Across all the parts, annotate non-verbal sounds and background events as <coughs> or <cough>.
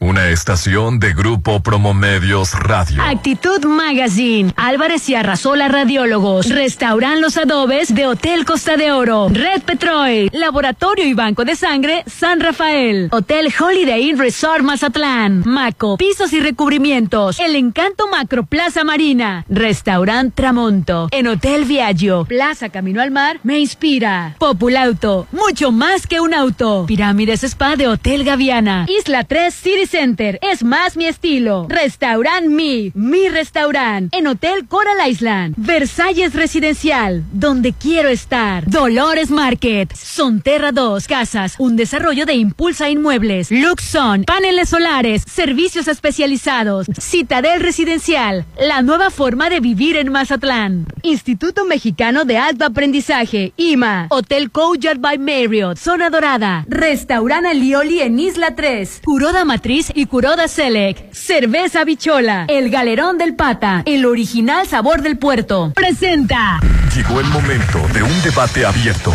Una estación de Grupo Promomedios Radio. Actitud Magazine. Álvarez y Arrasola Radiólogos. Restauran los adobes de Hotel Costa de Oro. Red Petrol. Laboratorio y Banco de Sangre San Rafael. Hotel Holiday Inn Resort Mazatlán. Maco. Pisos y recubrimientos. El Encanto Macro Plaza Marina. Restaurant Tramonto. En Hotel Viaggio. Plaza Camino al Mar. Me inspira. Populauto. Mucho más que un auto. Pirámides Spa de Hotel Gaviana. Isla 3 City Center. Es más mi estilo. Restaurant Mi. Mi restaurant. En Hotel Coral Island. Versalles Residencial. Donde quiero estar. Dolores Market. Sonterra 2. Casas. Un desarrollo de Impulsa Inmuebles. Luxon. Paneles solares. Servicios especializados. Citadel Residencial. La nueva forma de vivir en Mazatlán. Instituto Mexicano de Alto Aprendizaje. IMA. Hotel Courtyard by Marriott. Zona Dorada. Restaurant Alioli en Isla 3. Curoda Matriz y Curoda Select. Cerveza Bichola. El Galerón del Pata. El original sabor del puerto. Presenta. Llegó el momento de un debate abierto.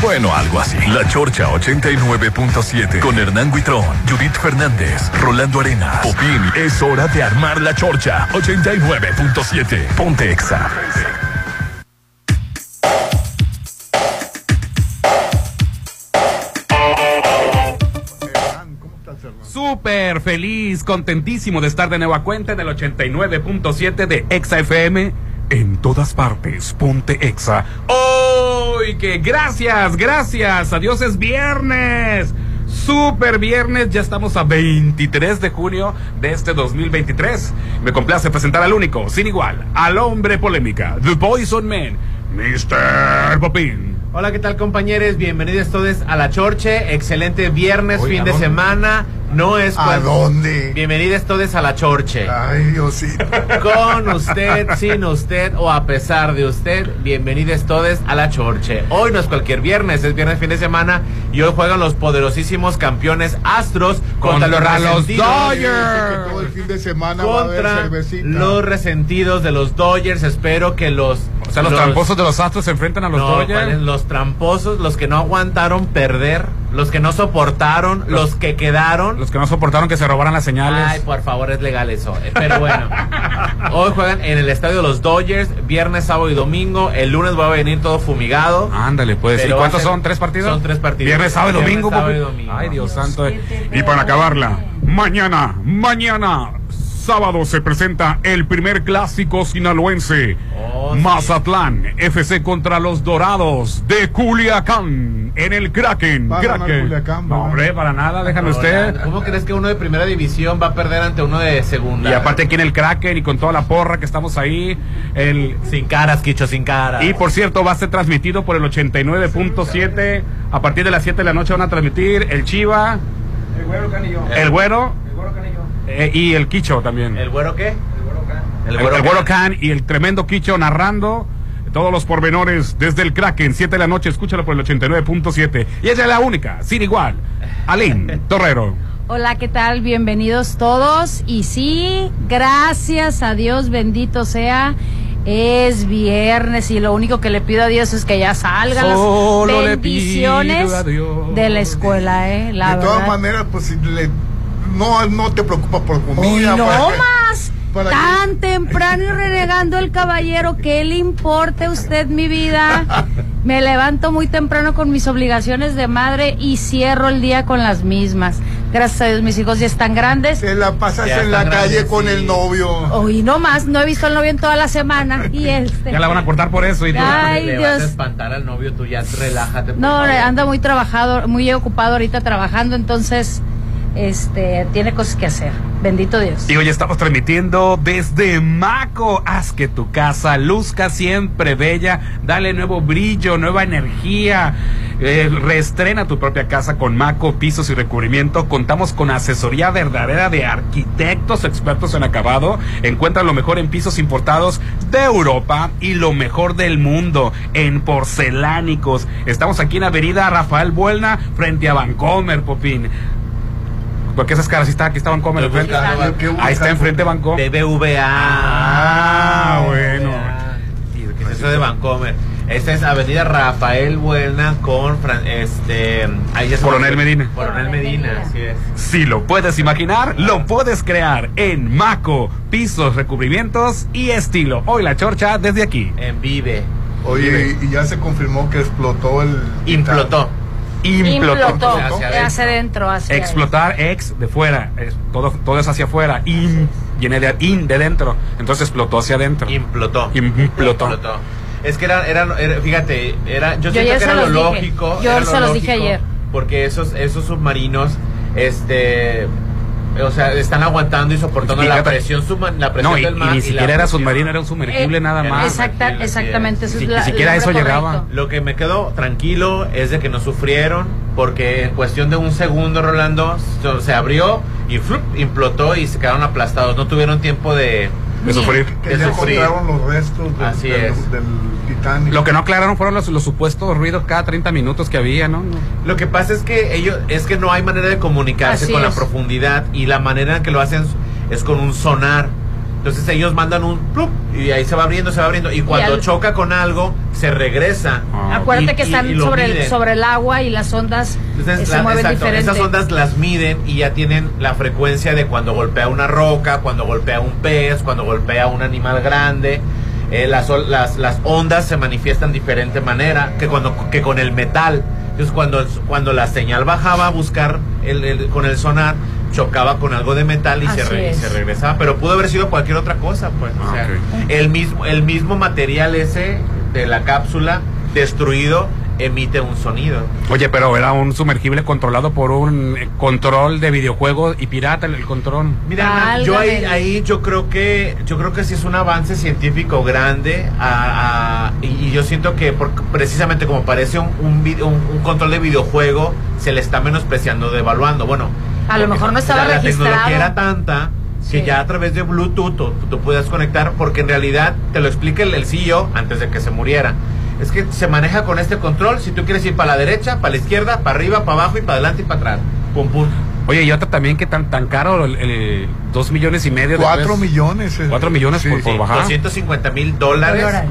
Bueno, algo así. La Chorcha 89.7 con Hernán Guitrón, Judith Fernández, Rolando Arena, Popín. Es hora de armar la Chorcha 89.7. Ponte Exa. Súper feliz, contentísimo de estar de nueva cuenta en el 89.7 de Exa FM. En todas partes, ponte Exa. ¡Hoy! que gracias, gracias! Adiós, es viernes. Super viernes, ya estamos a 23 de junio de este 2023. Me complace presentar al único, sin igual, al hombre polémica, The Poison Man, Mr. Popín. Hola, ¿qué tal compañeros? Bienvenidos todos a La Chorche. Excelente viernes, fin ¿a de semana. No es ¿A dónde? Bienvenidos todos a La Chorche. Ay, Diosito. Con usted, sin usted o a pesar de usted, bienvenidos todos a La Chorche. Hoy no es cualquier viernes, es viernes fin de semana y hoy juegan los poderosísimos campeones Astros contra, Contra los los. Dodgers. Todo el fin de semana va a haber Contra los resentidos de los Dodgers. Espero que los... O sea, los, tramposos de los Astros se enfrentan a los no, Dodgers. Los tramposos, los que no aguantaron perder, los que no soportaron, los, Los- que quedaron. Los que no soportaron que se robaran las señales. Ay, por favor, es legal eso. Eh, Pero bueno, <laughs> hoy juegan en el estadio de los Dodgers, viernes, sábado y domingo. El lunes va a venir todo fumigado. Ándale, pues. ¿Y cuántos ser- son? ¿Tres partidos? Son tres partidos. Viernes, sábado y Viernes, domingo. sábado y papi. domingo. Ay, Dios santo. Y para acabarla, mañana, mañana, sábado se presenta el primer clásico sinaloense. Oh, sí. Mazatlán, FC contra los Dorados de Culiacán, en el Kraken. Va a ganar Kraken. Culiacán, no, hombre, para nada, déjame No, usted. ¿Cómo crees que uno de primera división va a perder ante uno de segunda? Y aparte aquí en el Kraken y con toda la porra que estamos ahí, el Sin caras, Quicho, sin caras. Y por cierto, va a ser transmitido por el 89.7. A partir de las 7 de la noche van a transmitir el Chiva, El güero canillo. el Güero El güero canillo. eh, y el Quicho también. ¿El güero qué? El güero can. El, el Güero Can y el tremendo Quicho narrando todos los pormenores desde el Kraken. 7 de la noche, escúchalo por el 89.7. Y ella es la única, sin igual. Aline <laughs> Torrero. Hola, ¿qué tal? Bienvenidos todos. Y sí, gracias a Dios, bendito sea. Es viernes y lo único que le pido a Dios es que ya salgan Solo las le pido bendiciones a de la escuela, ¿eh? La de todas maneras, pues si le- no, no te preocupas por comida. no para más. para que- Tan temprano y renegando el caballero, ¿qué le importe a usted mi vida? <laughs> Me levanto muy temprano con mis obligaciones de madre y cierro el día con las mismas. Gracias a Dios mis hijos ya están grandes. Te la pasas Ya en la calle con sí. el novio. Hoy no más, no he visto al novio en toda la semana y <laughs> este. Ya la van a cortar por eso. Y tú- Ay, le vas a Dios. espantar al novio, tú ya relájate. No, favor. anda muy trabajado, muy ocupado ahorita trabajando, entonces este tiene cosas que hacer. Bendito Dios. Y hoy estamos transmitiendo desde Maco. Haz que tu casa luzca siempre bella. Dale nuevo brillo, nueva energía. Eh, reestrena tu propia casa con Maco, pisos y recubrimiento. Contamos con asesoría verdadera de arquitectos expertos en acabado. Encuentra lo mejor en pisos importados de Europa y lo mejor del mundo en porcelánicos. Estamos aquí en Avenida Rafael Buelna, frente a Vancomer, Popín. Porque esas caras sí está, aquí está Vancomer. Estoy enfrente. buscando, ¿qué Ahí está enfrente Vancomer. BBVA. Ah, bueno. ¿Qué es eso de Vancomer? Esta es Avenida Rafael Buena con Fran- este ahí es Coronel Medina. Coronel Medina, así es. Si lo puedes imaginar, lo puedes crear en Maco, pisos, recubrimientos y estilo. Hoy la chorcha desde aquí. En Vive. Oye, y ya se confirmó que explotó el. Implotó. Implotó. Implotó. Hacia adentro. Hacia adentro, hacia Explotar ex de fuera, es- todo, todo es hacia afuera. In, viene de in de dentro. Entonces explotó hacia adentro. Implotó. Implotó. Es que era, era, era- fíjate, era, yo, Yo siento que se era lo los dije. lógico. Yo era lo se los dije lógico, ayer. Porque esos, esos submarinos, este, o sea, están aguantando y soportando la Fíjate. presión, subma- la presión No, y, del y mar. ni la siquiera era presión- submarino, era un sumergible Eh, nada más. Exacta, exactamente. eso es Ni- la- ni siquiera eso llegaba. Lo que me quedó tranquilo es de que no sufrieron, porque en cuestión de un segundo, Rolando, se abrió y ¡flup! implotó y se quedaron aplastados. No tuvieron tiempo de... De sufrir. Que de ya sufrir. encontraron los restos del, Así del- es. del Titanic. Lo que no aclararon fueron los, los supuestos ruidos cada 30 minutos que había, ¿no? No. Lo que pasa es que ellos es que no hay manera de comunicarse Así con la profundidad y la manera en que lo hacen es con un sonar. Entonces ellos mandan un plup y ahí se va abriendo, se va abriendo y cuando al- choca con algo se regresa. Ah, Acuérdate Y- que están y sobre, el, sobre el agua y las ondas Entonces, eh, se la- mueven exacto, diferente. esas ondas las miden y ya tienen la frecuencia de cuando golpea una roca, cuando golpea un pez, cuando golpea un animal grande. Eh, las, ol- las, las ondas se manifiestan de diferente manera que, cuando, que con el metal. Entonces, cuando, cuando la señal bajaba a buscar el, el- con el sonar, chocaba con algo de metal y se, re- y es. se regresaba. Pero pudo haber sido cualquier otra cosa, pues. o Ah, sea, el, mismo, el mismo material ese de la cápsula destruido emite un sonido. Oye, pero era un sumergible controlado por un eh, control de videojuego y pirata el, el control. Mira, yo ahí, ahí yo creo que yo creo que sí es un avance científico grande a- a- y, yo siento que por- precisamente como parece un, un, un- un control de videojuego se le está menospreciando, devaluando. Bueno, A lo mejor no estaba la, la tecnología registrado. era tanta que Sí. ya a través de Bluetooth tú, tú puedes conectar porque en realidad te lo explica el, el CEO antes de que se muriera. Es que se maneja con este control. Si tú quieres ir para la derecha, para la izquierda, para arriba, para abajo y para adelante y para atrás. Pum, pum. Oye, y otra también que tan tan caro, el, el dos millones y medio Cuatro pesos. millones. eh. Cuatro millones por- por bajar. 250 mil dólares, Dólares.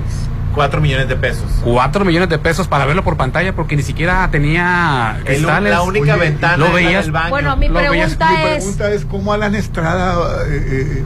4 millones de pesos. Cuatro millones de pesos para verlo por pantalla porque ni siquiera tenía El- cristales. la única Oye, ventana ¿lo es la veías? del baño. Bueno, mi Lo veías- pregunta Mi es... pregunta es cómo Alan Estrada eh, eh,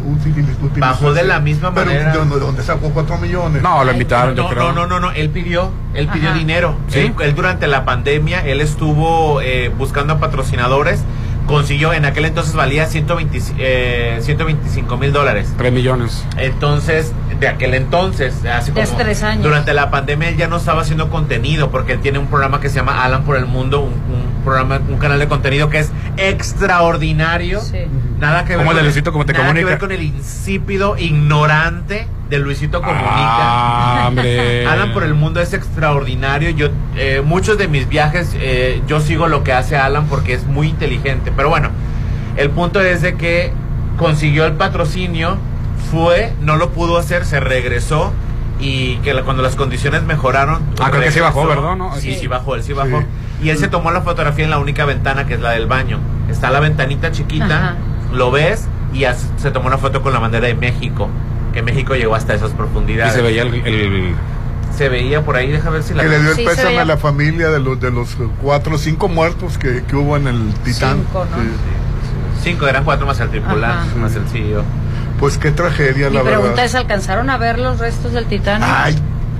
Bajó de la misma pero, manera. ¿De dónde, sacó cuatro millones? No, lo invitaron, yo no, creo. no, no, no, no, él pidió, él pidió Ajá. dinero. ¿Sí? Él, él durante la pandemia, él estuvo eh, buscando a patrocinadores, consiguió, en aquel entonces valía 120, eh, 125 mil dólares. Tres millones. Entonces, de aquel entonces, hace como... hace tres años. Durante la pandemia él ya no estaba haciendo contenido porque él tiene un programa que se llama Alan por el Mundo, un, un programa, un canal de contenido que es extraordinario. Sí. Nada que ver Como el con Como Te nada Comunica. que ver con el insípido, ignorante de Luisito Comunica. Ah. Alan <laughs> por el mundo es extraordinario. Yo eh, muchos de mis viajes eh, yo sigo lo que hace Alan porque es muy inteligente. Pero bueno, el punto es de que consiguió el patrocinio, fue, no lo pudo hacer, se regresó y que la- cuando las condiciones mejoraron. Ah, creo que sí bajó. ¿verdad? ¿No? Sí, sí, Sí. bajó, él sí bajó. Sí. Y él se tomó la fotografía en la única ventana que es la del baño. Está la ventanita chiquita, Ajá. lo ves y se tomó una foto con la bandera de México. Que México llegó hasta esas Y profundidades. se veía el, el- Se veía por ahí, déjame ver si la Que le dio el Sí, se pésame a la familia de los de los cuatro o cinco muertos que, que hubo en el Titán. Cinco, ¿no? Sí. Cinco, eran cuatro más el tripulante, más el CEO. Pues qué tragedia, Mi la pregunta verdad. es, ¿alcanzaron a ver los restos del Titanic? Ay,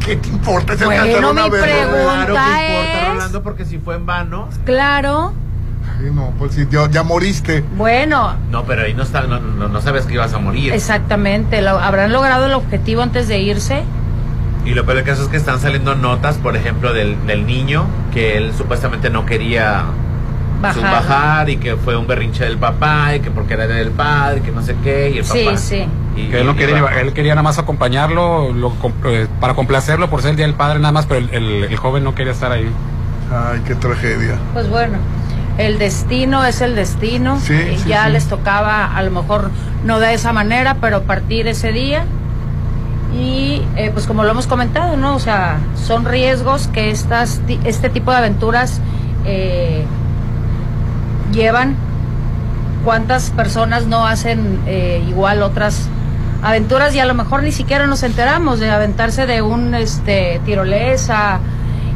¿qué te importa? Se Bueno, alcanzaron a mi verlo? pregunta- Claro que importa, es- Rolando, porque si fue en vano. Claro. Ay, no, pues si ya, ya moriste. Bueno, No, pero ahí no, está, no, no, no sabes que ibas a morir. exactamente. Lo- ¿Habrán logrado el objetivo antes de irse? Y lo peor del caso es que están saliendo notas, por ejemplo, del, del niño, que él supuestamente no quería Bajar. bajar y que fue un berrinche del papá y que porque era del padre, que no sé qué, y el Sí, papá. sí. Y- que él no y quería, él quería nada más acompañarlo lo eh, para complacerlo por ser el día del padre nada más, pero el, el- el joven no quería estar ahí. Ay, qué tragedia. Pues bueno, el destino es el destino. Sí, Eh, sí, ya sí. les tocaba, a lo mejor no de esa manera, pero partir ese día. Y eh, pues como lo hemos comentado, ¿no? O sea, son riesgos que estas, este tipo de aventuras eh, llevan. ¿Cuántas personas no hacen eh, igual otras aventuras y a lo mejor ni siquiera nos enteramos de aventarse de un este tirolesa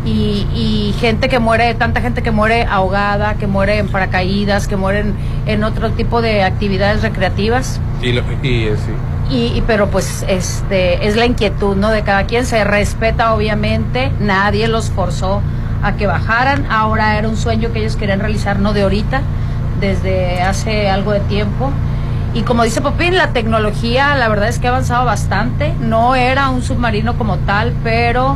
y, y gente que muere, tanta gente que muere ahogada, que muere en paracaídas, que mueren en otro tipo de actividades recreativas? Y, lo- y, eh, sí. Y, y- pero pues este es la inquietud no de cada quien. Se respeta obviamente. Nadie los forzó a que bajaran. Ahora era un sueño que ellos querían realizar no de ahorita desde hace algo de tiempo. Y como dice Popín la tecnología la verdad es que ha avanzado bastante. No era un submarino como tal pero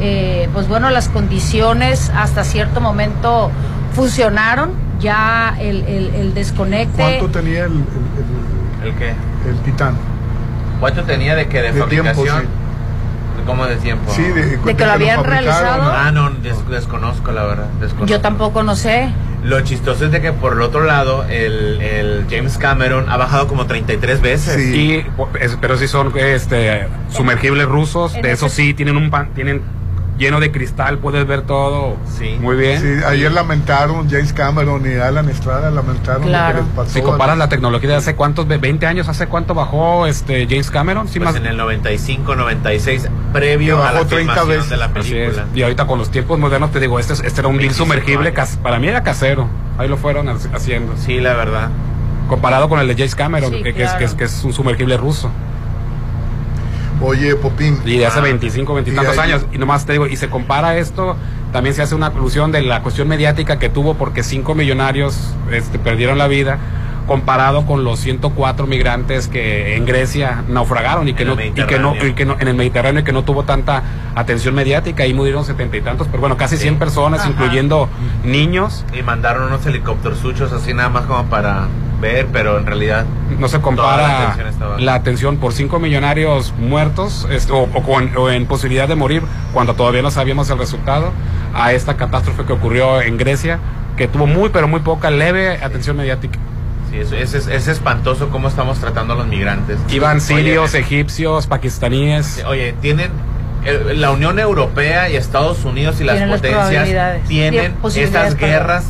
eh, pues bueno las condiciones hasta cierto momento funcionaron ya el, el, el desconecte ¿Cuánto tenía el, el, ¿El qué? el- Titán? ¿Cuánto tenía de que de, De tiempo, fabricación? sí. ¿Cómo de tiempo? Sí, de, De que lo habían realizado. Ah, no, des- desconozco la verdad. desconozco. yo tampoco no sé Lo chistoso es de que por el otro lado, el, el James Cameron ha bajado como 33 veces. Sí. Y, es- pero sí son este sumergibles rusos, de eso sí tienen un pan, tienen lleno de cristal, puedes ver todo. Sí. Muy bien. Sí, ayer lamentaron James Cameron y Alan Estrada lamentaron Claro. lo que les pasó. Si comparas la tecnología de hace cuántos, ve- 20 años, hace cuánto bajó este James Cameron, sí Pues más en el 95, 96, previo a la bajó 30 filmación veces. de la película. Y ahorita con los tiempos modernos te digo, este, es- este era un 25 sumergible, cas- para mí era casero. Ahí lo fueron ha- haciendo. Sí, la verdad. Comparado con el de James Cameron, Sí, que, que es, claro. que, es, que es un sumergible ruso. Oye, Popín. Y de hace Ah. 25, 20 Y tantos ahí- años. Y nomás te digo, y se compara esto, también se hace una alusión de la cuestión mediática que tuvo porque cinco millonarios este, perdieron la vida comparado con los 104 migrantes que en Grecia naufragaron y que no y que no y que no en el Mediterráneo y que no tuvo tanta atención mediática y murieron setenta y tantos pero bueno casi Sí. 100 personas Ajá. incluyendo niños Y mandaron unos helicópteros suchos así nada más como para ver, pero en realidad no se Toda la compara atención estaba- la atención por cinco millonarios muertos o, o con- o en posibilidad de morir cuando todavía no sabíamos el resultado a esta catástrofe que ocurrió en Grecia que tuvo muy pero muy poca leve atención mediática. sí, eso, es, es, es espantoso cómo estamos tratando a los migrantes. Iban sirios, Oye, egipcios, pakistaníes. Oye, tienen eh, la Unión Europea y Estados Unidos y las Tienen las potencias probabilidades. tienen estas para- guerras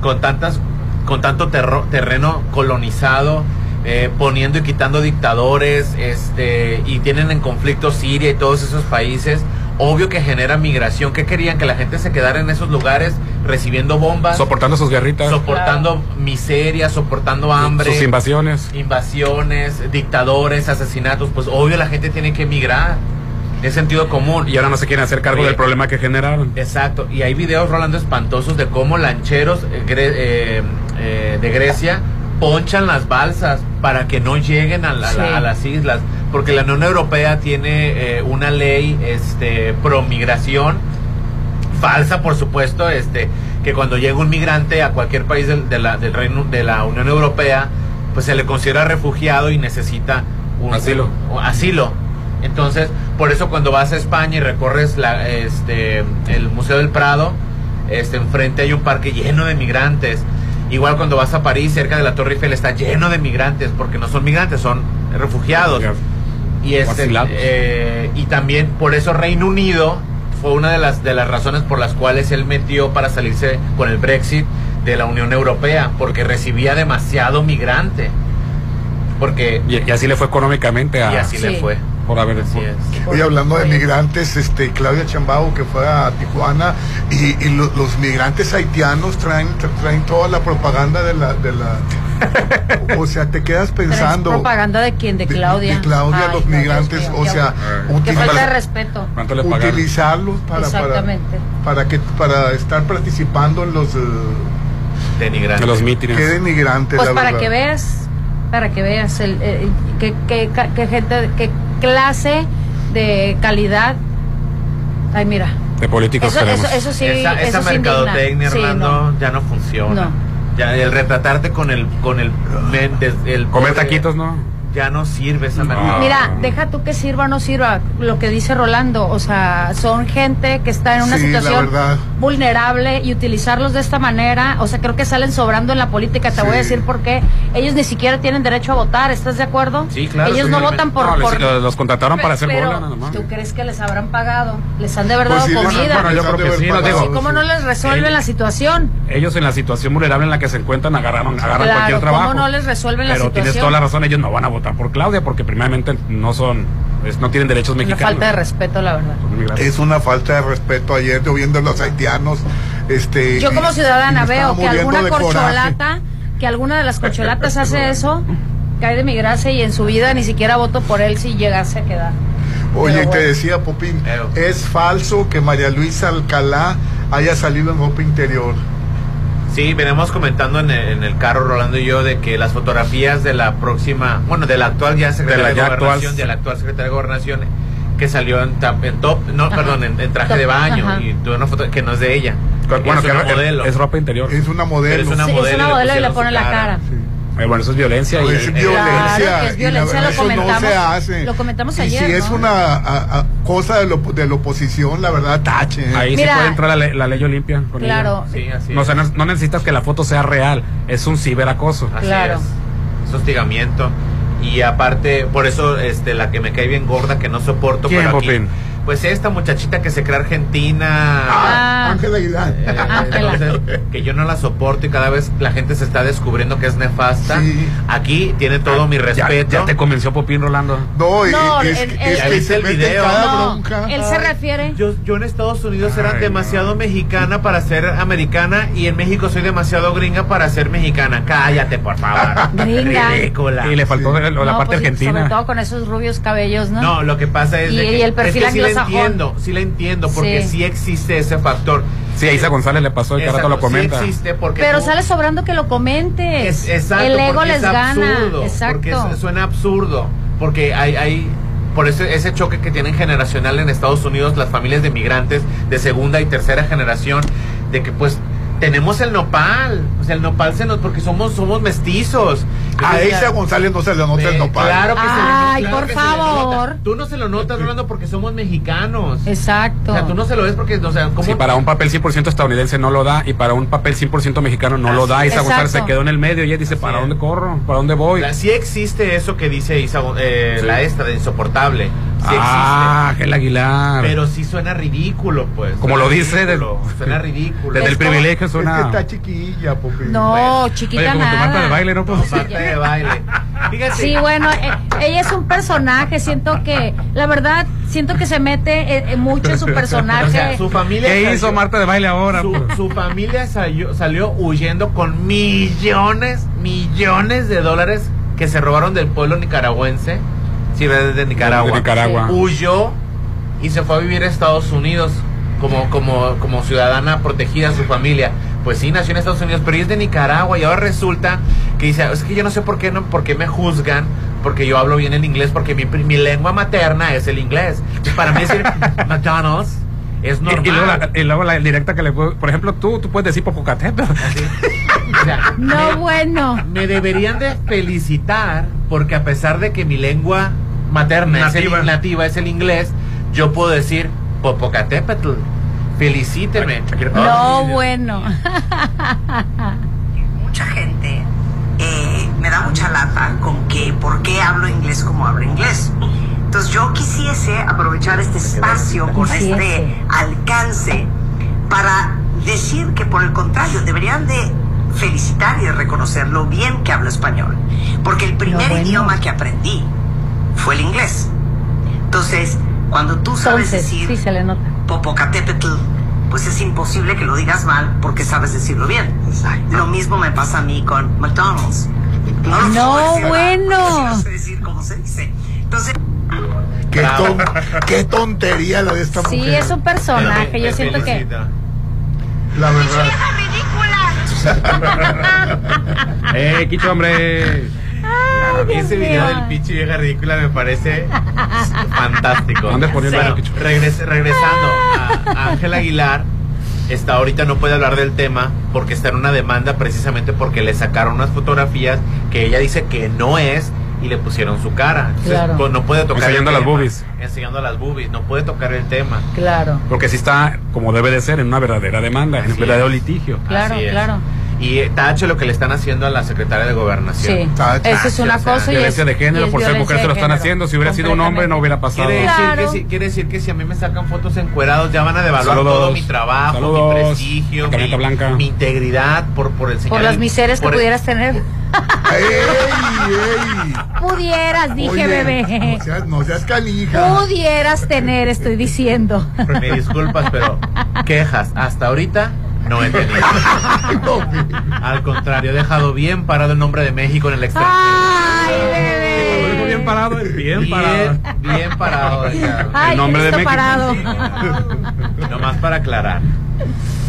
con tantas con tanto terro- terreno colonizado eh, poniendo y quitando dictadores este y tienen en conflicto Siria y todos esos países obvio que genera migración que querían que la gente se quedara en esos lugares recibiendo bombas soportando sus guerritas, soportando miseria soportando hambre sus invasiones. invasiones, dictadores, asesinatos, pues obvio la gente tiene que emigrar. Es sentido común. Y ahora no se quieren hacer cargo Oye. del problema que generaron. Exacto. Y hay videos rolando espantosos de cómo lancheros eh, eh, eh, de Grecia ponchan las balsas para que no lleguen a, la- Sí. a las islas. Porque la Unión Europea tiene eh, una ley este, pro migración falsa, por supuesto, este, que cuando llega un migrante a cualquier país del, de la, del Reino, de la Unión Europea, pues se le considera refugiado y necesita un Asilo. un asilo. Entonces, por eso cuando vas a España y recorres la, este, el Museo del Prado, este, enfrente hay un parque lleno de migrantes. Igual cuando vas a París, cerca de la Torre Eiffel, está lleno de migrantes, porque no son migrantes, son refugiados. Y, este, eh, y también por eso Reino Unido fue una de las, de las razones por las cuales él metió para salirse con el Brexit de la Unión Europea, porque recibía demasiado migrante. Porque Y, y así le fue económicamente a, y así le fue. Por haber Así es. Oye, hablando de migrantes, este, Claudia Chambao que fue a Tijuana y, y lo- los migrantes haitianos traen, tra- traen toda la propaganda de la, de la, <laughs> o sea, te quedas es pensando. propaganda de quién, de Claudia. de Claudia, Ay, los migrantes, mío, o sea, Qué util- falta de para- respeto. ¿Cuánto le pagaron? utilizarlos para, para, Exactamente. para que para estar participando en los eh, Denigrantes. De los mítines. qué denigrantes Pues la para verdad. que veas, para que veas el, eh, qué, qué ca- qué gente, qué clase de calidad. Ay, mira. De políticos Eso, queremos. eso, eso sí, esa esa eso sí mercadotecnia. Sí, Orlando, no. ya no funciona. No. Ya el retratarte con el con el, el Comer taquitos, ¿no? Ya no sirve esa No. Mira, deja tú que sirva o no sirva lo que dice Rolando. O sea, son gente que está en una Sí, situación vulnerable y utilizarlos de esta manera, o sea, creo que salen sobrando en la política. Te Sí. voy a decir por qué. Ellos ni siquiera tienen derecho a votar, ¿estás de acuerdo? Sí, claro, Ellos no votan por... No, por- los- los contrataron para hacer pero, bola, nada más. ¿Tú crees que les habrán pagado? Les han de verdad Pues han- comida. bueno, yo creo que sí, digo- ¿Cómo no les resuelven la situación? Ellos en la situación vulnerable en la que se encuentran agarran, agarran Claro, cualquier ¿cómo trabajo. no les resuelven la Pero tienes situación? toda la razón, ellos no van a votar por Claudia porque primeramente no son, es- no tienen derechos Una mexicanos. falta de respeto, la verdad. Es una falta de respeto. Ayer yo viendo a los haitianos. Este, Yo como ciudadana veo que alguna corcholata, que alguna de las corcholatas hace <laughs> eso, cae de mi gracia y en su vida ni siquiera voto por él si llegase a quedar. Oye, Pero te bueno. decía, Popín, Pero- es falso que María Luisa Alcalá haya salido en ropa interior. Sí, venimos comentando en el, en el carro, Rolando y yo, de que las fotografías de la próxima, bueno, de la actual ya secretaria De de, la ya Gobernación, actual. de la actual secretaria de Gobernación, que salió en, top, no, Ajá. perdón, en, en traje Top, de baño, ajá. y tuve una foto que no es de ella. bueno, es que una es- modelo. es ropa interior. Es una modelo. Pero es una Sí, es modelo, y le modelo y le pone la cara. cara. Sí. Eh, bueno, eso es violencia. y- Pues es eh, violencia. Claro es y violencia, la lo verdad, eso no comentamos- se hace. lo comentamos y ayer, si es ¿no? una a- a- cosa de, lo- de la oposición, la verdad, tache. ¿eh? Ahí Mira. sí puede entrar la, le- la ley Olimpia. con Claro. Sí, así. No, o sea, es. no, no necesitas que la foto sea real, es un ciberacoso. Así Claro. es. Es hostigamiento. Y aparte, por eso este la que me cae bien gorda, que no soporto, ¿Quién, pero aquí? Pues esta muchachita que se cree argentina. Ah, Ah. Aguilar. Eh, Ángela. entonces, que yo no la soporto y cada vez la gente se está descubriendo que es nefasta. Sí. Aquí tiene todo mi Ya- respeto. Ya, te convenció Popín Rolando. No, y- No, es, el- es ¿Ya que viste se el video? cada No, bronca. él se refiere. Yo, yo en Estados Unidos era Ay, demasiado no. mexicana para ser americana y en México soy demasiado gringa para ser mexicana. Cállate, por favor. <laughs> Gringa. Ridícula. Y le faltó Sí. la, la No, parte pues, argentina. Sobre todo con esos rubios cabellos, ¿no? No, lo que pasa es Y- de que, y el perfil es que. Entiendo, sí la entiendo, porque Sí. sí, existe ese factor. Sí, a Isa González le pasó, el carato lo comenta. Sí existe porque Pero tú- sale sobrando que lo comentes. es, exacto, el ego porque les es gana. absurdo, Porque Exacto. es- suena absurdo, porque hay, hay por ese, ese choque que tienen generacional en Estados Unidos las familias de migrantes de segunda y tercera generación, de que pues tenemos el nopal, o sea, el nopal se nos, porque somos, somos mestizos. A Entonces, Isa ya- González no se le nota el nopal. Claro que se le nota, Ay, claro por nota. favor. Tú no se lo notas, Rolando, porque somos mexicanos. Exacto. O sea, tú no se lo ves porque, o sea, ¿cómo? Sí, para un papel 100% estadounidense no lo da y para un papel 100% mexicano no lo da. Isa Exacto. González se quedó en el medio y ella dice, Así ¿para es. dónde corro? ¿Para dónde voy? La- sí existe eso que dice Isa, eh, Sí. la esta de insoportable. Sí ah, Ángel Aguilar. Pero sí suena ridículo, pues. Como Suena lo dice, ridículo, de- suena ridículo. Desde el privilegio Es que suena... está chiquilla, Popín. No, Bueno. chiquita Oye, como tu nada. Marta de baile, ¿no? Marta de baile. Fíjate. Sí, bueno, eh, ella es un personaje. Siento que, la verdad, siento que se mete eh, eh, mucho en su <laughs> personaje. O sea, su familia. ¿Qué salió- hizo Marta de baile ahora? Su, pues? su familia salió, salió huyendo con millones, millones de dólares que se robaron del pueblo nicaragüense. Sí, ¿verdad? de Nicaragua. De Nicaragua. Huyó y se fue a vivir a Estados Unidos como, como, como ciudadana protegida su familia. Pues sí, nació en Estados Unidos, pero ella es de Nicaragua y ahora resulta que dice, es que yo no sé por qué, no, por qué me juzgan, porque yo hablo bien el inglés, porque mi, mi lengua materna es el inglés. Y para mí decir <laughs> McDonald's es normal. Y, luego la, y luego la directa que le puedo- Por ejemplo, tú, tú puedes decir Popocatépetl. Así. O sea, No, me- bueno. Me deberían de felicitar porque a pesar de que mi lengua materna es Nativa. el, nativa es el inglés, yo puedo decir Popocatépetl. Felicíteme. No, bueno. <laughs> Mucha gente eh, me da mucha lata con que por qué hablo inglés como hablo inglés. Entonces yo quisiese aprovechar este espacio con este alcance para decir que por el contrario deberían de felicitar y de reconocer lo bien que hablo español. Porque el primer bueno. idioma que aprendí fue el inglés. Entonces, cuando tú sabes Entonces, decir sí se le nota. Popocatépetl, pues es imposible que lo digas mal porque sabes decirlo bien. Lo mismo me pasa a mí con McDonald's. lo No, puedo decir mal, bueno. sí lo sé decir como se dice. Entonces, Qué, ton- qué tontería la de esta Sí, mujer. es un personaje. Yo siento que. La verdad. <laughs> ¡Eh, Quicho, hombre! Ese video mío. del pinche vieja ridícula me parece fantástico. ¿Dónde ponió el Sí. Regres- regresando a Ángel Aguilar, está ahorita no puede hablar del tema porque está en una demanda precisamente porque le sacaron unas fotografías que ella dice que no es y le pusieron su cara. Entonces, Claro. pues, no puede tocar Enseñando el las tema. boobies. Enseñando las boobies, no puede tocar el tema. Claro. Porque si está como debe de ser en una verdadera demanda, en un verdadero es. litigio. Claro, Así es. claro. Y tache lo que le están haciendo a la secretaria de gobernación. Sí. Ah, Eso es una o sea, cosa y Violencia es- de género, y por ser mujer se lo están haciendo. Si hubiera sido un hombre no hubiera pasado. Quiere decir, Claro. que si, quiere decir que si a mí me sacan fotos encuerados, ya van a devaluar Saludos. todo mi trabajo, Saludos. mi prestigio, mi, blanca. mi integridad por, por el Por las miserias que el- pudieras tener. ¡Ey, ey! Pudieras, dije Oye, bebé. No seas, no seas canija. Pudieras tener, estoy diciendo. Me disculpas, pero quejas hasta ahorita no he tenido. Al contrario, he dejado bien parado el nombre de México en el extranjero. Ay, bebé. bien parado, bien parado. Bien, bien parado. Ay, El nombre de México. parado. Nomás para aclarar.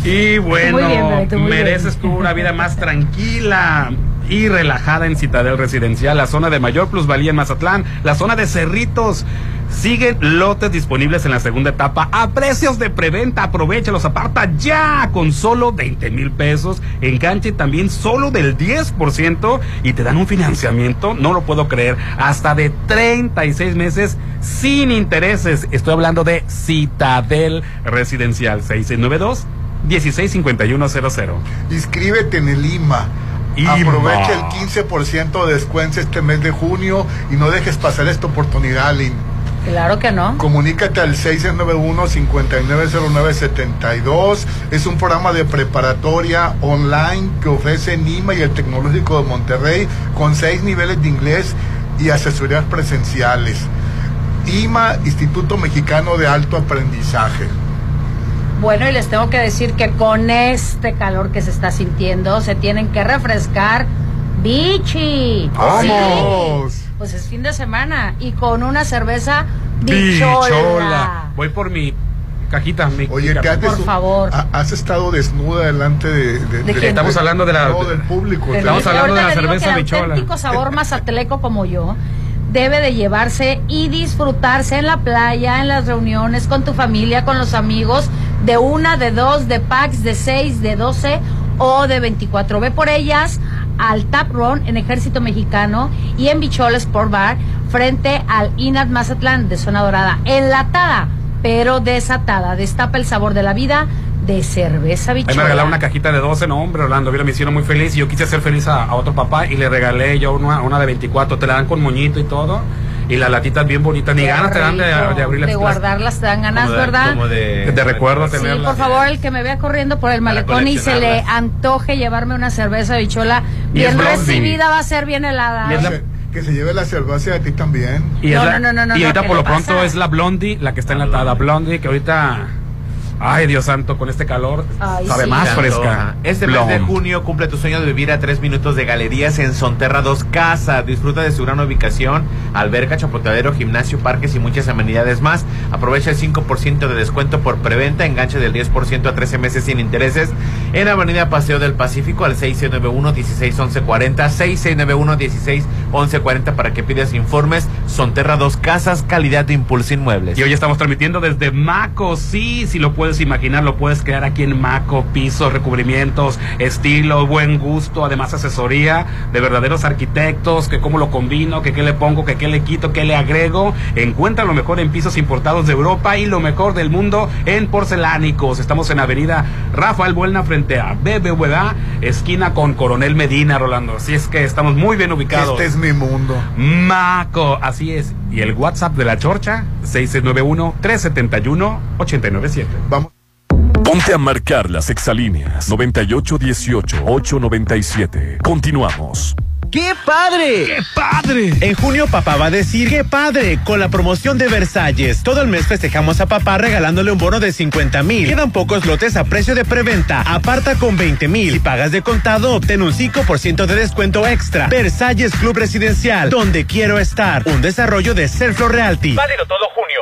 Y bueno, Muy bien, mereces tú una vida más tranquila y relajada en Citadel Residencial, la zona de mayor plusvalía en Mazatlán, la zona de Cerritos. Siguen lotes disponibles en la segunda etapa a precios de preventa. Aprovechalos, aparta ya con solo 20 mil pesos. Enganche también solo del 10% y te dan un financiamiento, no lo puedo creer, hasta de 36 meses sin intereses. Estoy hablando de Citadel Residencial 6692 165100. Inscríbete en el IMA. IMA. Aprovecha el 15% de descuento este mes de junio y no dejes pasar esta oportunidad, Lin. Claro que no. Comunícate al 691-5909-72. Es un programa de preparatoria online que ofrece NIMA y el Tecnológico de Monterrey con seis niveles de inglés y asesorías presenciales. IMA, Instituto Mexicano de Alto Aprendizaje. Bueno, y les tengo que decir que con este calor que se está sintiendo, se tienen que refrescar. Bichi. ¡Vamos! Sí. Pues es fin de semana y con una cerveza Bichola. bichola. Voy por mi cajita. Mi Oye. Por favor. ha- has estado desnuda delante de... ¿De quién? Estamos hablando de la- no, del público. Estamos hablando de la cerveza que el bichola. auténtico sabor <laughs> mazatleco como yo debe de llevarse y disfrutarse en la playa, en las reuniones, con tu familia, con los amigos, de una, de dos, de packs, de seis, de doce o de 24. Ve por ellas al Tap Run en Ejército Mexicano y en Bichola Sport Bar frente al Inat Mazatlán de Zona Dorada. Enlatada, pero desatada. Destapa el sabor de la vida de cerveza Ahí bichola. me regalaron una cajita de 12, no hombre, Orlando, mira, me hicieron muy feliz y yo quise hacer feliz a, a otro papá y le regalé yo una, una de 24, te la dan con moñito y todo, y las latitas bien bonitas, ni Qué ganas te dan de, de abrir las De guardarlas te dan ganas, Como de- ¿verdad? como de, De recuerdo Sí, por favor, el que me vea corriendo por el malecón y se le antoje llevarme una cerveza bichola Y es bien blondie. recibida, va a ser bien helada. Y es la- Que se- Que se lleve la cerveza a ti también. Y, es No, la- no, no, no, y ahorita ¿qué por le lo pronto pasa? es la Blondie, la que está enlatada. Blondie, que ahorita, ay Dios santo, con este calor, Ay, sabe sí. más fresca. Este mes de junio cumple tu sueño de vivir a tres minutos de galerías en Sonterra 2 Casa. Disfruta de su gran ubicación, alberca, chapoteadero, gimnasio, parques y muchas amenidades más. Aprovecha el 5% de descuento por preventa, enganche del 10% a 13 meses sin intereses en Avenida Paseo del Pacífico al 6691-161140, 6691-161140 para que pidas informes. Sonterra 2 Casas, calidad de impulso inmuebles. Y hoy estamos transmitiendo desde Maco, sí, si lo puedes imaginar, lo puedes crear aquí en Maco, pisos, recubrimientos, estilo, buen gusto, además asesoría de verdaderos arquitectos, que cómo lo combino, que qué le pongo, que qué le quito, qué le agrego. Encuentra lo mejor en pisos importados de Europa y lo mejor del mundo en porcelánicos. Estamos en Avenida Rafael Buelna frente a BBVA, esquina con Coronel Medina, Rolando. Así es que estamos muy bien ubicados. Este es mi mundo. Maco, así es. Y el WhatsApp de la Chorcha, 691-371-897. Vamos. Ponte a marcar las exalíneas 9818-897. Continuamos. ¡Qué padre! ¡Qué padre! En junio papá va a decir ¡Qué padre! Con la promoción de Versalles. Todo el mes festejamos a papá regalándole un bono de 50 mil. Quedan pocos lotes a precio de preventa. Aparta con 20 mil. Si pagas de contado, obtén un 5% de descuento extra. Versalles Club Residencial, donde quiero estar. Un desarrollo de Selflo Realty. Válido todo junio.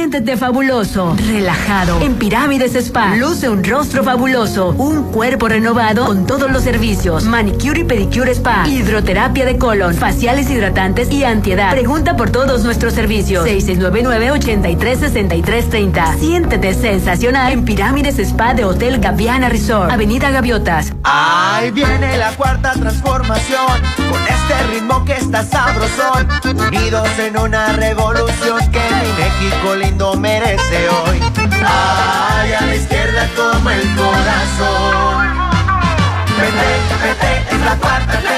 Siéntete fabuloso, relajado. En Pirámides Spa, luce un rostro fabuloso, un cuerpo renovado con todos los servicios. Manicure y pedicure spa, hidroterapia de colon, faciales hidratantes y antiedad. Pregunta por todos nuestros servicios. 6699-836330. Siéntete sensacional en Pirámides Spa de Hotel Gaviana Resort, Avenida Gaviotas. Ahí viene la cuarta transformación, con este ritmo que está sabrosón, unidos en una revolución que mi México lindo merece hoy. Ay, a la izquierda como el corazón. Vete, vete, es la cuarta T.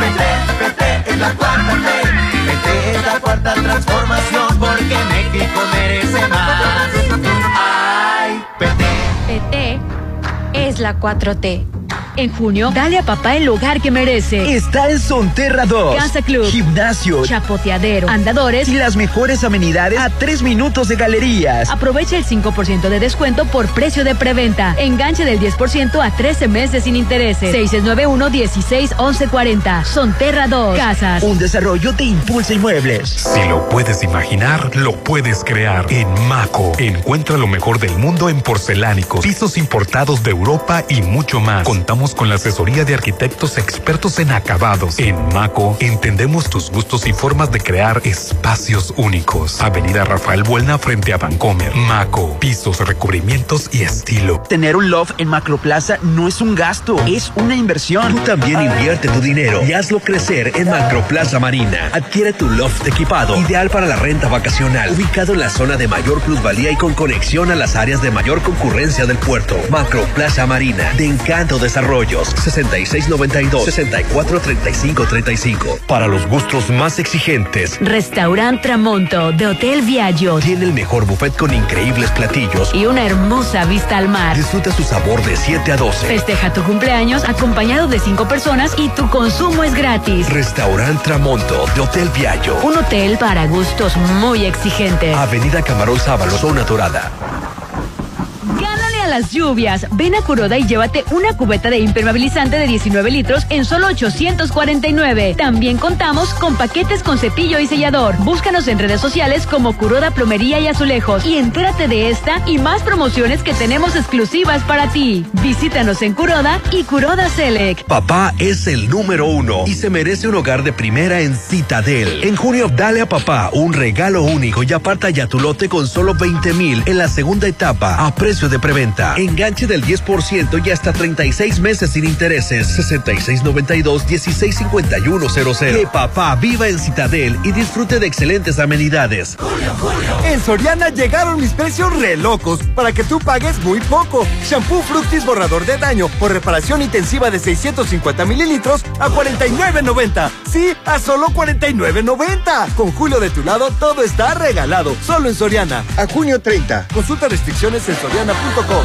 Vete, vete, es la cuarta T. Vete, es la cuarta transformación porque México merece más. Ay, vete. PT es la 4T. En junio, dale a papá el lugar que merece. Está en Sonterra 2. Casa Club. Gimnasio. Chapoteadero. Andadores. Y las mejores amenidades a tres minutos de galerías. Aprovecha el 5% de descuento por precio de preventa. Enganche del 10% a 13 meses sin intereses. 691-16-1140. Sonterra 2. Casas. Un desarrollo de Impulsa Inmuebles. Si lo puedes imaginar, lo puedes crear. En Maco, encuentra lo mejor del mundo en porcelánicos, pisos importados de Europa y mucho más. Contamos con la asesoría de arquitectos expertos en acabados. En Maco, entendemos tus gustos y formas de crear espacios únicos. Avenida Rafael Buelna frente a Vancomer. Maco, pisos, recubrimientos y estilo. Tener un loft en Macroplaza no es un gasto, es una inversión. Tú también invierte tu dinero y hazlo crecer en Macroplaza Marina. Adquiere tu loft equipado, ideal para la renta vacacional, ubicado en la zona de mayor plusvalía y con conexión a las áreas de mayor concurrencia del puerto. Macroplaza Marina, de Encanto Desarrollos, 6692-643535. Para los gustos más exigentes, Restaurant Tramonto de Hotel Viaggio. tiene el mejor buffet con increíbles platillos. Y una hermosa vista al mar. Disfruta su sabor de 7 a 12. Festeja tu cumpleaños acompañado de cinco personas y tu consumo es gratis. Restaurant Tramonto de Hotel Viaggio. Un hotel para gustos muy exigentes. Avenida Camarón Sábalo, zona dorada. Las lluvias. Ven a Curoda y llévate una cubeta de impermeabilizante de 19 litros en solo 849. También contamos con paquetes con cepillo y sellador. Búscanos en redes sociales como Curoda Plomería y Azulejos y entérate de esta y más promociones que tenemos exclusivas para ti. Visítanos en Curoda y Curoda Select. Papá es el número uno y se merece un hogar de primera en Citadel. En junio, dale a papá un regalo único y aparta ya tu lote con solo 20 mil en la segunda etapa a precio de preventa. Enganche del 10% y hasta 36 meses sin intereses. 6692-165100. Que papá viva en Citadel y disfrute de excelentes amenidades. En Soriana llegaron mis precios re locos para que tú pagues muy poco. Shampoo Fructis borrador de daño por reparación intensiva de 650 mililitros a 49.90. Sí, a solo 49.90. Con Julio de tu lado todo está regalado. Solo en Soriana. A junio 30. Consulta restricciones en soriana.com.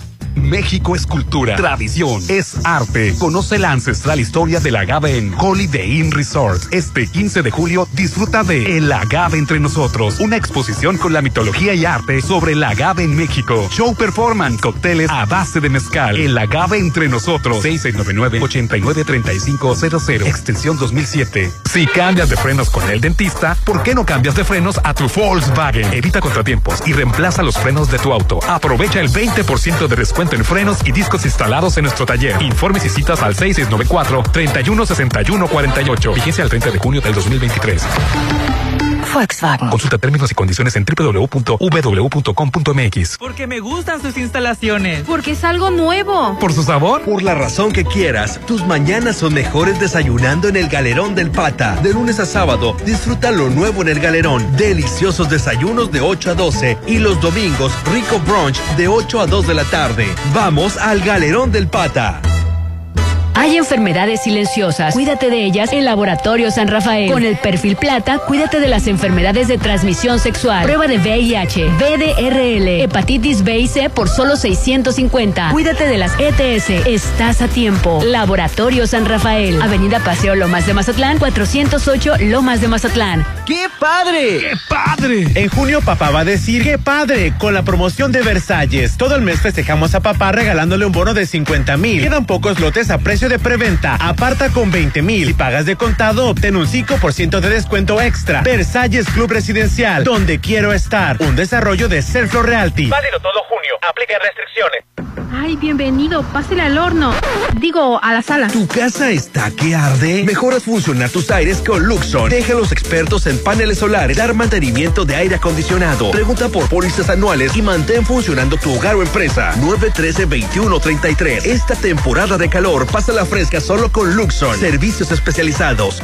México es cultura, tradición, es arte. Conoce la ancestral historia del agave en Holiday Inn Resort. Este 15 de julio disfruta de El agave entre nosotros, una exposición con la mitología y arte sobre el agave en México. Show performance, cócteles a base de mezcal. El agave entre nosotros. 6699-893500, extensión 2007. Si cambias de frenos con el dentista, ¿por qué no cambias de frenos a tu Volkswagen? Evita contratiempos y reemplaza los frenos de tu auto. Aprovecha el 20% de descuento en frenos y discos instalados en nuestro taller. Informes y citas al 6694-316148. Vigencia al 30 de junio del 2023. Volkswagen. Consulta términos y condiciones en www.vw.com.mx. Porque me gustan sus instalaciones. Porque es algo nuevo. ¿Por su sabor? Por la razón que quieras, tus mañanas son mejores desayunando en el Galerón del Pata. De lunes a sábado, disfruta lo nuevo en el Galerón. Deliciosos desayunos de 8 a 12 y los domingos, rico brunch de 8 a 2 de la tarde. Vamos al Galerón del Pata. Hay enfermedades silenciosas. Cuídate de ellas en Laboratorio San Rafael. Con el perfil plata, cuídate de las enfermedades de transmisión sexual. Prueba de VIH, VDRL, hepatitis B y C por solo 650. Cuídate de las ETS. Estás a tiempo. Laboratorio San Rafael. Avenida Paseo Lomas de Mazatlán, 408 Lomas de Mazatlán. ¡Qué padre! ¡Qué padre! En junio papá va a decir ¡Qué padre! Con la promoción de Versalles. Todo el mes festejamos a papá regalándole un bono de 50 mil. Quedan pocos lotes a precio de preventa. Aparta con 20 mil. Si pagas de contado, obtén un 5% de descuento extra. Versalles Club Residencial, donde quiero estar. Un desarrollo de Selflo Realty. Válido todo. Aplica restricciones. Ay, bienvenido. Pásele al horno. Digo, a la sala. ¿Tu casa está que arde? Mejoras funcionar tus aires con Luxon. Deja a los expertos en paneles solares dar mantenimiento de aire acondicionado. Pregunta por pólizas anuales y mantén funcionando tu hogar o empresa. 913-2133. Esta temporada de calor, pasa la fresca solo con Luxon. Servicios especializados.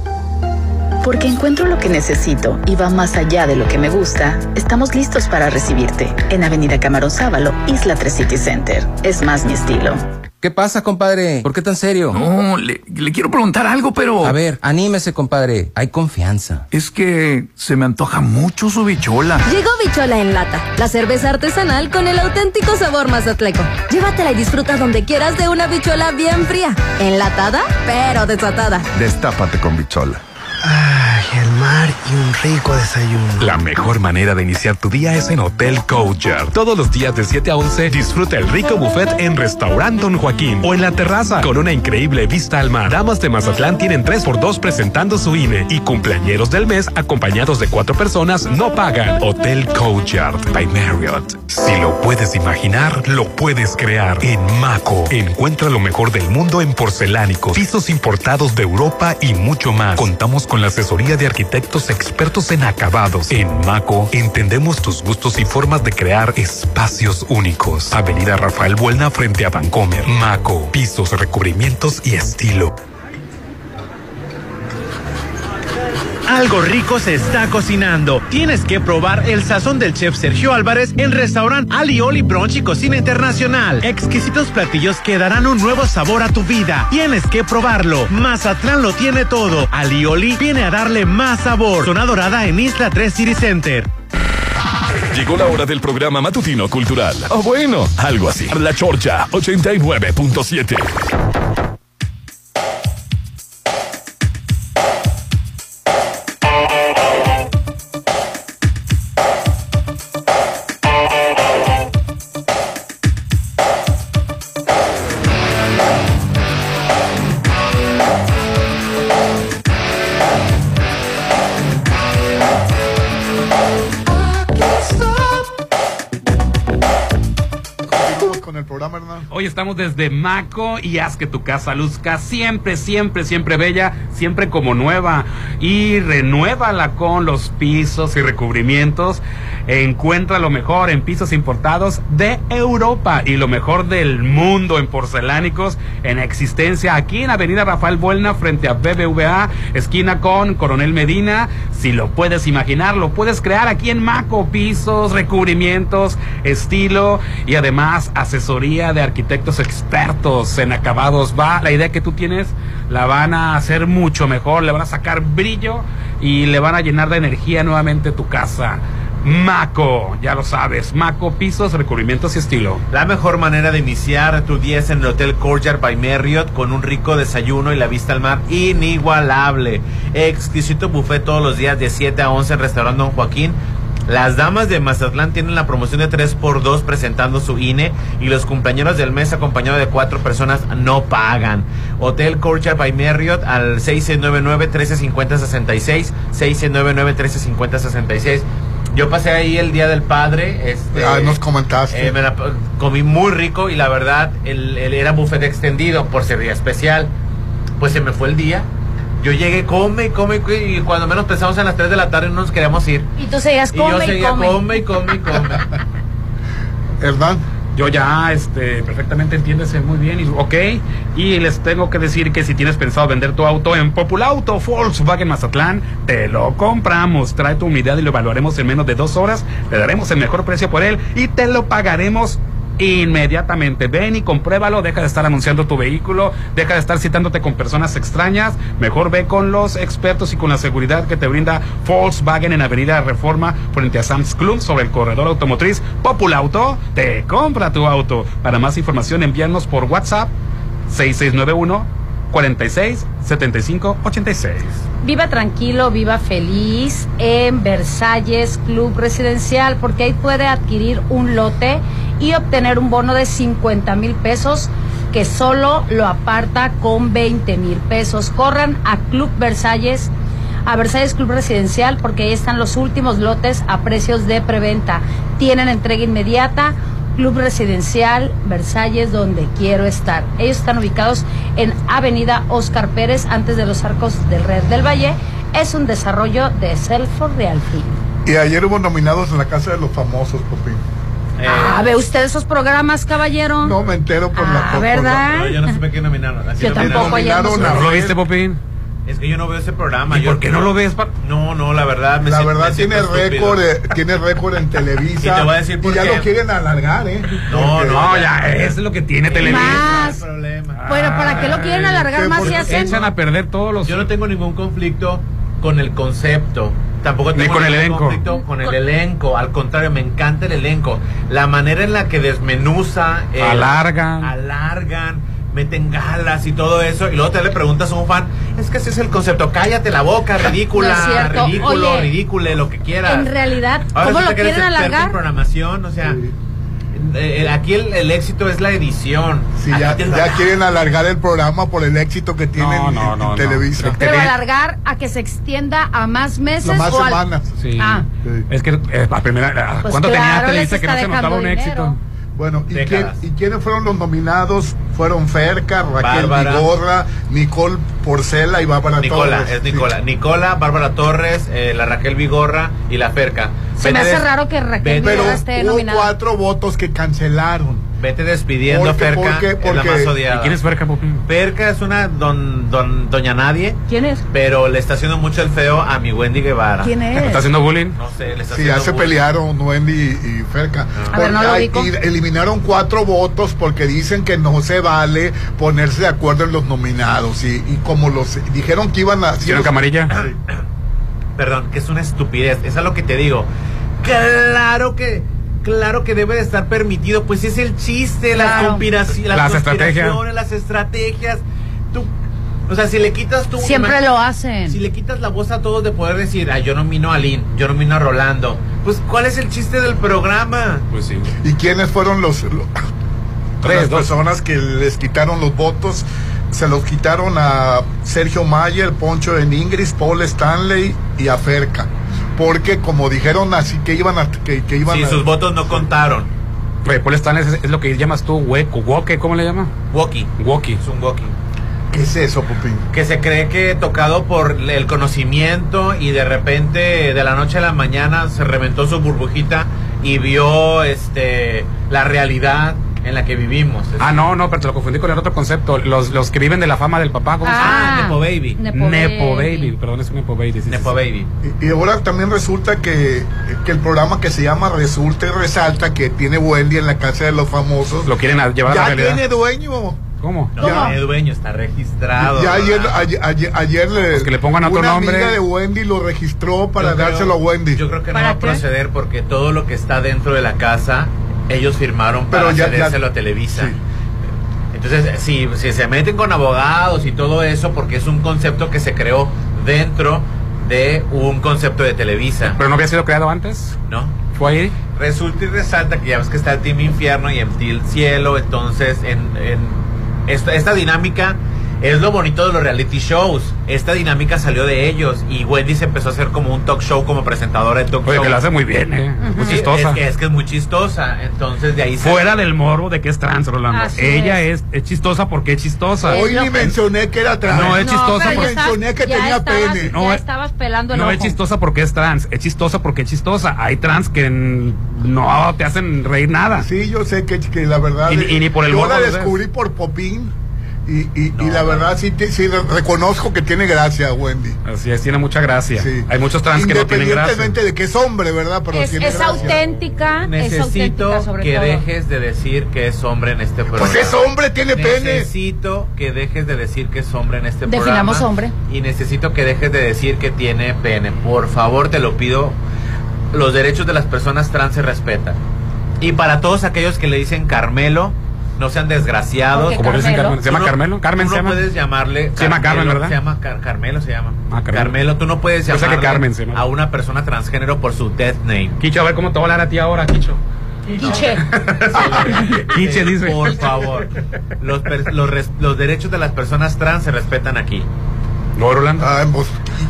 Porque encuentro lo que necesito y va más allá de lo que me gusta, estamos listos para recibirte en Avenida Camarón Sábalo, Isla 3 City Center. Es más mi estilo. ¿Qué pasa, compadre? ¿Por qué tan serio? No, le, le, quiero preguntar algo, pero... A ver, anímese, compadre. Hay confianza. Es que se me antoja mucho su bichola. Llegó Bichola en lata, la cerveza artesanal con el auténtico sabor mazatleco. Llévatela y disfruta donde quieras de una bichola bien fría. Enlatada, pero desatada. Destápate con bichola. 唉 El mar y un rico desayuno. La mejor manera de iniciar tu día es en Hotel Courtyard. Todos los días de 7 a 11 disfruta el rico buffet en Restaurant Don Joaquín o en la terraza con una increíble vista al mar. Damas de Mazatlán tienen 3x2 presentando su INE y cumpleañeros del mes acompañados de cuatro personas no pagan. Hotel Courtyard by Marriott. Si lo puedes imaginar, lo puedes crear. En Maco, encuentra lo mejor del mundo en porcelánicos, pisos importados de Europa y mucho más. Contamos con la asesoría de arquitectos expertos en acabados. En Maco entendemos tus gustos y formas de crear espacios únicos. Avenida Rafael Buelna frente a Vancomer. Maco, pisos, recubrimientos y estilo. Algo rico se está cocinando. Tienes que probar el sazón del chef Sergio Álvarez en restaurante Alioli Brunch y Cocina Internacional. Exquisitos platillos que darán un nuevo sabor a tu vida. Tienes que probarlo. Mazatlán lo tiene todo. Alioli viene a darle más sabor. Zona Dorada en Isla 3 City Center. Llegó la hora del programa matutino cultural. O bueno, algo así. La Chorcha 89.7. estamos desde Maco y haz que tu casa luzca siempre, siempre, siempre bella, siempre como nueva. Y renuévala con los pisos y recubrimientos. Encuentra lo mejor en pisos importados de Europa y lo mejor del mundo en porcelánicos en existencia aquí en Avenida Rafael Buelna frente a BBVA, esquina con Coronel Medina. Si lo puedes imaginar, lo puedes crear aquí en Maco. Pisos, recubrimientos, estilo y además asesoría de arquitectos expertos en acabados. Va, la idea que tú tienes la van a hacer mucho mejor, le van a sacar brillo y le van a llenar de energía nuevamente tu casa. Maco, ya lo sabes, Maco, pisos, recubrimientos y estilo. La mejor manera de iniciar tu día es en el Hotel Courtyard by Marriott con un rico desayuno y la vista al mar inigualable. Exquisito buffet todos los días de 7 a 11 en Restaurante Don Joaquín. Las damas de Mazatlán tienen la promoción de 3x2 presentando su INE y los compañeros del mes acompañados de cuatro personas no pagan. Hotel Courtyard by Marriott al 699-1350-66, 699-1350-66. Yo pasé ahí el día del padre. Este, Ah, nos comentaste. eh, me la comí muy rico y la verdad, el, el- era buffet extendido por ser día especial. Pues se me fue el día. Yo llegué, come y come y cuando menos pensamos en las 3 de la tarde no nos queríamos ir. Y tú seguías Y yo come y seguía come. come y come y come. <laughs> Hernán. Yo ya, este, perfectamente entiéndese muy bien, y, ok. Y les tengo que decir que si tienes pensado vender tu auto en Populauto Volkswagen Mazatlán, te lo compramos. Trae tu unidad y lo evaluaremos en menos de dos horas. Le daremos el mejor precio por él y te lo pagaremos inmediatamente. Ven y compruébalo. Deja de estar anunciando tu vehículo. Deja de estar citándote con personas extrañas. Mejor ve con los expertos y con la seguridad que te brinda Volkswagen en Avenida Reforma frente a Sam's Club sobre el corredor automotriz Populauto. Te compra tu auto. Para más información envíanos por WhatsApp 6691 46 75 86. Viva tranquilo, viva feliz en Versalles Club Residencial, porque ahí puede adquirir un lote y obtener un bono de 50 mil pesos que solo lo aparta con 20 mil pesos. Corran a Club Versalles, a Versalles Club Residencial, porque ahí están los últimos lotes a precios de preventa. Tienen entrega inmediata. Club Residencial Versalles, donde quiero estar. Ellos están ubicados en Avenida Oscar Pérez, antes de los arcos del Red del Valle. Es un desarrollo de Selford Realty. Y ayer hubo nominados en la Casa de los Famosos, Popín. Ah, ¿ve usted esos programas, caballero? No me entero por la Ah, ¿verdad? No, yo no supe quién nominaron. Así Yo nominaron. tampoco, ayer Nominaron ¿No lo viste, Popín? Es que yo no veo ese programa. ¿Y yo- por qué no lo ves? pa- No, no, la verdad. Me La siento- verdad me tiene récord, eh, tiene récord en <laughs> Televisa. Y te voy a decir por y ya lo quieren alargar, ¿eh? No, Porque- no, ya, es lo que tiene Televisa. Más. problema. Bueno, ¿para qué lo quieren alargar más si hacen? Echan a perder todos los. Yo no tengo ningún conflicto con el concepto. Tampoco Ni tengo con el ningún elenco. conflicto con el elenco. Al contrario, me encanta el elenco. La manera en la que desmenuza. el- Alargan. Alargan. Meten galas y todo eso. Y luego te le preguntas a un fan: Es que ese es el concepto. Cállate la boca, ridícula. No. Ridículo, Oye, ridículo, lo que quieras. En realidad, Ahora ¿cómo lo quieren experto en alargar? programación, o sea. eh, aquí el, el éxito es la edición. Sí, ya, ya quieren alargar el programa por el éxito que tienen No, no, en, no, en no. Televisa. Pero alargar a que se extienda a más meses No, más o al- semanas. Sí. Ah. Sí. Es que eh, la primera. Pues ¿Cuánto claro, tenía Televisa que no se notaba un éxito? Bueno, ¿y, quién-. ¿y quiénes fueron los nominados? Fueron Ferca, Raquel Bárbara. Vigorra, Nicole Porcela y Bárbara Nicola, Torres. es Nicola. Nicola, Bárbara Torres, eh, la Raquel Vigorra y la Ferca. Se me hace raro que Raquel Pero Vigorra esté hubo nominada. cuatro votos que cancelaron. Vete despidiendo, ¿Por qué? Ferca. ¿Por qué? Es la Porque- más ¿Y odiada. quién es Ferca, Popín? Ferca es una don, don, doña nadie, ¿Quién es? pero le está haciendo mucho el feo a mi Wendy Guevara. ¿Quién ¿Está es? haciendo bullying? No sé, le está Sí, haciendo ya se pelearon Wendy y Ferca. A ver, no lo Porque- ubico. y eliminaron cuatro votos porque dicen que no se vale ponerse de acuerdo en los nominados. Y, y como los dijeron que iban a. ¿Hicieron camarilla? <coughs> Perdón, que es una estupidez. Eso es lo que te digo. Claro que. Claro que debe de estar permitido, pues es el chiste, las Claro. las, Las estrategias. conspiraciones, las estrategias. Tú, o sea, si le quitas tú Siempre lo hacen. Si le quitas la voz a todos de poder decir, ah, yo nomino a Lynn, yo nomino a Rolando, pues ¿cuál es el chiste del programa? Pues sí. ¿Y quiénes fueron los, los- <laughs> Tres, las dos. personas que les quitaron los votos? Se los quitaron a Sergio Mayer, Poncho de Ningris, Paul Stanley y a Ferca. Porque como dijeron así que iban a... Que, que iban Sí, a- sus votos no contaron. Paul Stanley es, es lo que llamas tú, hueco, woke, ¿cómo le llama? Walkie. Walkie. Es un walkie. ¿Qué es eso, Popín? Que se cree que tocado por el conocimiento y de repente de la noche a la mañana se reventó su burbujita y vio este la realidad en la que vivimos. Ah, no, no, pero te lo confundí con el otro concepto. Los, los que viven de la fama del papá, ¿cómo se llama? Ah, Nepo Baby. Nepo Nepo Baby. Baby, perdón, es un Nepo Baby. sí, Nepo sí. Baby. Y, y ahora también resulta que, que el programa que se llama Resulta y Resalta, que tiene Wendy en la casa de los famosos, Lo quieren llevar a la ya realidad. tiene dueño. ¿Cómo? No, Ya. tiene dueño, está registrado. Ya ayer, ¿verdad? ayer, ayer, ayer le, Pues que le pongan otro una nombre. amiga de Wendy lo registró para Yo creo- dárselo a Wendy. Yo creo que no ¿Para va a proceder porque todo lo que está dentro de la casa, ellos firmaron para Pero ya- ya- cedérselo a Televisa. Sí. Entonces, si, si se meten con abogados y todo eso, porque es un concepto que se creó dentro de un concepto de Televisa, ¿Pero no había sido creado antes? ¿no? ¿Fue ahí? Resulta y resalta que ya ves que está el Team Infierno y el Team Cielo, entonces en, en esta, esta dinámica es lo bonito de los reality shows. Esta dinámica salió de ellos y Wendy se empezó a hacer como un talk show como presentadora de talk Oye, show. que lo hace muy bien, ¿eh? Muy chistosa. Es que, es que es muy chistosa, entonces de ahí se- Fuera del morbo de que es trans, Rolando. Así Ella es. Es, chistosa porque es chistosa. Hoy ni mencioné que era trans. No, es chistosa porque- mencioné que ya tenía estabas- pene. No, eh, estabas pelando el No ojo. es chistosa porque es trans, es chistosa porque es chistosa. Hay trans que no te hacen reír nada. Sí, yo sé que, que la verdad. Y ni- y ni por el Yo morbo la descubrí por Popín. Y, y, y la verdad sí, sí re- reconozco que tiene gracia, Wendy. Así es, tiene mucha gracia. Sí. Hay muchos trans que no tienen gracia. Independientemente de que es hombre, ¿verdad? Pero Es, tiene es gracia. auténtica. es necesito auténtica sobre que todo. dejes de decir que es hombre en este programa. Pues es hombre, tiene pene. Necesito que dejes de decir que es hombre en este Definamos programa. hombre. Y necesito que dejes de decir que tiene pene. Por favor, te lo pido. Los derechos de las personas trans se respetan. Y para todos aquellos que le dicen Carmelo, no sean desgraciados. ¿Por qué Como dicen Carmelo? Carmen. ¿Se llama no- Carmelo? Carmen tú se no llama. puedes llamarle. Se llama Carmen, ¿verdad? Se llama Car- Carmelo, se llama. Ah, Carmelo. Carmelo, tú no puedes que llamarle Carmen se llama. a una persona transgénero por su death name. Quicho, a ver cómo te va a hablar a ti ahora, Quicho. Quiche. <laughs> Quiche dice. Por favor. Los derechos de las personas trans se respetan aquí. No, Rolando. Ah, pues,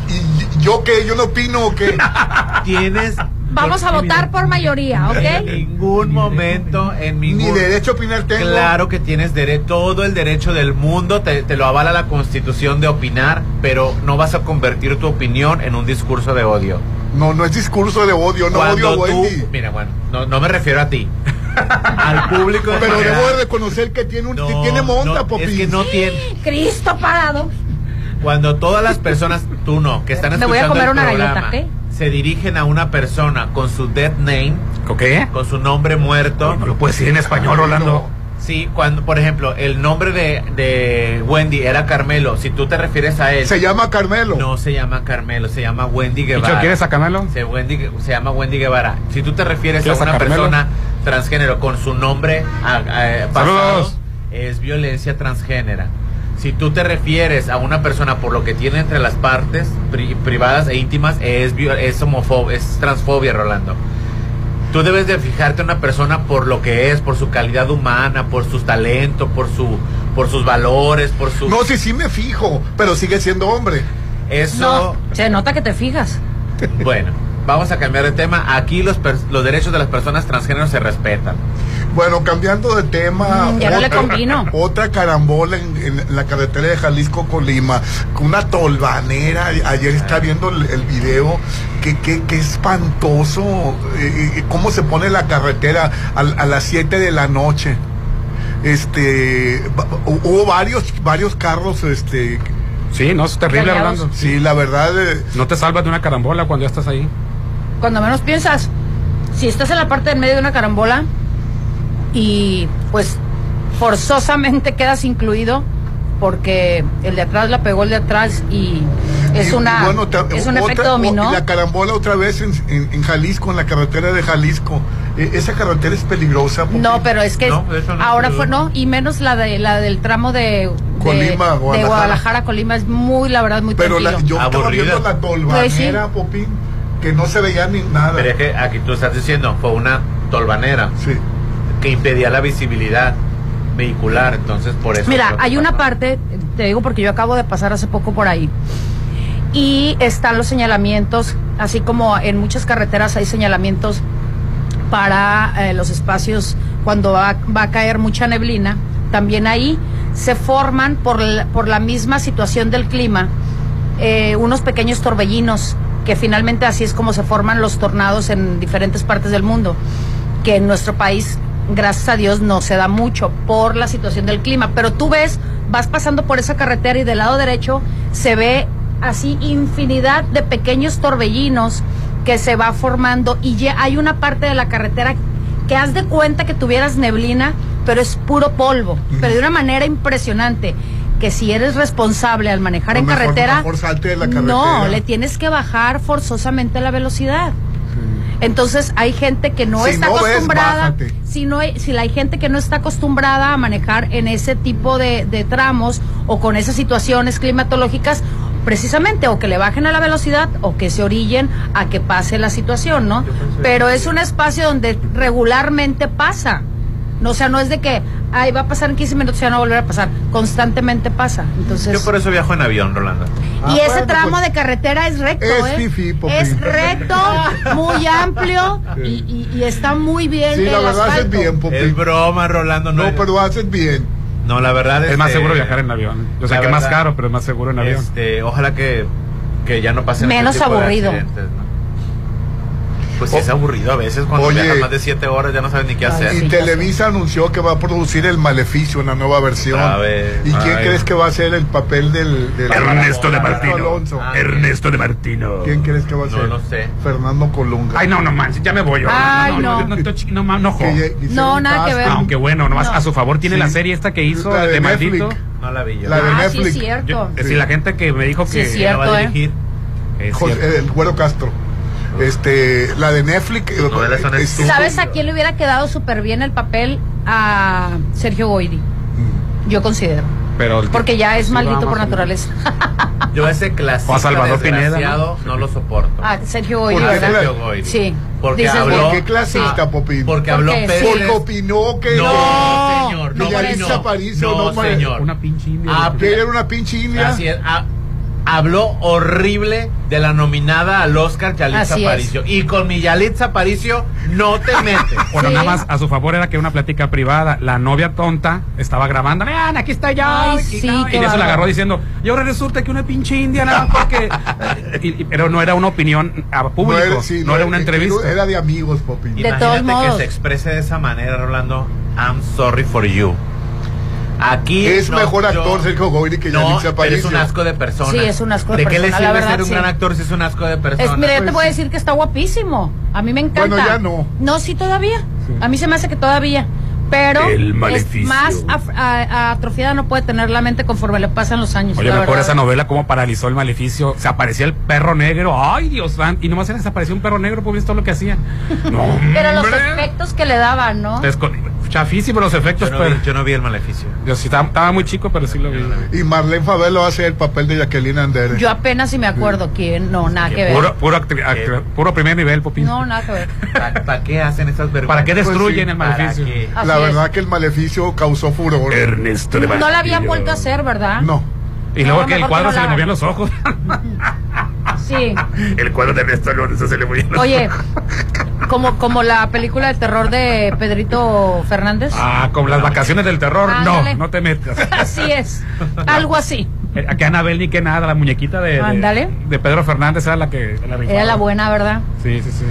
y, y- ¿Yo qué? ¿Yo no opino o qué? <laughs> Tienes. Vamos a votar por mayoría, En ¿ok? ningún momento, en Ni ningún. derecho a opinar tengo. Claro que tienes todo el derecho del mundo, te, te lo avala la constitución de opinar, pero no vas a convertir tu opinión en un discurso de odio. No, no es discurso de odio, no Cuando odio a tú- mira, bueno, no, no me refiero a ti. <laughs> Al público. en Pero general. debo de reconocer que tiene, un, No, que tiene monta, no. Es que no tiene. Cristo parado. Cuando todas las personas, tú no, que están Me escuchando voy a comer el una programa, galleta, ¿qué? Se dirigen a una persona con su dead name, ¿Con qué? con su nombre muerto. No lo puedes decir en español, Rolando. Sí, cuando, por ejemplo, el nombre de, de Wendy era Carmelo. Si tú te refieres a él, Se llama Carmelo. no se llama Carmelo, se llama Wendy Guevara. ¿quieres a Carmelo? Se, Wendy- se llama Wendy Guevara. Si tú te refieres a ¿Quieres a una Carmelo? persona transgénero con su nombre a- a- pasado, Saludos. es violencia transgénera. Si tú te refieres a una persona por lo que tiene entre las partes pri- privadas e íntimas, es, es homofobia, es transfobia, Rolando. Tú debes de fijarte en una persona por lo que es, por su calidad humana, por sus talentos, por su, por sus valores, por su No, sí, sí me fijo, pero sigue siendo hombre. eso. No, se nota que te fijas. Bueno, vamos a cambiar de tema. Aquí los, per- los derechos de las personas transgénero se respetan. Bueno, cambiando de tema. Mm, ya no le convino. Otra carambola en, en la carretera de Jalisco Colima. Con una tolvanera. Ayer está viendo el, el video. Qué que, que espantoso. eh, eh, cómo se pone la carretera a, a las 7 de la noche. Este. Hubo varios, varios carros. Este. Sí, no, es terrible. Rolando. Sí, la verdad. eh, No te salvas de una carambola cuando ya estás ahí. Cuando menos piensas, si estás en la parte del medio de una carambola y pues forzosamente <laughs> quedas incluido porque el de atrás la pegó el de atrás y es Y, una bueno, es un otra- efecto dominó. La carambola otra vez en, en- en Jalisco, en la carretera de Jalisco. Eh, esa carretera es peligrosa. porque- No, pero es que No, no ahora es fue no y menos la de la del tramo de, de- Colima, de Guadalajara. Guadalajara a Colima es muy la verdad muy Pero la- yo estaba Aburrida. viendo la Pues sí. tolvanera, Popín, que no se veía ni nada. Pero es que aquí tú estás diciendo, fue una tolvanera Sí. que impedía la visibilidad vehicular, entonces por eso. Mira, hay una parte, te digo porque yo acabo de pasar hace poco por ahí, y están los señalamientos, así como en muchas carreteras hay señalamientos para eh, los espacios cuando va, va a caer mucha neblina, también ahí se forman por la, por la misma situación del clima eh, unos pequeños torbellinos, que finalmente así es como se forman los tornados en diferentes partes del mundo, que en nuestro país, gracias a Dios, no se da mucho por la situación del clima. Pero tú ves, vas pasando por esa carretera y del lado derecho se ve así infinidad de pequeños torbellinos que se va formando y ya hay una parte de la carretera que haz de cuenta que tuvieras neblina, pero es puro polvo, pero de una manera impresionante que si eres responsable al manejar en carretera, mejor salte de la carretera. no, le tienes que bajar forzosamente la velocidad. Entonces hay gente que no Si está no acostumbrada, si no hay, si hay gente que no está acostumbrada a manejar en ese tipo de, de tramos o con esas situaciones climatológicas, precisamente o que le bajen a la velocidad o que se orillen a que pase la situación, ¿no? Pero es un espacio donde regularmente pasa. No, o sea, no es de que, ay, va a pasar en 15 minutos y ya no va a volver a pasar. Constantemente pasa. Entonces, Yo por eso viajo en avión, Rolando. y ese tramo de carretera es recto, Es ¿eh? fifí, es recto, <laughs> muy amplio y, y- y está muy bien Sí, la el verdad haces bien, Popín. Es broma, Rolando. No, No, pero haces bien. no la verdad Es más este, seguro viajar en avión. Yo sé la que es más caro, pero es más seguro en avión. Este, ojalá que, que ya no pasen Menos de aburrido. ¿no? Pues sí es aburrido a veces cuando Oye. más de 7 horas ya no sabes ni qué hacer. Y Televisa anunció que va a producir El Maleficio, una nueva versión. A ver. ¿Y quién Ay. crees que va a ser el papel del, del Ernesto de Martino. Alonso? Ernesto de Martino. ¿Quién crees que va a No, ser? no sé. Fernando Colunga. Ay, no, no manches, ya me voy. yo. Ay, no, no, no. no, no, no, no, no, no, No, nada que ver. Aunque bueno, nomás No. a su favor tiene Sí. la serie esta que hizo La de, de maldito. No la vi yo. La de Ah, sí, Netflix. es cierto. Yo- es decir, la gente que me dijo Sí, que ¿Quién cierto. la va a ¿eh? dirigir? es José- el Güero Castro. Este, la de Netflix. eh, estuvo- estúpidas. ¿Sabes a quién le hubiera quedado súper bien el papel? A Sergio Goyri. Yo considero. Pero Porque ya es Sí, maldito por naturaleza. <laughs> Yo ese clásico O a Salvador Pineda, desgraciado no lo soporto. Ah, Sergio Goyri, ¿Por. Sergio Goyri. Sí. Porque Dices, habló- ¿Por qué clasista, Popín? Porque ¿Por habló qué? Pérez. Porque opinó que No, señor, no, no, no pare- señor. Una pinche india. Ah, era una pinche india. Así es. ha- habló horrible de la nominada al Oscar Yalitza Así es. Aparicio. Y con mi Yalitza Aparicio no te <laughs> metes. Bueno, Sí. nada más a su favor era que una plática privada. La novia tonta estaba grabando. Vean, aquí está yo. Ay, y, sí, no, y de eso la agarró diciendo. Y ahora resulta que una pinche india nada más porque. y- y- pero no era una opinión a público. No era, sí, una entrevista. Era de amigos, Popín. De Imagínate todos modos. que se exprese de esa manera, Rolando. I'm sorry for you. Aquí Es no, mejor yo- actor Sergio Goyri que No, Yalitza Aparicio. es un asco de persona. Sí, es un asco de ¿De qué le persona, sirve verdad, ser un sí. gran actor si es un asco de persona? Es, mira, yo te Pues voy a decir que está guapísimo. A mí me encanta. Bueno, ya no. No, sí, todavía. A mí se me hace que todavía. Pero El es más atrofiada no puede tener la mente conforme le pasan los años. Oye, la me acuerdo verdad. esa novela cómo paralizó el maleficio. Se aparecía el perro negro. Ay, Dios santo. Y nomás se desapareció un perro negro, pues todo lo que hacía. <laughs> No, Pero los efectos que le daban, ¿no? Chafísimo los efectos, Yo no, pero. vi, yo no vi el maleficio. Yo sí estaba, estaba muy chico, pero sí lo vi. Y Marlene Favelo hace el papel de Jacqueline Andere. Yo apenas si me acuerdo quién. No, nada que ver. Puro, puro, primer nivel, Popín. No, nada que ver. ¿Para qué hacen esas vergüenzas? ¿Para qué destruyen sí. el maleficio? ¿Para qué? Así La. Verdad que el maleficio causó furor. Ernesto de No la habían vuelto a hacer, ¿verdad? No. Y luego No, que el cuadro que no se le movían los ojos. <laughs> Sí. el cuadro de Ernesto Alonso se le movían los Oye, ojos. como, como la película de terror de Pedrito Fernández. Ah, con las vacaciones del terror. No, no te metas. <laughs> Así es. Algo así. Eh, Aquí Anabel ni que nada, la muñequita de, de, Pedro Fernández era la que la. Era la buena, ¿verdad? Sí, sí, sí.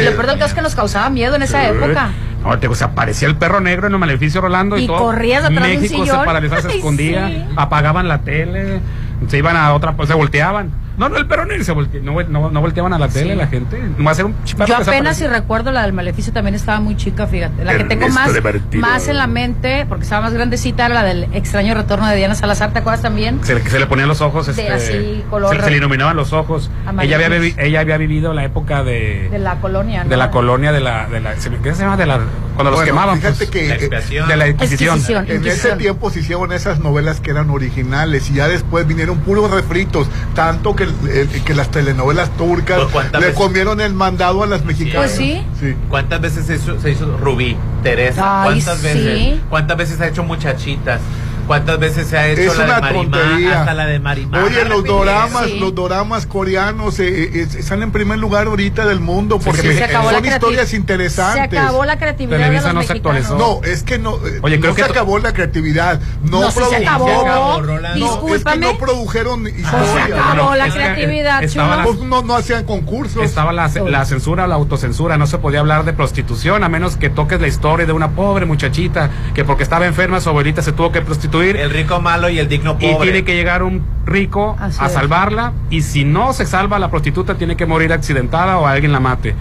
Y lo peor del caso es que nos causaba miedo en esa Sí. época. No, te, o sea, aparecía el perro negro en el maleficio Rolando y, Y todo. corrías atrás de un México se sillón. paralizaba, se <laughs> Ay, escondía, sí. apagaban la tele, se iban a otra, pues se volteaban. No, no, el se volte- no, no, no volteaban a la tele la gente. No hacer un chipazo Yo que apenas si recuerdo la del maleficio también estaba muy chica, fíjate. La que tengo más, más en la mente, porque estaba más grandecita, era la del extraño retorno de Diana Salazar, ¿te acuerdas también? se le, se le ponían los ojos, De este, así, color se, se le iluminaban los ojos. Ella había, ella había vivido la época de, De la colonia, ¿no? de la colonia de la, de la se me- ¿qué se llama? De la, cuando los quemaban. fíjate pues, que- La expiación. de la Inquisición. En ese tiempo se hicieron esas novelas que eran originales y ya después vinieron puros refritos, tanto que, el- el- que las telenovelas turcas Pues, ¿cuántas le veces? comieron el mandado a las mexicanas. Pues sí. Sí. ¿Cuántas veces se hizo, se hizo Rubí, Teresa? Ay, ¿Cuántas sí. veces? ¿Cuántas veces ha hecho muchachitas? ¿Cuántas veces se ha hecho Es la una de tontería. Hasta la de Marimar. Oye, los doramas, Sí. los doramas coreanos eh, eh, están en primer lugar ahorita del mundo porque Se acabó la son historias Se interesantes. acabó la creatividad Televisa de los no se actualizó. No, es que no, eh, Oye, creo no que se acabó la creatividad. No, No, sí se acabó. Se acabó. No, es que Discúlpame. no produjeron Se historias. acabó la es que, creatividad, la- Pues no, no hacían concursos. Estaba la, la censura, la autocensura, no se podía hablar de prostitución a menos que toques la historia de una pobre muchachita que porque estaba enferma su abuelita se tuvo que prostituir El rico malo y el digno y pobre. tiene que llegar un rico Así a es. salvarla y si no se salva la prostituta tiene que morir accidentada o alguien la mate.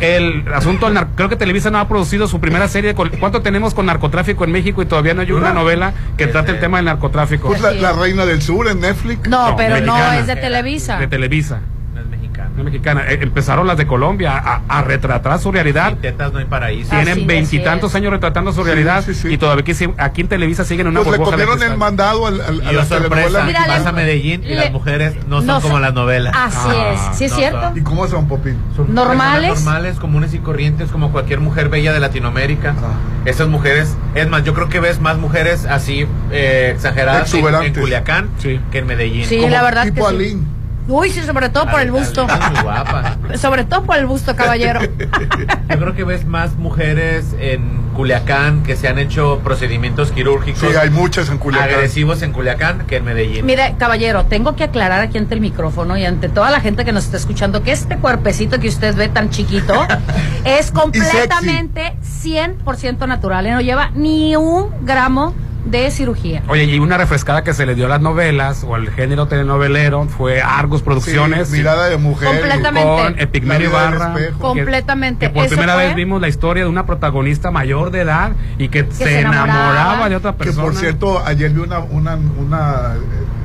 El asunto del nar- creo que Televisa no ha producido su primera serie con cuánto tenemos con narcotráfico en México y todavía no hay una novela que trate el tema del narcotráfico. Pues la, Así la. Reina del Sur en Netflix. No, No, pero no es de Televisa. de Televisa, No es mexicano. no mexicana. Eh, empezaron las de Colombia a, a retratar su realidad. Tetas no hay paraíso. Tienen veintitantos años retratando su Sí, realidad sí, sí. y todavía aquí, sí- aquí en Televisa siguen en una Pues le comieron el mandado al, al- a Y la sorpresa. Mira, vas a Medellín y le- las mujeres no son no como son- las novelas. Así Ah, es, sí es no cierto. son. ¿Y cómo son, Popín? Son normales. normales, comunes y corrientes, como cualquier mujer bella de Latinoamérica. Ah. Esas mujeres, es más, yo creo que ves más mujeres así eh, exageradas en, Exuberantes. en Culiacán Sí. que en Medellín. Sí, Como la verdad que tipo sí. Aline. Uy, sí, sobre todo por el busto. Muy guapa. <laughs> Sobre todo por el busto, caballero. <laughs> Yo creo que ves más mujeres en Culiacán que se han hecho procedimientos quirúrgicos Sí, hay muchas en Culiacán. agresivos en Culiacán que en Medellín. Mire, caballero, tengo que aclarar aquí ante el micrófono y ante toda la gente que nos está escuchando que este cuerpecito que usted ve tan chiquito <laughs> es completamente 100% natural. y No lleva ni un gramo de cirugía. Oye, y una refrescada que se le dio a las novelas o al género telenovelero fue Argos Producciones. Sí, mirada de mujer. Completamente. Con Epigmenio que- Completamente. Que por Eso primera fue- vez vimos la historia de una protagonista mayor de edad y que, se, se enamoraba. enamoraba de otra Que persona. por cierto, ayer vi una, una, una,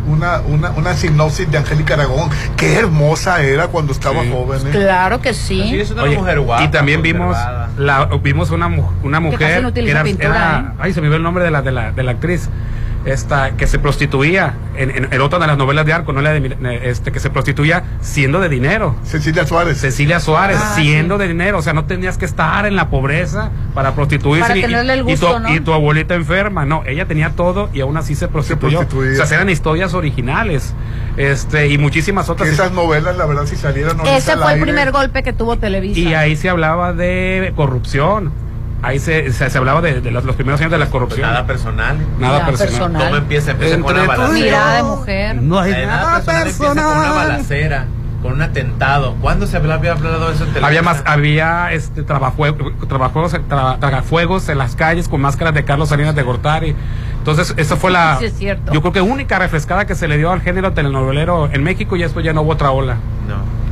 una, una, una sinopsis de Angélica Aragón. Qué hermosa era cuando estaba Sí. joven. ¿eh? Claro que sí. Sí, es una Oye, mujer guapa. y también vimos la, vimos una, una casi mujer no utiliza era, pintura, era- ¿eh? ay se me dio el nombre de la de la, de la actriz esta que se prostituía en, en, en otra de las novelas de Arco no la de mi- este que se prostituía siendo de dinero Cecilia Suárez. Cecilia Suárez Ah, siendo de dinero o sea no tenías que estar en la pobreza para prostituirse Para y, tenerle el y gusto, tu, ¿no? y tu abuelita enferma no ella tenía todo y aún así se prostituyó prostituía. o sea eran historias originales este y muchísimas Que otras esas novelas, la verdad, si ahorita Ese fue el aire, primer golpe que tuvo Televisa. y ahí se hablaba de corrupción. Ahí se, se, se hablaba de, de los, los primeros años de la Pues corrupción. nada personal. Nada Nada personal. personal. ¿Cómo empieza? Empieza con Entre una tú y balacera. Mirada de mujer. No hay La de nada personal empieza con una personal. balacera, con un atentado. ¿Cuándo se había hablado de eso en televisión? Había más, había este trabajue- trabajos, tra- tragafuegos en las calles con máscaras de Carlos Salinas de Gortari. Entonces, esa fue la, Sí, es cierto. yo creo que única refrescada que se le dio al género telenovelero en México y después ya no hubo otra ola. No.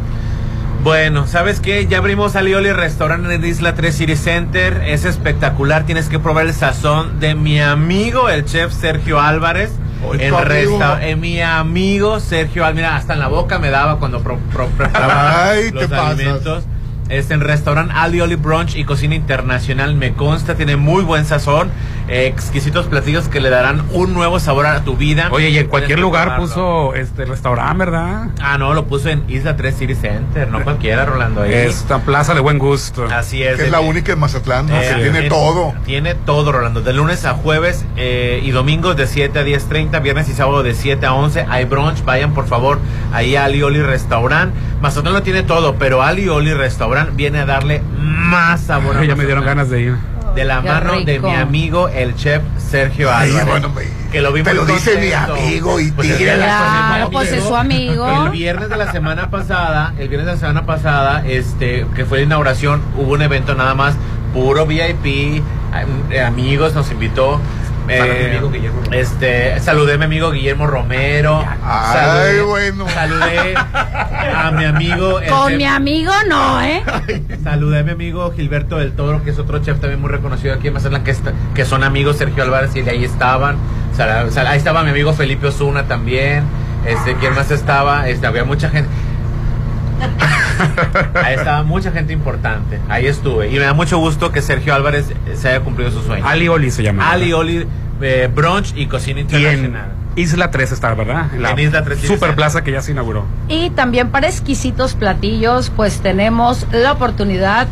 Bueno, ¿sabes qué? Ya abrimos Alioli Restaurante en el Isla 3 City Center. Es espectacular. Tienes que probar el sazón de mi amigo, el chef Sergio Álvarez. Tu amigo. resta- en mi amigo Sergio Álvarez. Mira, hasta en la boca me daba cuando pro- Ay, te los pasas. alimentos. Es en restaurante Alioli Brunch y Cocina Internacional. Me consta, tiene muy buen sazón. Exquisitos platillos que le darán un nuevo sabor a tu vida. Oye, y en cualquier lugar probarlo. puso este restaurante, ¿verdad? Ah, no, lo puso en Isla 3 City Center. No <laughs> cualquiera, Rolando. ahí. Esta plaza de buen gusto. Así es. que es la única en Mazatlán, ¿no? eh, que tiene en- todo. Tiene todo, Rolando. De lunes a jueves eh, y domingos de 7 a 10.30, viernes y sábado de 7 a 11. Hay brunch, vayan por favor ahí a Ali Oli Restaurant. Mazatlán lo tiene todo, pero Ali Oli Restaurant viene a darle más sabor. a ya me dieron ganas de ir. De la mano de mi amigo, el chef Sergio Álvarez. bueno, que lo vi pero dice mi amigo y Pues tira. Claro, pues es su amigo. El viernes de la semana pasada, el viernes de la semana pasada, este, que fue la inauguración, hubo un evento nada más, puro VIP, amigos, nos invitó. Eh, Saludé a mi amigo Guillermo Romero. este, saludé a mi amigo Guillermo Romero. Ay, saludé, bueno. Saludé a mi amigo. Con chef- mi amigo no, ¿eh? Saludé a mi amigo Gilberto del Toro, que es otro chef también muy reconocido aquí en Mazatlán, que, está- que son amigos Sergio Álvarez y de ahí estaban. Sal- sal- ahí estaba mi amigo Felipe Osuna también. Este, ¿quién más estaba? Este, había mucha gente. <laughs> Ahí estaba mucha gente importante. Ahí estuve. Y me da mucho gusto que Sergio Álvarez eh, se haya cumplido su sueño. Ali Oli se llama. Ali Oli, eh, Brunch y Cocina Y en Internacional. Isla 3 está, ¿verdad? En Isla 3 sí, Super sí. plaza que ya se inauguró. Y también para exquisitos platillos, pues tenemos la oportunidad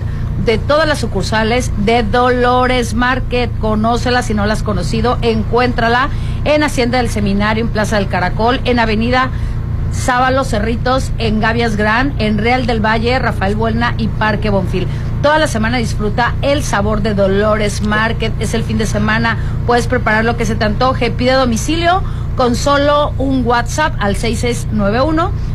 de todas las sucursales de Dolores Market. Conócela si no la has conocido, encuéntrala en Hacienda del Seminario, en Plaza del Caracol, en Avenida Sábalo Cerritos, en Gavias Gran, en Real del Valle, Rafael Buelna y Parque Bonfil. Toda la semana disfruta el sabor de Dolores Market. Es el fin de semana, puedes preparar lo que se te antoje. Pide domicilio con solo un WhatsApp al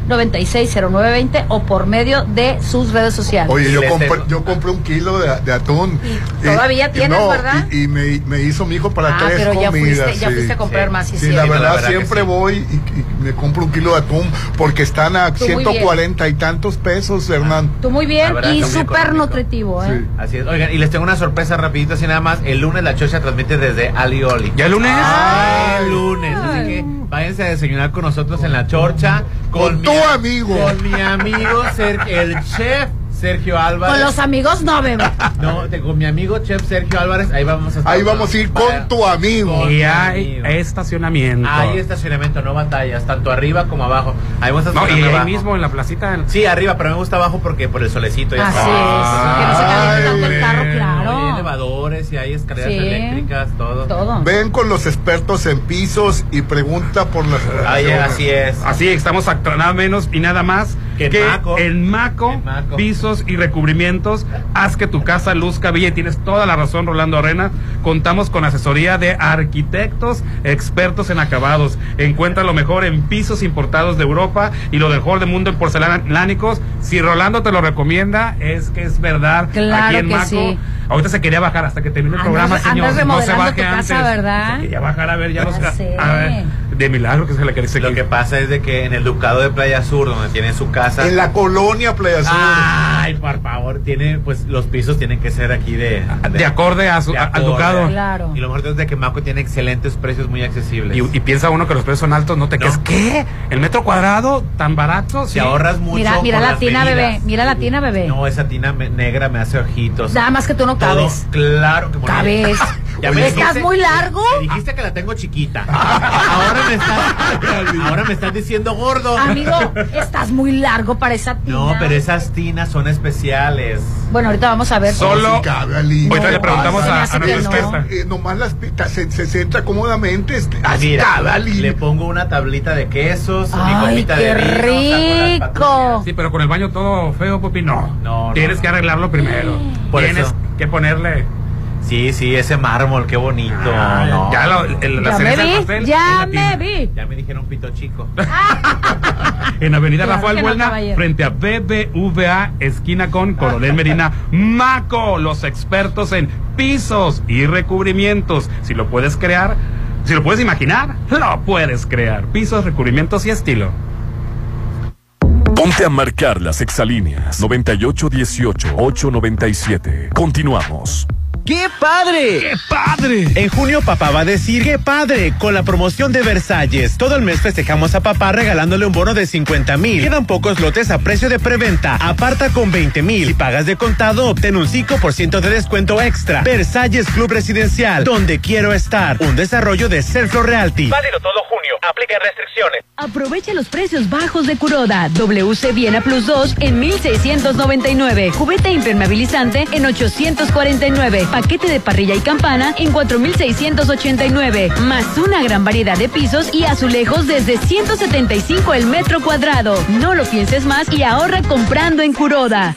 6691-960920 o por medio de sus redes sociales. Oye, yo compré, tengo- yo compré un kilo de, de atún. Y todavía tienes, no, ¿verdad? Y, y me, me hizo mi hijo para Ah, tres pero ya comidas. fuiste- ya sí. fuiste a comprar más, sí, Sí, sí. la verdad, la verdad siempre sí. voy y, y me compro un kilo de atún porque están a Tú muy bien. 140 y tantos pesos, Hernán. Tú muy bien verdad, y súper nutritivo, ¿eh? Sí. Así es. Oigan, y les tengo una sorpresa rapidito así nada más. El lunes la chocha transmite desde Ali Oli. ¿Ya el lunes? Ah, el lunes. Así que váyanse a desayunar con nosotros en la chorcha. Con mi tu amigo. Con mi amigo, Ser- el chef Sergio Álvarez. Con los amigos no, bebé. <laughs> No, te- con mi amigo chef Sergio Álvarez. Ahí vamos a estar. Ahí vamos a ir con tu amigo. Con Y hay amigo. estacionamiento. Hay estacionamiento, no batallas, tanto arriba como abajo. Ahí vamos a No, y estacionar ahí abajo. mismo en la placita. Sí, arriba, pero me gusta abajo porque por el solecito ya Así está. es. Que no se caliente tanto el carro, Hay claro. elevadores y hay escaleras Sí. eléctricas, todo. Todo. Ven con los expertos en pisos y pregunta por las Ahí, así es. Así estamos actuando nada menos y nada más Que Maco. en Maco, En Maco. pisos y recubrimientos. Haz que tu casa luzca bien. y Tienes toda la razón, Rolando Arena. Contamos con asesoría de arquitectos expertos en acabados. Encuentra lo mejor en pisos importados de Europa y lo mejor del mundo en porcelánicos. Si Rolando te lo recomienda, es que es verdad. Claro Aquí en que Maco. sí. Ahorita se quería bajar hasta que termine el Andas- programa, andas señor. No se baje tu casa, antes. ¿verdad? Se quería bajar a ver, ya, Ya los. sé. A ver, de milagro que se le quería Lo que pasa es de que en el Ducado de Playa Sur, donde tiene su casa. En la colonia Playa Sur. Ay, por favor, tiene, pues los pisos tienen que ser aquí de. De acorde a su- de al. Ducado. Claro. Y lo mejor es de que Maco tiene excelentes precios muy accesibles. Y, y piensa uno que los precios son altos, no te quedes. ¿Qué? ¿El metro cuadrado tan barato? Si ahorras mucho. Mira, mira la tina, medidas. bebé. Mira la tina, bebé. No, esa tina me- negra me hace ojitos. Nada más que tú no Todo, cabes. claro que. Cabes. <laughs> Ya me ¿Estás muy largo? Me dijiste que la tengo chiquita. <laughs> Ahora me estás, ahora me estás diciendo gordo. Amigo, estás muy largo para esa tina. No, pero esas tinas son especiales. Bueno, ahorita vamos a ver. Solo. Sí cabe. Ahorita le preguntamos a, a que nuestra no. experta. Eh, nomás las pitas se, se sienta cómodamente. Así Mira, Ali. le pongo una tablita de quesos, mi Ay, copita qué de vino, rico. Sí, pero con el baño todo feo, Popi, no. No, no, Tienes no. que arreglarlo primero. Por Tienes eso. que ponerle. Sí, sí, ese mármol, qué bonito. Ah, no. ya lo- el- la Ya me cereza vi, ya me vi. Ya me dijeron pito chico. <laughs> En Avenida Claro Rafael no, caballero. frente a BBVA, esquina con Coronel Medina, Maco, los expertos en pisos y recubrimientos. Si lo puedes crear, si lo puedes imaginar, lo puedes crear. Pisos, recubrimientos y estilo. Ponte a marcar las exalíneas 9818-897. Continuamos. ¡Qué padre! ¡Qué padre! En junio papá va a decir ¡Qué padre! Con la promoción de Versalles. Todo el mes festejamos a papá regalándole un bono de 50 mil. Quedan pocos lotes a precio de preventa. Aparta con 20 mil. Si pagas de contado, obtén un 5% de descuento extra. Versalles Club Residencial. Donde quiero estar. Un desarrollo de Selflo Realty. Válido todo junio. Aplica restricciones. Aprovecha los precios bajos de Curoda. WC Viena Plus 2 en 1699. Cubeta impermeabilizante en 849. Paquete de parrilla y campana en 4689. Más una gran variedad de pisos y azulejos desde 175 el metro cuadrado. No lo pienses más y ahorra comprando en Curoda.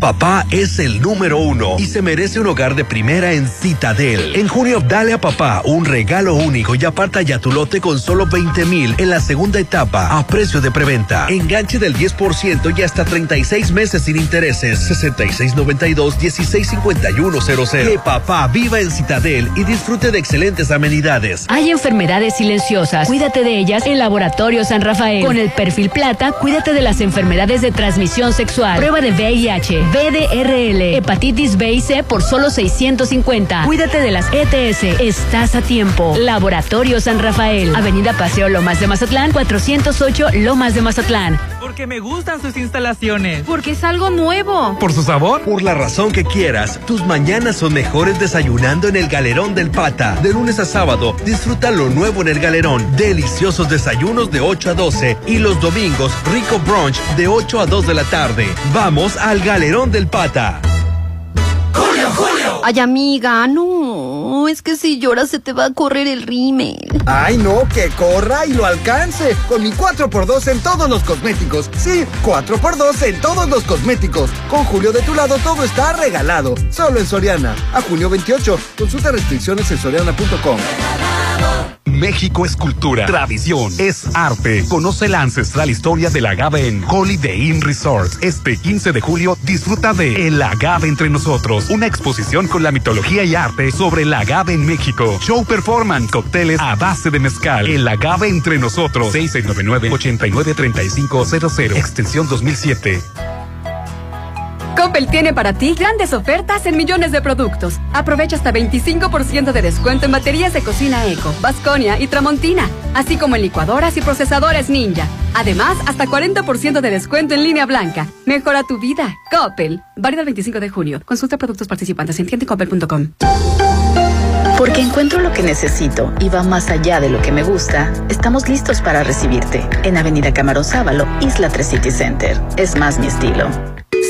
Papá es el número uno y se merece un hogar de primera en Citadel. En junio, dale a papá un regalo único y aparta ya tu lote con solo 20 mil en la segunda etapa a precio de preventa. Enganche del 10% y hasta 36 meses sin intereses. 6692-165100. Que papá viva en Citadel y disfrute de excelentes amenidades. Hay enfermedades silenciosas. Cuídate de ellas en Laboratorio San Rafael. Con el perfil plata, cuídate de las enfermedades de transmisión sexual. Prueba de VIH, VDRL, hepatitis B y C por solo 650. Cuídate de las ETS. Estás a tiempo. Laboratorio San Rafael. Avenida Paseo Lomas de Mazatlán, 408 Lomas de Mazatlán. Porque me gustan sus instalaciones. Porque es algo nuevo. ¿Por su sabor? Por la razón que quieras, tus mañanas son mejores desayunando en el Galerón del Pata. De lunes a sábado, disfruta lo nuevo en el Galerón. Deliciosos desayunos de 8 a 12 y los domingos, rico brunch de 8 a 2 de la tarde. Vamos al Galerón del Pata. Ay, amiga, no. Es que si lloras se te va a correr el rímel. Ay, no, que corra y lo alcance. Con mi 4x2 en todos los cosméticos. Sí, 4x2 en todos los cosméticos. Con Julio de tu lado todo está regalado. Solo en Soriana. A junio 28. Consulta restricciones en soriana.com. México es cultura, tradición, es arte. Conoce la ancestral historia del agave en Holiday Inn Resort. Este 15 de julio disfruta de El Agave entre nosotros, una exposición con la mitología y arte sobre el agave en México. Show performance, cócteles a base de mezcal. El Agave entre nosotros. 6699-893500, extensión 2007. Coppel tiene para ti grandes ofertas en millones de productos. Aprovecha hasta 25% de descuento en baterías de cocina Eco, Vasconia y Tramontina, así como en licuadoras y procesadores Ninja. Además, hasta 40% de descuento en línea blanca. Mejora tu vida. Coppel. Válido el 25 de junio. Consulta productos participantes en. Porque encuentro lo que necesito y va más allá de lo que me gusta, estamos listos para recibirte en Avenida Camarón Sábalo, Isla 3 City Center. Es más mi estilo.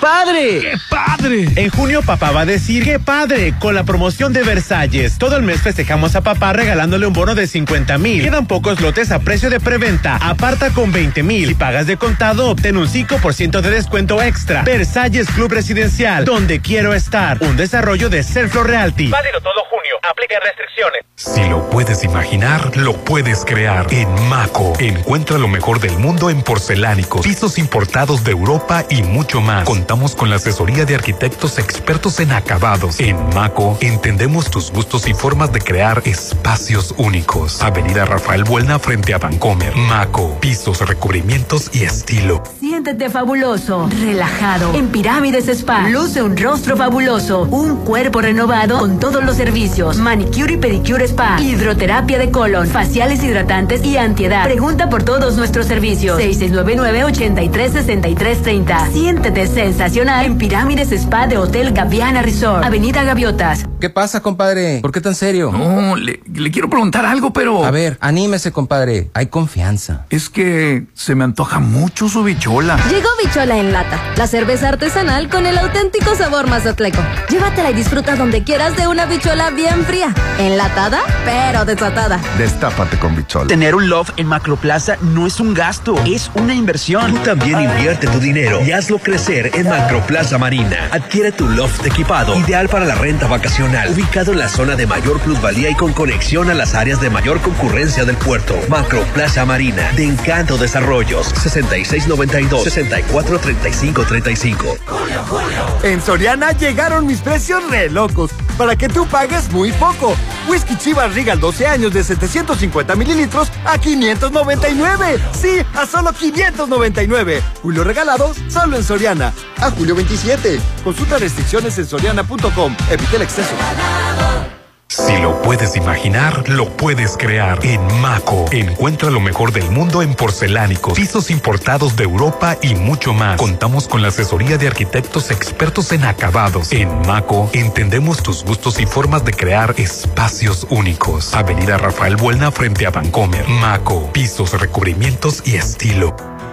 padre! ¡Qué padre! En junio papá va a decir ¡qué padre! Con la promoción de Versalles. Todo el mes festejamos a papá regalándole un bono de 50 mil. Quedan pocos lotes a precio de preventa. Aparta con 20 mil. Si pagas de contado, obtén un 5% de descuento extra. Versalles Club Residencial, donde quiero estar. Un desarrollo de Selflo Realty. Válido todo junio. Aplica restricciones. Si lo puedes imaginar, lo puedes crear. En Maco, encuentra lo mejor del mundo en porcelánicos, pisos importados de Europa y mucho más. Contamos con la asesoría de arquitectos expertos en acabados. En Maco, entendemos tus gustos y formas de crear espacios únicos. Avenida Rafael Buelna frente a Vancomer. Maco, pisos, recubrimientos y estilo. Siéntete fabuloso, relajado. En Pirámides Spa, luce un rostro fabuloso, un cuerpo renovado con todos los servicios. Manicure y pedicure spa, hidroterapia de colon, faciales hidratantes y antiedad. Pregunta por todos nuestros servicios. 6699-836330. Siéntete sensacional en Pirámides Spa de Hotel Gaviana Resort, Avenida Gaviotas. ¿Qué pasa, compadre? ¿Por qué tan serio? No, le, le quiero preguntar algo, pero... A ver, anímese, compadre. Hay confianza. Es que se me antoja mucho su bichola. Llegó Bichola en lata, la cerveza artesanal con el auténtico sabor mazatleco. Llévatela y disfruta donde quieras de una bichola bien fría, enlatada, pero desatada. Destápate con bichol. Tener un loft en Macroplaza no es un gasto, es una inversión. Tú también invierte tu dinero y hazlo crecer en Macroplaza Marina. Adquiere tu loft equipado, ideal para la renta vacacional, ubicado en la zona de mayor plusvalía y con conexión a las áreas de mayor concurrencia del puerto. Macroplaza Marina, de Encanto Desarrollos, 6692-643535. En Soriana llegaron mis precios re locos para que tú pagues muy poco. Whisky Chivas Regal 12 años de 750 mililitros a 599. Sí, a solo 599. Julio regalados solo en Soriana. A julio 27. Consulta restricciones en soriana.com. Evita el exceso. Si lo puedes imaginar, lo puedes crear. En Maco, encuentra lo mejor del mundo en porcelánicos, pisos importados de Europa y mucho más. Contamos con la asesoría de arquitectos expertos en acabados. En Maco, entendemos tus gustos y formas de crear espacios únicos. Avenida Rafael Buelna frente a Vancomer. Maco, pisos, recubrimientos y estilo.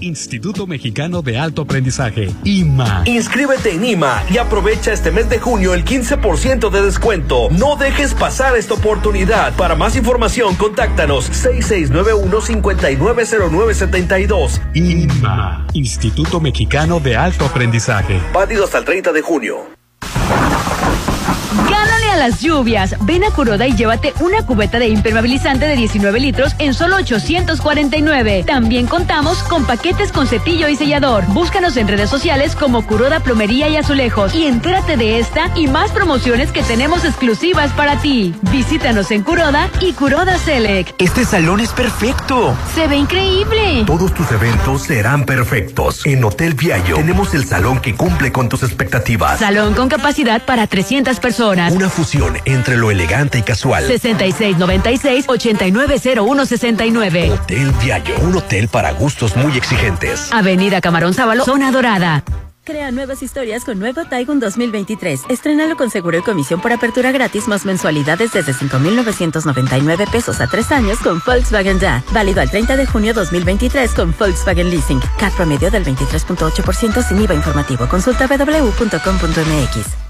Instituto Mexicano de Alto Aprendizaje, IMA. Inscríbete en IMA y aprovecha este mes de junio el 15% de descuento. No dejes pasar esta oportunidad. Para más información, contáctanos 6691-590972. IMA, Instituto Mexicano de Alto Aprendizaje. Válido hasta el 30 de junio. Gánale a las lluvias. Ven a Curoda y llévate una cubeta de impermeabilizante de 19 litros en solo 849. También contamos con paquetes con cepillo y sellador. Búscanos en redes sociales como Curoda Plomería y Azulejos y entérate de esta y más promociones que tenemos exclusivas para ti. Visítanos en Curoda y Curoda Select. Este salón es perfecto. Se ve increíble. Todos tus eventos serán perfectos. En Hotel Viallo tenemos el salón que cumple con tus expectativas. Salón con capacidad para 300 personas. Una fusión entre lo elegante y casual. 6696-890169. Hotel Viallo, un hotel para gustos muy exigentes. Avenida Camarón Sábalo, Zona Dorada. Crea nuevas historias con nuevo Taigun 2023. Estrenalo con seguro y comisión por apertura gratis más mensualidades desde 5,999 pesos a tres años con Volkswagen Ya. Válido al 30 de junio 2023 con Volkswagen Leasing. CAT promedio del 23.8% sin IVA informativo. Consulta www.com.mx.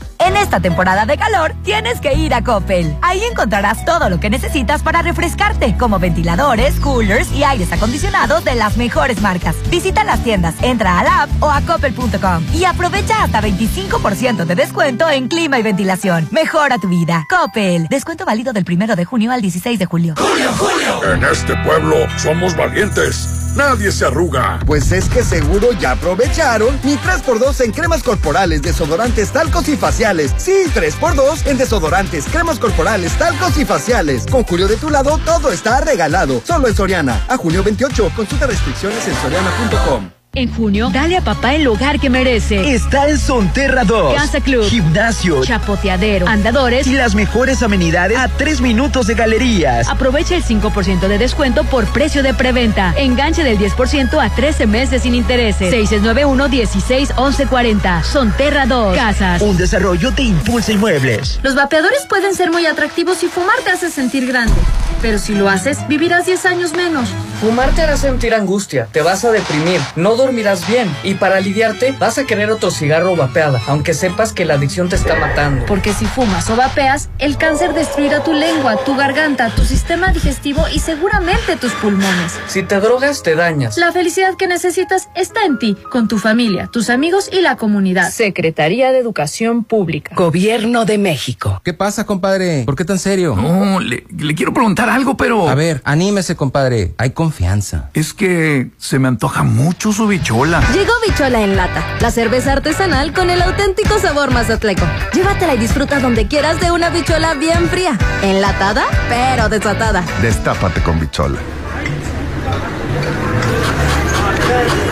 En esta temporada de calor tienes que ir a Coppel. Ahí encontrarás todo lo que necesitas para refrescarte, como ventiladores, coolers y aires acondicionados de las mejores marcas. Visita las tiendas, entra a la app o a coppel.com y aprovecha hasta 25% de descuento en clima y ventilación. Mejora tu vida. Coppel. Descuento válido del 1 de junio al 16 de julio. ¡Julio, julio! En este pueblo somos valientes. Nadie se arruga. Pues es que seguro ya aprovecharon mi 3x2 en cremas corporales, desodorantes, talcos y faciales. Sí, 3x2 en desodorantes, cremas corporales, talcos y faciales. Con Julio de tu lado, todo está regalado. Solo en Soriana. A junio 28, consulta restricciones en soriana.com. En junio, dale a papá el hogar que merece. Está en Sonterra 2. Casa Club. Gimnasio. Chapoteadero. Andadores. Y las mejores amenidades a tres minutos de galerías. Aprovecha el 5% de descuento por precio de preventa. Enganche del 10% a 13 meses sin intereses. 691-16-1140. Sonterra 2. Casas. Un desarrollo de Impulsa Inmuebles. Los vapeadores pueden ser muy atractivos y fumar te hace sentir grande. Pero si lo haces, vivirás 10 años menos. Fumar te hará sentir angustia, te vas a deprimir, no dormirás bien y para aliviarte vas a querer otro cigarro vapeada, aunque sepas que la adicción te está matando. Porque si fumas o vapeas, el cáncer destruirá tu lengua, tu garganta, tu sistema digestivo y seguramente tus pulmones. Si te drogas, te dañas. La felicidad que necesitas está en ti, con tu familia, tus amigos y la comunidad. Secretaría de Educación Pública. Gobierno de México. ¿Qué pasa, compadre? ¿Por qué tan serio? No, le, le quiero preguntar algo, pero... A ver, anímese, compadre. Hay confianza. Es que se me antoja mucho su bichola. Llegó Bichola en lata, la cerveza artesanal con el auténtico sabor mazatleco. Llévatela y disfruta donde quieras de una bichola bien fría, enlatada pero desatada. Destápate con bichola.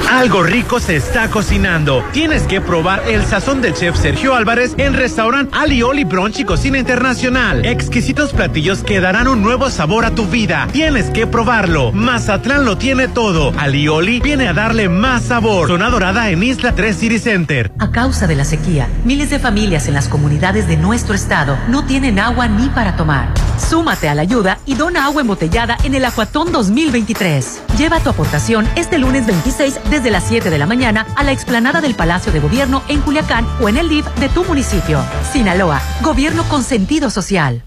Algo rico se está cocinando. Tienes que probar el sazón del chef Sergio Álvarez en restaurant Alioli Brunch y Cocina Internacional. Exquisitos platillos que darán un nuevo sabor a tu vida. Tienes que probarlo. Mazatlán lo tiene todo. Alioli viene a darle más sabor. Zona Dorada en Isla 3 City Center. A causa de la sequía, miles de familias en las comunidades de nuestro estado no tienen agua ni para tomar. Súmate a la ayuda y dona agua embotellada en el Acuatón 2023. Lleva tu aportación este lunes 26 desde las 7 de la mañana a la explanada del Palacio de Gobierno en Culiacán o en el DIF de tu municipio. Sinaloa, gobierno con sentido social.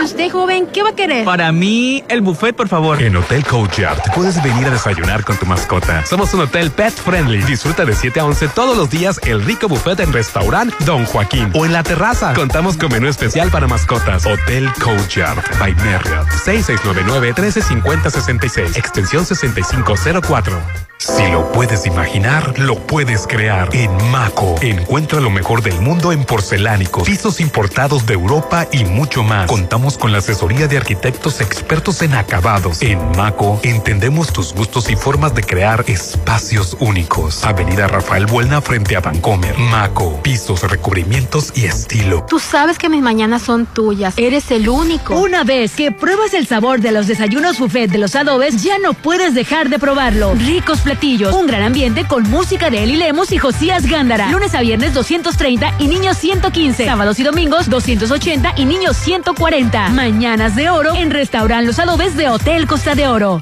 ¿Y usted, joven, qué va a querer? Para mí, el buffet, por favor. En Hotel Courtyard puedes venir a desayunar con tu mascota. Somos un hotel pet friendly. Disfruta de 7 a 11 todos los días el rico buffet en restaurant Don Joaquín o en la terraza. Contamos con menú especial para mascotas. Hotel Courtyard by Marriott. 6699-135066. Extensión 6504. Si lo puedes imaginar, lo puedes crear. En Maco, encuentra lo mejor del mundo en porcelánicos, pisos importados de Europa y mucho más. Contamos con la asesoría de arquitectos expertos en acabados. En Maco, entendemos tus gustos y formas de crear espacios únicos. Avenida Rafael Buelna frente a Vancomer. Maco, pisos, recubrimientos y estilo. Tú sabes que mis mañanas son tuyas. Eres el único. Una vez que pruebas el sabor de los desayunos buffet de los adobes, ya no puedes dejar de probarlo. Ricos platillos, un gran ambiente con música de Eli Lemos y Josías Gándara. Lunes a viernes 230 y niños 115. Sábados y domingos 280 y niños 140. Mañanas de oro en Restaurant Los Adobes de Hotel Costa de Oro.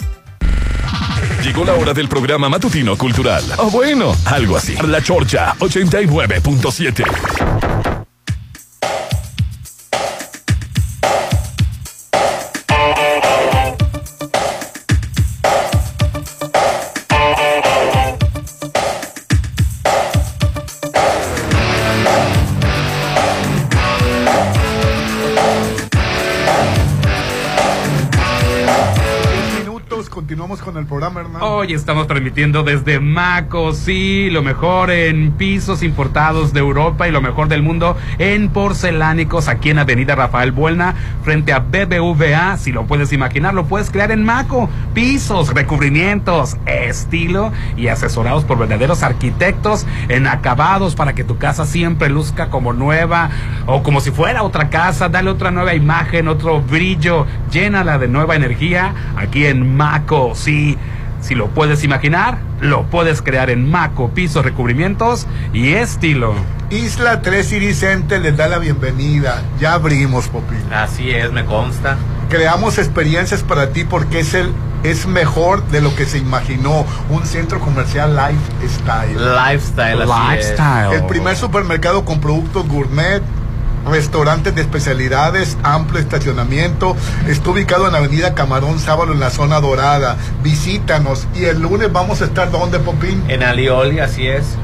Llegó la hora del programa matutino cultural. O bueno, algo así. La Chorcha 89.7. Hoy estamos transmitiendo desde Maco, sí, lo mejor en pisos importados de Europa y lo mejor del mundo en porcelánicos aquí en Avenida Rafael Buelna, frente a BBVA. Si lo puedes imaginar, lo puedes crear en Maco. Pisos, recubrimientos, estilo y asesorados por verdaderos arquitectos en acabados para que tu casa siempre luzca como nueva o como si fuera otra casa. Dale otra nueva imagen, otro brillo, llénala de nueva energía aquí en Maco, sí. Si lo puedes imaginar, lo puedes crear en Maco, pisos, recubrimientos y estilo. Isla 3 City Center les da la bienvenida. Ya abrimos, Popín. Así es, me consta. Creamos experiencias para ti porque es el es mejor de lo que se imaginó. Un centro comercial lifestyle. Lifestyle, así es. El primer supermercado con productos gourmet. Restaurantes de especialidades, amplio estacionamiento. Está ubicado en Avenida Camarón Sábalo en la zona dorada. Visítanos. Y el lunes vamos a estar ¿dónde, Popín? En Alioli, así es.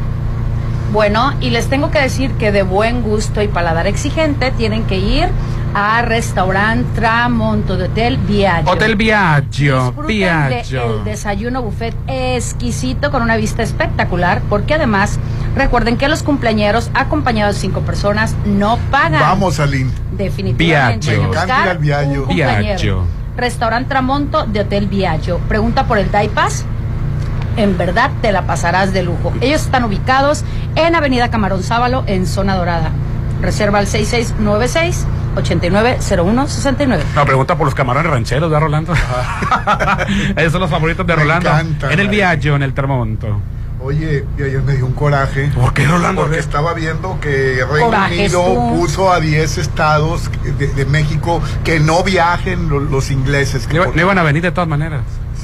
Bueno, y les tengo que decir que de buen gusto y paladar exigente tienen que ir a Restaurant Tramonto de Hotel Viaggio. Hotel Viaggio, Viaggio. el desayuno buffet exquisito con una vista espectacular, porque además recuerden que los cumpleañeros acompañados de cinco personas no pagan. Vamos, Aline. Definitivamente. Viaggio. buscar al Viaggio. un compañero. Viaggio. Restaurant Tramonto de Hotel Viaggio. Pregunta por el Daipas. En verdad te la pasarás de lujo. Ellos están ubicados en Avenida Camarón Sábalo, en Zona Dorada. Reserva al 6696 890169. No, pregunta por los camarones rancheros de Rolando. <laughs> Esos son los favoritos de Me Rolando. encantan, en el. Viaggio, en el Termonto. Oye, y ayer me dio un coraje. ¿Por qué, Rolando? Porque estaba viendo que Reino Unido tú. puso a 10 estados de, de México que no viajen lo- los, ingleses. No, iba- no iban a venir de todas maneras.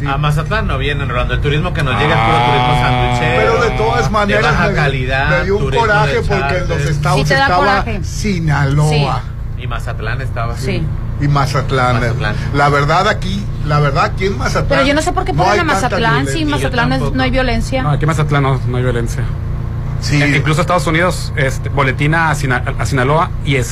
A Mazatlán no vienen, Rolando. El turismo que nos llega es puro Ah. turismo sanduchero. Pero de todas maneras de baja me, calidad. me dio un coraje porque en los estados Sí estaba coraje. Sinaloa Y Mazatlán estaba. Sí. y Mazatlán. Mazatlán. La verdad aquí, la verdad aquí en Mazatlán. Pero yo no sé por qué no ponen hay a Mazatlán. Sí, violencia. Mazatlán es- no hay violencia. No, aquí en Mazatlán no, no hay violencia. Sí. Eh, incluso Estados Unidos este, boletina a, Sina- a Sinaloa y eh,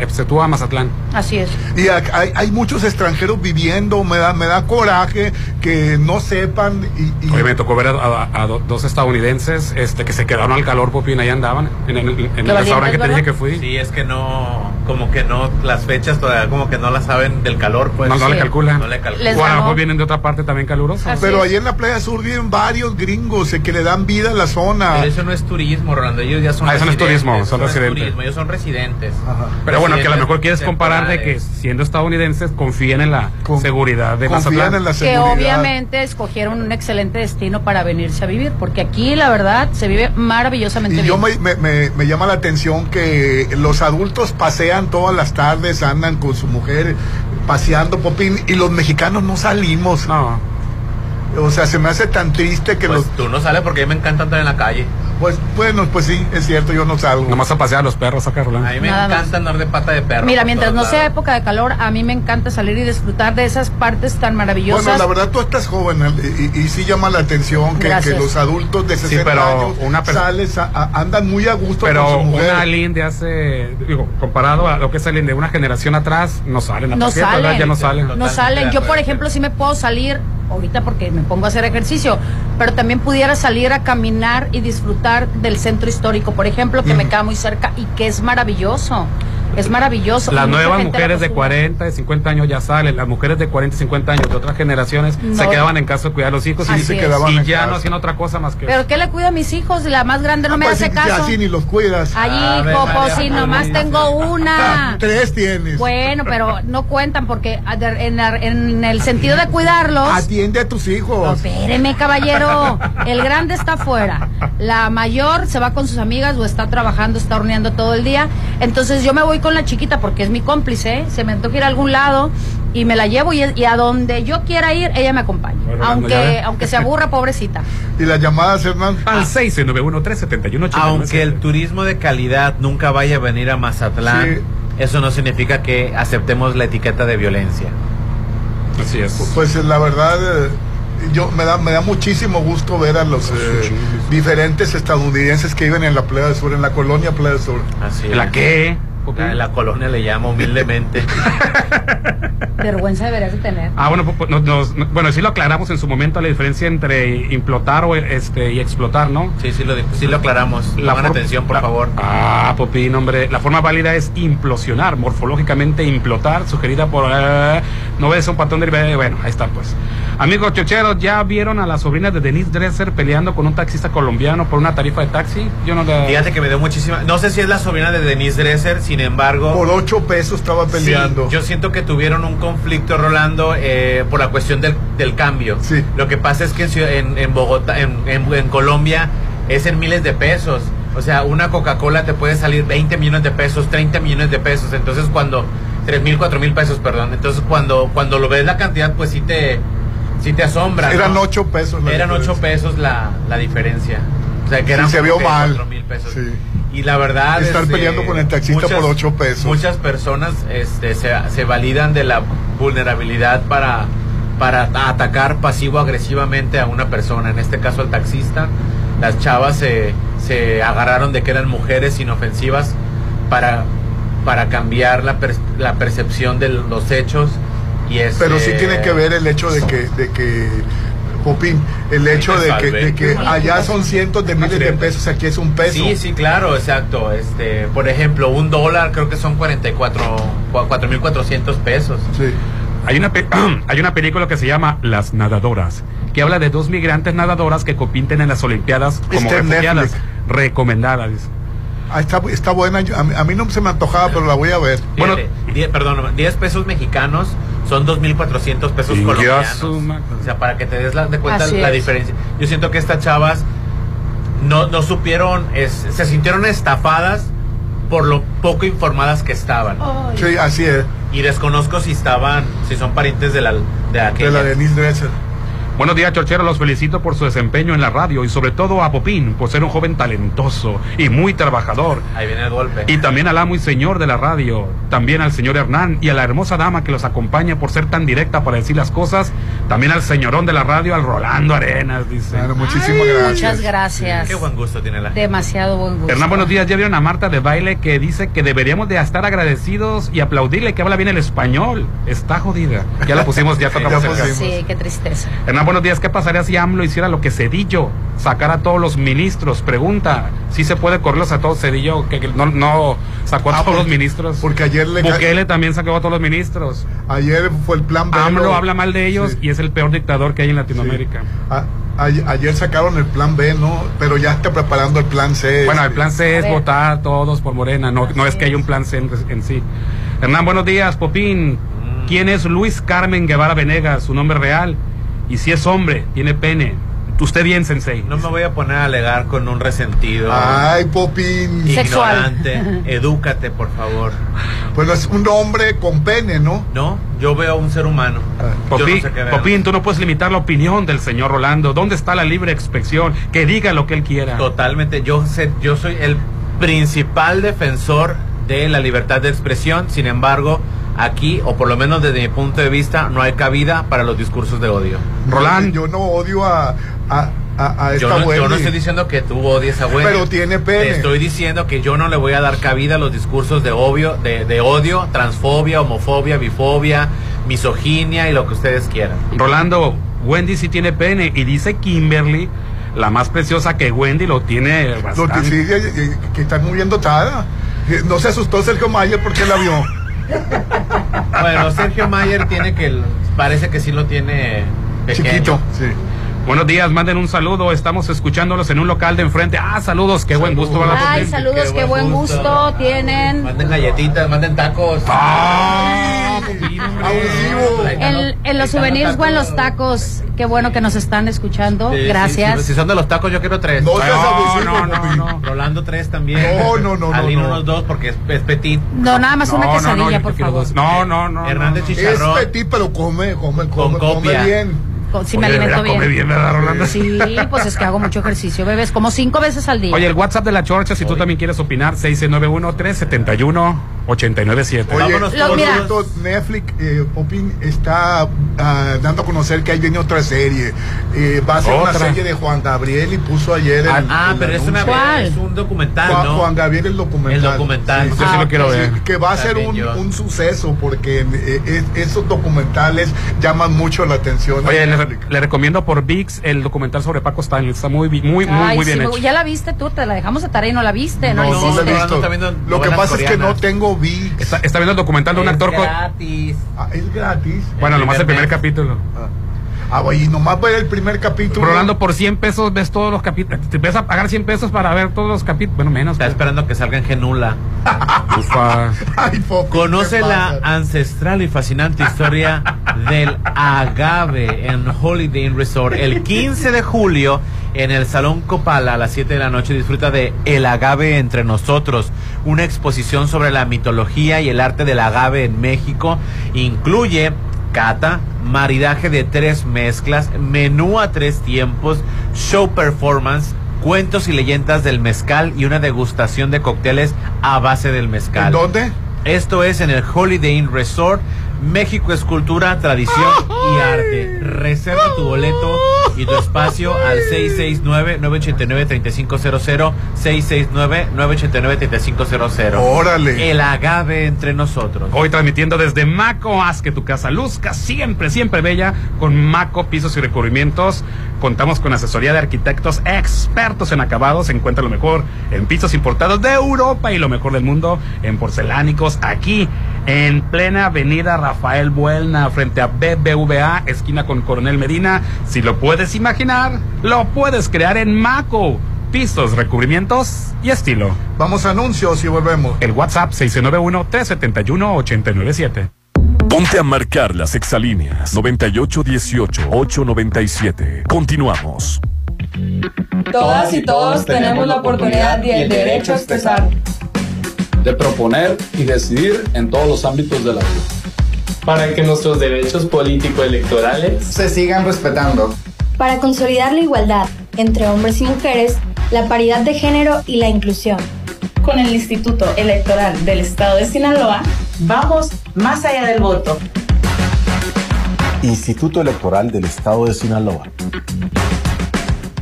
exceptúa a Mazatlán. Así es. Y hay, hay muchos extranjeros viviendo, me da, me da coraje que no sepan y, y- Hoy me tocó ver a, a- a do- dos estadounidenses este, que se quedaron al calor, Popín, ahí andaban, en el, en el restaurante que te dije que fui. Sí, es que no, como que no, las fechas todavía como que no las saben del calor, pues. no, no le calculan. No le calculan. Les o a lo ganó. mejor vienen de otra parte también calurosa. Así Pero es. ahí en la Playa Sur viven varios gringos eh, que le dan vida a la zona. Pero eso no es turismo, Rolando. Ellos ya son Ah, eso no es turismo, son residentes. turismo, ellos son residentes. Pero bueno, que a lo mejor quieres comparar de que siendo estadounidenses confíen en la Con- seguridad de confían Mazatlán. en la Que seguridad. obviamente escogieron un excelente destino para venirse a vivir, porque aquí la verdad se vive maravillosamente Y yo me, me- me- me llama la atención que los adultos pasean todas las tardes, andan con su mujer paseando, Popín, y los mexicanos no salimos. No. O sea, se me hace tan triste que Pues los... tú no sales porque a mí me encanta andar en la calle. Pues bueno, pues sí, es cierto, yo no salgo. Nomás a pasear a los perros acá, Rolando. A mí me Nada más. encanta andar de pata de perro. Mira, mientras no sea época de calor, a mí me encanta salir y disfrutar de esas partes tan maravillosas. Bueno, la verdad tú estás joven y, y sí llama la atención que, los adultos de 60 pero años una per- sales a- a- andan muy a gusto Pero con su mujer. una Aline de hace, digo, comparado a lo que es Aline de una generación atrás, no salen a no salen, Ya no salen. no salen. Yo, por ejemplo, sí me puedo salir ahorita porque me pongo a hacer ejercicio, pero también pudiera salir a caminar y disfrutar del centro histórico, por ejemplo, que me queda muy cerca y que es maravilloso. Es maravilloso. Las nuevas mujeres de acostumbra. 40, de 50 años ya salen. Las mujeres de 40 y 50 años de otras generaciones se No. quedaban en casa a cuidar a los hijos Así y, se es. quedaban y ya casa. no hacían otra cosa más que Pero ¿qué le cuida a mis hijos? La más grande no me Pues hace caso. Así ni los cuidas. Ay, hijo, pues si nomás tengo una. <laughs> Tres tienes. Bueno, pero <laughs> no cuentan porque de- en, la- en el sentido de cuidarlos. Atiende a tus No, hijos. espéreme, caballero. <laughs> El grande está afuera. La mayor se va con sus amigas o está trabajando, está horneando todo el día. Entonces yo me voy con la chiquita porque es mi cómplice. ¿eh? Se me antoja ir a algún lado y me la llevo y, y a donde yo quiera ir, ella me acompaña. Bueno, aunque, aunque se aburra, <laughs> pobrecita. Y las llamadas, Hernán. Al 691-371-89. Aunque el turismo de calidad nunca vaya a venir a Mazatlán, Sí. eso no significa que aceptemos la etiqueta de violencia. Así es. Pues la verdad, eh, yo me da, me da muchísimo gusto ver a los eh, diferentes estadounidenses que viven en la Playa del Sur, en la colonia Playa del Sur. Así ¿La es. La, la colonia le llama humildemente. <laughs> Vergüenza deberías de tener. Ah, bueno, pues, nos- nos- no- bueno, sí lo aclaramos en su momento la diferencia entre implotar o este y explotar, ¿no? Sí, sí lo, sí lo aclaramos. Pongan for- atención, por la- favor. Ah, Popín, hombre. La forma válida es implosionar, morfológicamente implotar, sugerida por... eh, no ves un patrón de... Bueno, ahí está, pues. Amigos chocheros, ¿ya vieron a la sobrina de Denise Dresser peleando con un taxista colombiano por una tarifa de taxi? Yo no la... Fíjate que me dio muchísima. No sé si es la sobrina de Denise Dresser, sin embargo. Por ocho pesos estaba peleando. Sí, yo siento que tuvieron un conflicto, Rolando, eh, por la cuestión del, del cambio. Sí. Lo que pasa es que en, en, Bogotá, en, en- en Colombia, es en miles de pesos. O sea, una Coca-Cola te puede salir 20 millones de pesos, 30 millones de pesos. Entonces, cuando. 3 mil, 4 mil pesos, perdón. Entonces, cuando, cuando lo ves la cantidad, pues sí te, sí te asombra. Eran ¿no? ocho pesos. la Eran diferencia. 8 pesos la, la diferencia. O sea, que Sí, eran se vio mal. 4 mil pesos. Sí. Y la verdad. Estar este, peleando con el taxista por ocho pesos. Muchas personas este, se, se validan de la vulnerabilidad para, para atacar pasivo-agresivamente a una persona, en este caso al taxista. Las chavas se, se agarraron de que eran mujeres inofensivas para, para cambiar la, per- la percepción de los hechos. Y este, Pero sí tiene que ver el hecho de que, de que Popín, el hecho de que, de que allá son cientos de miles de pesos, aquí es un peso. Sí, sí, claro, exacto. Este, por ejemplo, un dólar creo que son 44, 4.400 pesos. Sí. Hay una, pe- <clears throat> hay una película que se llama Las Nadadoras, que habla de dos migrantes nadadoras que compiten en las Olimpiadas como Está refugiadas. Netflix. Recomendada, dice. Ah, está, está buena, a mí, a mí no se me antojaba, pero la voy a ver. Bueno, perdón, 10 pesos mexicanos son 2.400 pesos Inga colombianos. O sea, para que te des la, de cuenta Así la es. diferencia. Yo siento que estas chavas no, no supieron, es- se sintieron estafadas por lo poco informadas que estaban. Sí, así es. Y desconozco si estaban, si son parientes de la de De aquella. la Denise Dresser. Buenos días, Chorchero. Los felicito por su desempeño en la radio y sobre todo a Popín por ser un joven talentoso y muy trabajador. Ahí viene el golpe. Y también al amo y señor de la radio, también al señor Hernán y a la hermosa dama que los acompaña por ser tan directa para decir las cosas, también al señorón de la radio, al Rolando Arenas, dice. Claro, muchísimas Ay, gracias. Muchas gracias. Qué buen gusto tiene la gente. Demasiado buen gusto. Hernán, buenos días. Ya vieron a Marta de baile que dice que deberíamos de estar agradecidos y aplaudirle que habla bien el español. Está jodida. Ya la pusimos, ya <laughs> tocamos ya el. Sí, qué tristeza. Hernán, buenos días. ¿Qué pasaría si AMLO hiciera lo que Cedillo? Sacar a todos los ministros. Pregunta, ¿si se puede correrlos a todos Cedillo? Que que no, no sacó a Ah, todos los ministros. Porque ayer le Bukele también sacó a todos los ministros. ayer fue el plan B. AMLO lo- habla mal de ellos Sí. y es el peor dictador que hay en Latinoamérica. A- a- ayer sacaron el plan B, ¿no? Pero ya está preparando el plan C. Bueno, el este. plan C A es votar todos por Morena, no, no es que haya un plan C en, en sí. Hernán, buenos días, Popín. ¿Quién es Luis Carmen Guevara Venegas, su nombre real? Y si es hombre, tiene pene. Usted bien, Sensei. No me voy a poner a alegar con un resentido. Ay, Popín. Ignorante. Edúcate, por favor. Bueno, es un hombre con pene, ¿no? No, yo veo a un ser humano. No Popín, sé. Popín, tú no puedes limitar la opinión del señor Rolando. ¿Dónde está la libre expresión? Que diga lo que él quiera. Totalmente. Yo sé, yo soy el principal defensor de la libertad de expresión. Sin embargo, aquí, o por lo menos desde mi punto de vista, no hay cabida para los discursos de odio. Roland. Yo no odio a, a, a, a esta Yo no, yo no estoy diciendo que tú odies a Wendy. Pero tiene pene. Te estoy diciendo que yo no le voy a dar cabida a los discursos de obvio, de, de odio, transfobia, homofobia, bifobia, misoginia y lo que ustedes quieran. Rolando, Wendy sí tiene pene y dice Kimberly, la más preciosa que Wendy, lo tiene Lo que bastante. sí, eh, eh, que está muy bien dotada. Eh, No se asustó Sergio Mayer porque la vio. Bueno, Sergio Mayer tiene que, parece que sí lo tiene pequeño. Chiquito, sí. Buenos días, manden un saludo. Estamos escuchándolos en un local de enfrente. Ah, saludos, qué buen gusto. ¿verdad, Ay, saludos, qué buen gusto tienen. Manden galletitas, manden tacos. Ah, En, en los souvenirs o en los tacos, qué bueno que nos están escuchando. Sí, Gracias. Si, si son de los tacos, yo quiero tres. No seas abusivo, Popín. Rolando tres también. No, no, no, no, Aline no. unos dos porque es, es petit. No, nada más una No, no, no, quesadilla, por favor. No, no, no. Hernández no, no. Chicharrón. Es petit, pero come, come, come, come copia. bien. Me Oye, de alimento veras come bien. bien, ¿verdad, Rolando? Sí, pues es que hago mucho ejercicio, bebés, como cinco veces al día. Oye, el WhatsApp de la Chorcha, si tú también quieres opinar, 691-371-897. Oye, por mira. cierto, Netflix, eh, Popín, está ah, dando a conocer que ahí viene otra serie. Eh, va a ser una Otra. serie de Juan Gabriel y puso ayer el, Ah, el pero es, una, es un documental, Juan, ¿no? Juan Gabriel el documental. El documental. Sí, Yo sí Ah, lo quiero ok. ver. Sí, que va a ser un, un suceso porque eh, es- esos documentales llaman mucho la atención. a Oye, le, Netflix. le recomiendo por VIX el documental sobre Paco Stanley. Está muy, muy, muy, Ay, muy sí, bien me- hecho. ya la viste tú, te la dejamos de tarea y no la viste, no, No, no lo he visto. que pasa es que no tengo Está, está viendo el documental de un Es actor. con- gratis. Ah, es gratis. Bueno, nomás el primer capítulo. Ah, oye, y nomás ver el primer capítulo. Rolando, por 100 pesos ves todos los capítulos. Te empiezas a pagar 100 pesos para ver todos los capítulos. Bueno, menos. Está pero- esperando que salga en Genula. <laughs> Ufa. Ay, Popín, Conoce ¿qué la ancestral y fascinante historia del agave en Holiday Inn Resort. El 15 de julio, en el Salón Copala, a las 7 de la noche, disfruta de El agave entre nosotros, una exposición sobre la mitología y el arte del agave en México. Incluye cata, maridaje de tres mezclas, menú a tres tiempos, show performance, cuentos y leyendas del mezcal y una degustación de cócteles a base del mezcal. ¿En dónde? Esto es en el Holiday Inn Resort. México es cultura, tradición y arte. Reserva tu boleto y tu espacio al 669-989-3500. 669-989-3500. Órale. El agave entre nosotros. Hoy transmitiendo desde Maco, haz que tu casa luzca siempre, siempre bella con Maco Pisos y Recubrimientos. Contamos con asesoría de arquitectos expertos en acabados. Encuentra lo mejor en pisos importados de Europa y lo mejor del mundo en porcelánicos aquí en plena avenida Rafael Buelna frente a BBVA, esquina con Coronel Medina. Si lo puedes imaginar, lo puedes crear en Maco. Pisos, recubrimientos y estilo. Vamos a anuncios y volvemos. El WhatsApp 691-371-897. Ponte a marcar las exalíneas 9818-897. Continuamos. Todas y todos tenemos la oportunidad y el derecho a expresar. de proponer y decidir en todos los ámbitos de la vida. Para que nuestros derechos político-electorales se sigan respetando. Para consolidar la igualdad entre hombres y mujeres, la paridad de género y la inclusión. Con el Instituto Electoral del Estado de Sinaloa, vamos más allá del voto. Instituto Electoral del Estado de Sinaloa.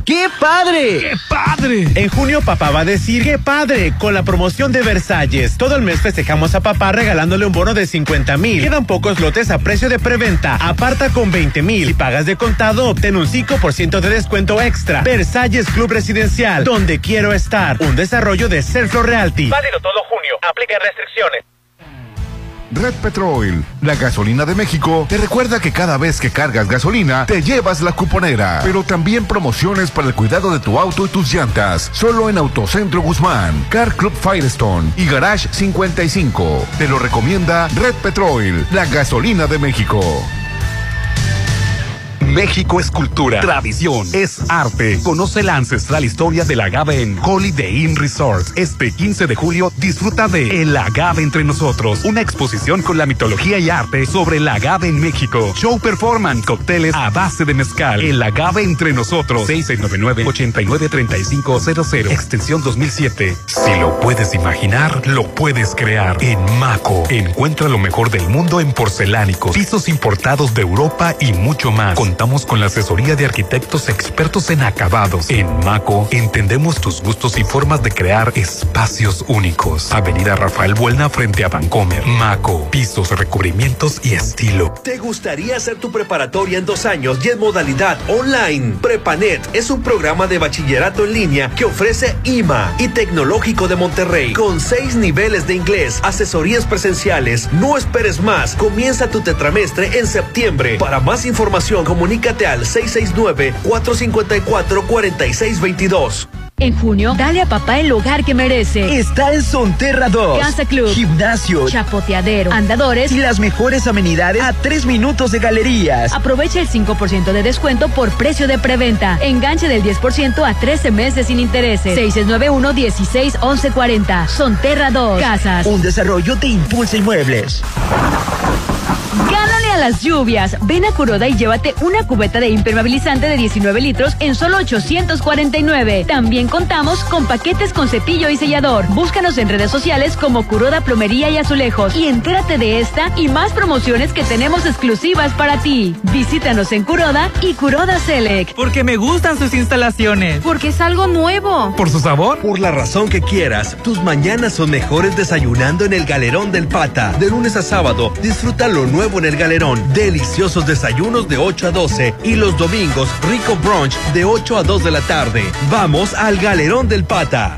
¡Qué padre! ¡Qué padre! En junio papá va a decir ¡Qué padre! Con la promoción de Versalles. Todo el mes festejamos a papá regalándole un bono de 50 mil. Quedan pocos lotes a precio de preventa. Aparta con 20 mil. Si pagas de contado, obtén un 5% de descuento extra. Versalles Club Residencial, donde quiero estar. Un desarrollo de Serflo Realty. Válido todo junio. Aplica restricciones. Red Petrol, la gasolina de México, te recuerda que cada vez que cargas gasolina, te llevas la cuponera. Pero también promociones para el cuidado de tu auto y tus llantas. Solo en Autocentro Guzmán, Car Club Firestone y Garage 55. Te lo recomienda Red Petrol, la gasolina de México. México es cultura, tradición, es arte. Conoce la ancestral historia del agave en Holiday Inn Resort. Este 15 de julio disfruta de El agave entre nosotros, una exposición con la mitología y arte sobre el agave en México. Show performance, cócteles a base de mezcal. El agave entre nosotros. 6699-893500, extensión 2007. Si lo puedes imaginar, lo puedes crear. En Maco, encuentra lo mejor del mundo en porcelánicos, pisos importados de Europa y mucho más. Contamos con la asesoría de arquitectos expertos en acabados. En Maco, entendemos tus gustos y formas de crear espacios únicos. Avenida Rafael Buelna frente a Vancomer. Maco, pisos, recubrimientos y estilo. ¿Te gustaría hacer tu preparatoria en dos años y en modalidad online? Prepanet es un programa de bachillerato en línea que ofrece IMA y Tecnológico de Monterrey con seis niveles de inglés, asesorías presenciales. No esperes más. Comienza tu tetramestre en septiembre. Para más información, comunícate al 669-454-4622. En junio, dale a papá el hogar que merece. Está en Sonterra 2. Casa Club, gimnasio, chapoteadero, andadores y las mejores amenidades a tres minutos de galerías. Aprovecha el 5% de descuento por precio de preventa. Enganche del 10% a 13 meses sin intereses. 691-16-1140. Sonterra 2. Casas. Un desarrollo de Impulsa Inmuebles. Gánale a las lluvias. Ven a Curoda y llévate una cubeta de impermeabilizante de 19 litros en solo 849. También contamos con paquetes con cepillo y sellador. Búscanos en redes sociales como Curoda Plomería y Azulejos y entérate de esta y más promociones que tenemos exclusivas para ti. Visítanos en Curoda y Curoda Select. Porque me gustan sus instalaciones. Porque es algo nuevo. Por su sabor. Por la razón que quieras, tus mañanas son mejores desayunando en el Galerón del Pata. De lunes a sábado, disfruta lo nuevo en el Galerón. Deliciosos desayunos de 8 a 12 y los domingos rico brunch de 8 a 2 de la tarde. Vamos al Galerón del Pata.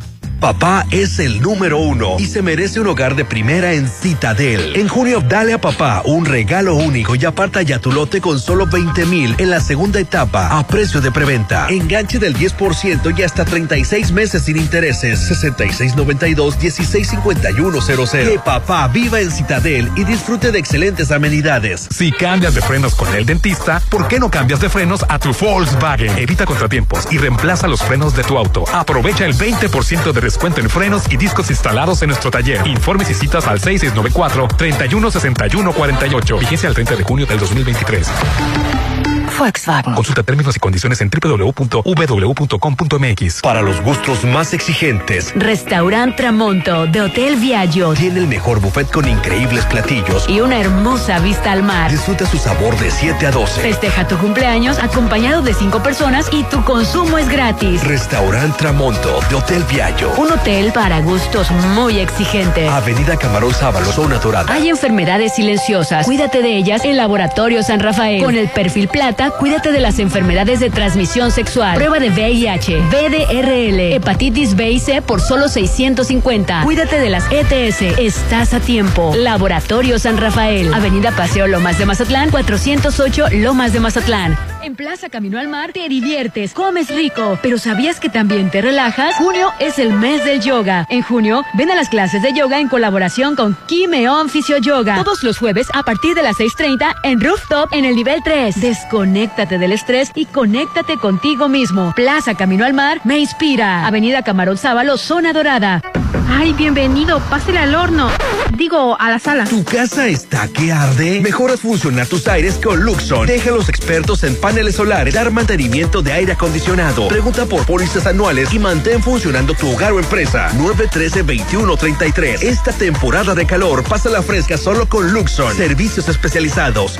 Papá es el número uno y se merece un hogar de primera en Citadel. En junio, dale a papá un regalo único y aparta ya tu lote con solo 20 mil en la segunda etapa a precio de preventa. Enganche del 10% y hasta 36 meses sin intereses. 6692-165100. Que papá viva en Citadel y disfrute de excelentes amenidades. Si cambias de frenos con el dentista, ¿por qué no cambias de frenos a tu Volkswagen? Evita contratiempos y reemplaza los frenos de tu auto. Aprovecha el 20% de descuento en frenos y discos instalados en nuestro taller. Informes y citas al 6694-316148. Vigencia al 30 de junio del 2023. Volkswagen. Consulta términos y condiciones en www.vw.com.mx. Para los gustos más exigentes, Restaurant Tramonto de Hotel Viaggio tiene el mejor buffet con increíbles platillos y una hermosa vista al mar. Disfruta su sabor de 7 a 12. Festeja tu cumpleaños acompañado de 5 personas y tu consumo es gratis. Restaurant Tramonto de Hotel Viaggio. Un hotel para gustos muy exigentes. Avenida Camarón Sábalo, zona dorada. Hay enfermedades silenciosas. Cuídate de ellas en Laboratorio San Rafael. Con el perfil plata, cuídate de las enfermedades de transmisión sexual. Prueba de VIH, BDRL, hepatitis B y C por solo 650. Cuídate de las ETS. Estás a tiempo. Laboratorio San Rafael. Avenida Paseo Lomas de Mazatlán, 408 Lomas de Mazatlán. En Plaza Camino al Mar te diviertes, comes rico, pero ¿sabías que también te relajas? Junio es el mes del yoga. En junio, ven a las clases de yoga en colaboración con Kimeon Fisio Yoga. Todos los jueves a partir de las 6.30 en Rooftop en el nivel 3. Desconéctate del estrés y conéctate contigo mismo. Plaza Camino al Mar me inspira. Avenida Camarón Sábalo, Zona Dorada. Ay, bienvenido. Pásele al horno. Digo, a la sala. ¿Tu casa está que arde? Mejoras funcionar tus aires con Luxon. Deja a los expertos en paneles solares dar mantenimiento de aire acondicionado. Pregunta por pólizas anuales y mantén funcionando tu hogar o empresa. 913-2133. Esta temporada de calor, pasa la fresca solo con Luxon. Servicios especializados.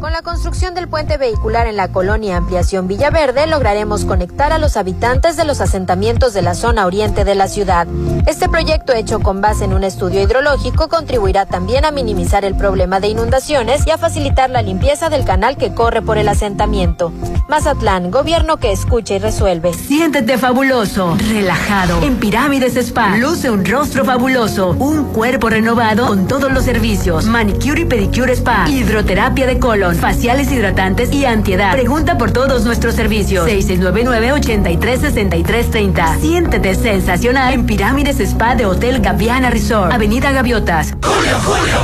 Con la construcción del puente vehicular en la colonia Ampliación Villaverde, lograremos conectar a los habitantes de los asentamientos de la zona oriente de la ciudad. Este proyecto, hecho con base en un estudio hidrológico, contribuirá también a minimizar el problema de inundaciones y a facilitar la limpieza del canal que corre por el asentamiento. Mazatlán, gobierno que escucha y resuelve. Siéntete fabuloso, relajado. En Pirámides Spa, luce un rostro fabuloso, un cuerpo renovado con todos los servicios: manicure y pedicure spa, hidroterapia de faciales hidratantes y antiedad. Pregunta por todos nuestros servicios. 6699-836330. Siéntete sensacional en Pirámides Spa de Hotel Gaviana Resort, Avenida Gaviotas.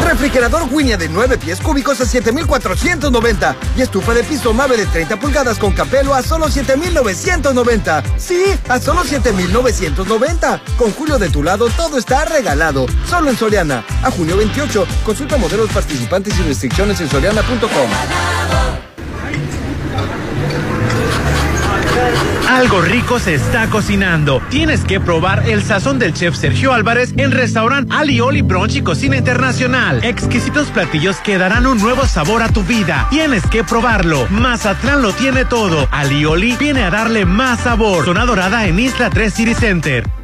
Refrigerador Winia de 9 pies cúbicos a 7490 y estufa de piso Mave de 30 pulgadas con capelo a solo 7990. Sí, a solo 7990. Con Julio de tu lado todo está regalado. Solo en Soriana. A junio 28. Consulta modelos participantes y restricciones en soriana.com. Algo rico se está cocinando. Tienes que probar el sazón del chef Sergio Álvarez en restaurante Alioli Brunch y Cocina Internacional. Exquisitos platillos que darán un nuevo sabor a tu vida. Tienes que probarlo. Mazatlán lo tiene todo. Alioli viene a darle más sabor. Zona Dorada en Isla 3 City Center.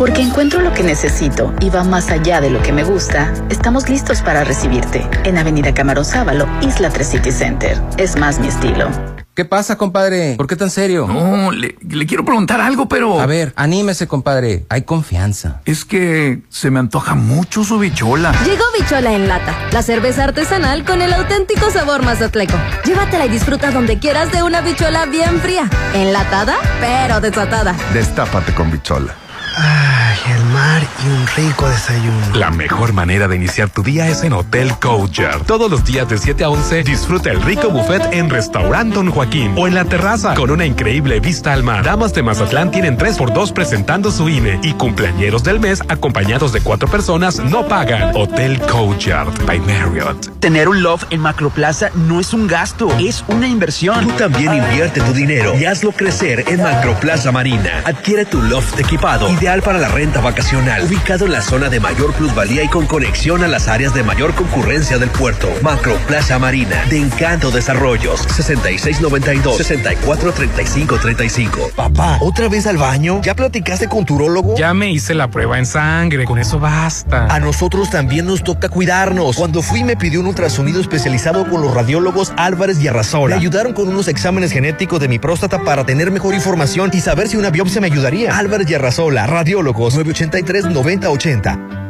Porque encuentro lo que necesito y va más allá de lo que me gusta, estamos listos para recibirte en Avenida Camarón Sábalo, Isla 3 City Center. Es más mi estilo. ¿Qué pasa, compadre? ¿Por qué tan serio? No, le, le, quiero preguntar algo, pero... A ver, anímese, compadre. Hay confianza. Es que se me antoja mucho su bichola. Llegó Bichola en lata, la cerveza artesanal con el auténtico sabor mazatleco. Llévatela y disfruta donde quieras de una bichola bien fría. Enlatada, pero desatada. Destápate con bichola. Ah. <sighs> <sighs> El mar y un rico desayuno. La mejor manera de iniciar tu día es en Hotel Courtyard. Todos los días de 7 a 11 disfruta el rico buffet en Restaurant Don Joaquín o en la terraza con una increíble vista al mar. Damas de Mazatlán tienen 3x2 presentando su INE y cumpleañeros del mes acompañados de cuatro personas no pagan. Hotel Courtyard by Marriott. Tener un loft en Macroplaza no es un gasto, es una inversión. Tú también invierte tu dinero y hazlo crecer en Macroplaza Marina. Adquiere tu loft equipado ideal para la renta vacacional, ubicado en la zona de mayor plusvalía y con conexión a las áreas de mayor concurrencia del puerto. Macro Plaza Marina, de Encanto Desarrollos, 6692-643535. Papá, ¿otra vez al baño? ¿Ya platicaste con tu urólogo? Ya me hice la prueba en sangre, con eso basta. A nosotros también nos toca cuidarnos. Cuando fui me pidió un ultrasonido especializado con los radiólogos Álvarez y Arrasola. Me ayudaron con unos exámenes genéticos de mi próstata para tener mejor información y saber si una biopsia me ayudaría. Álvarez y Arrasola, radiólogos 983-9080.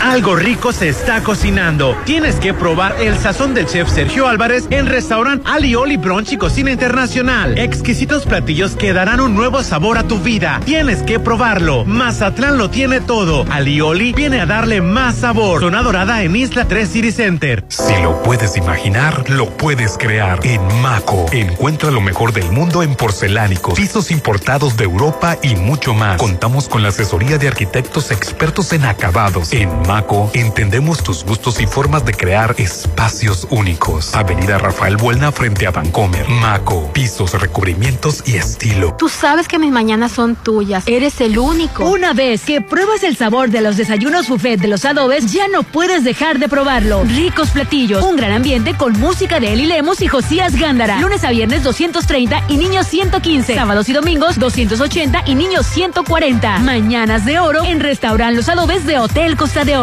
Algo rico se está cocinando. Tienes que probar el sazón del chef Sergio Álvarez en restaurante Alioli Brunch y Cocina Internacional. Exquisitos platillos que darán un nuevo sabor a tu vida. Tienes que probarlo. Mazatlán lo tiene todo. Alioli viene a darle más sabor. Zona Dorada en Isla 3 City Center. Si lo puedes imaginar, lo puedes crear. En Maco, encuentra lo mejor del mundo en porcelánicos, pisos importados de Europa y mucho más. Contamos con la asesoría de arquitectos expertos en acabados. En Maco, entendemos tus gustos y formas de crear espacios únicos. Avenida Rafael Buelna frente a Vancomer. Maco, pisos, recubrimientos y estilo. Tú sabes que mis mañanas son tuyas. Eres el único. Una vez que pruebas el sabor de los desayunos buffet de los adobes, ya no puedes dejar de probarlo. Ricos platillos, un gran ambiente con música de Eli Lemos y Josías Gándara. Lunes a viernes 230 y niños 115. Sábados y domingos 280 y niños 140. Mañanas de oro en Restaurant Los Adobes de Hotel Costa de Oro.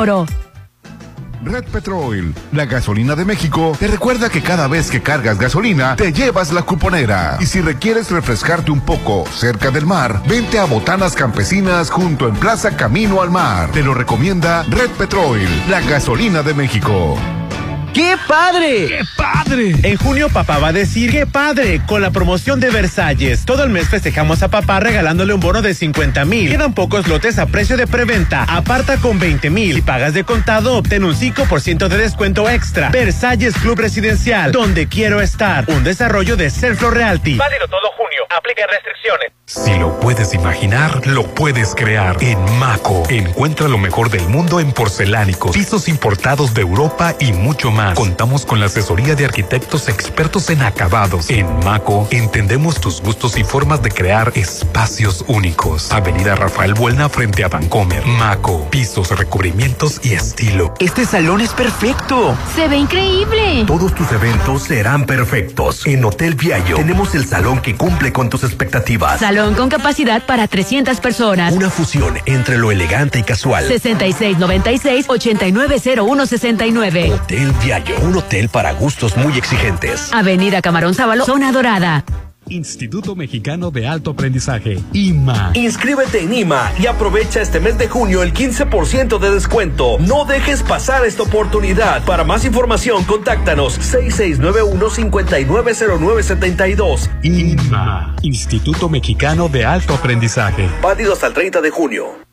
Red Petrol, la gasolina de México, te recuerda que cada vez que cargas gasolina, te llevas la cuponera. Y si requieres refrescarte un poco cerca del mar, vente a Botanas Campesinas junto en Plaza Camino al Mar. Te lo recomienda Red Petrol, la gasolina de México. ¡Qué padre! ¡Qué padre! En junio papá va a decir ¡Qué padre! Con la promoción de Versalles. Todo el mes festejamos a papá regalándole un bono de 50 mil. Quedan pocos lotes a precio de preventa. Aparta con 20 mil. Si pagas de contado, obtén un 5% de descuento extra. Versalles Club Residencial, donde quiero estar. Un desarrollo de Selflo Realty. Válido todo junio. Aplica restricciones. Si lo puedes imaginar, lo puedes crear. En Maco, encuentra lo mejor del mundo en porcelánicos, pisos importados de Europa y mucho más. Contamos con la asesoría de arquitectos expertos en acabados. En Maco, entendemos tus gustos y formas de crear espacios únicos. Avenida Rafael Buelna frente a Vancomer. Maco, pisos, recubrimientos y estilo. Este salón es perfecto. Se ve increíble. Todos tus eventos serán perfectos. En Hotel Viallo tenemos el salón que cumple con tus expectativas. Salón con capacidad para 300 personas. Una fusión entre lo elegante y casual. 6696-890169. Hotel Viallo, un hotel para gustos muy exigentes. Avenida Camarón Sábalo, zona dorada. Instituto Mexicano de Alto Aprendizaje, IMA. Inscríbete en IMA y aprovecha este mes de junio el 15% de descuento. No dejes pasar esta oportunidad. Para más información, contáctanos 6691-590972. IMA, Instituto Mexicano de Alto Aprendizaje. Válido hasta el 30 de junio.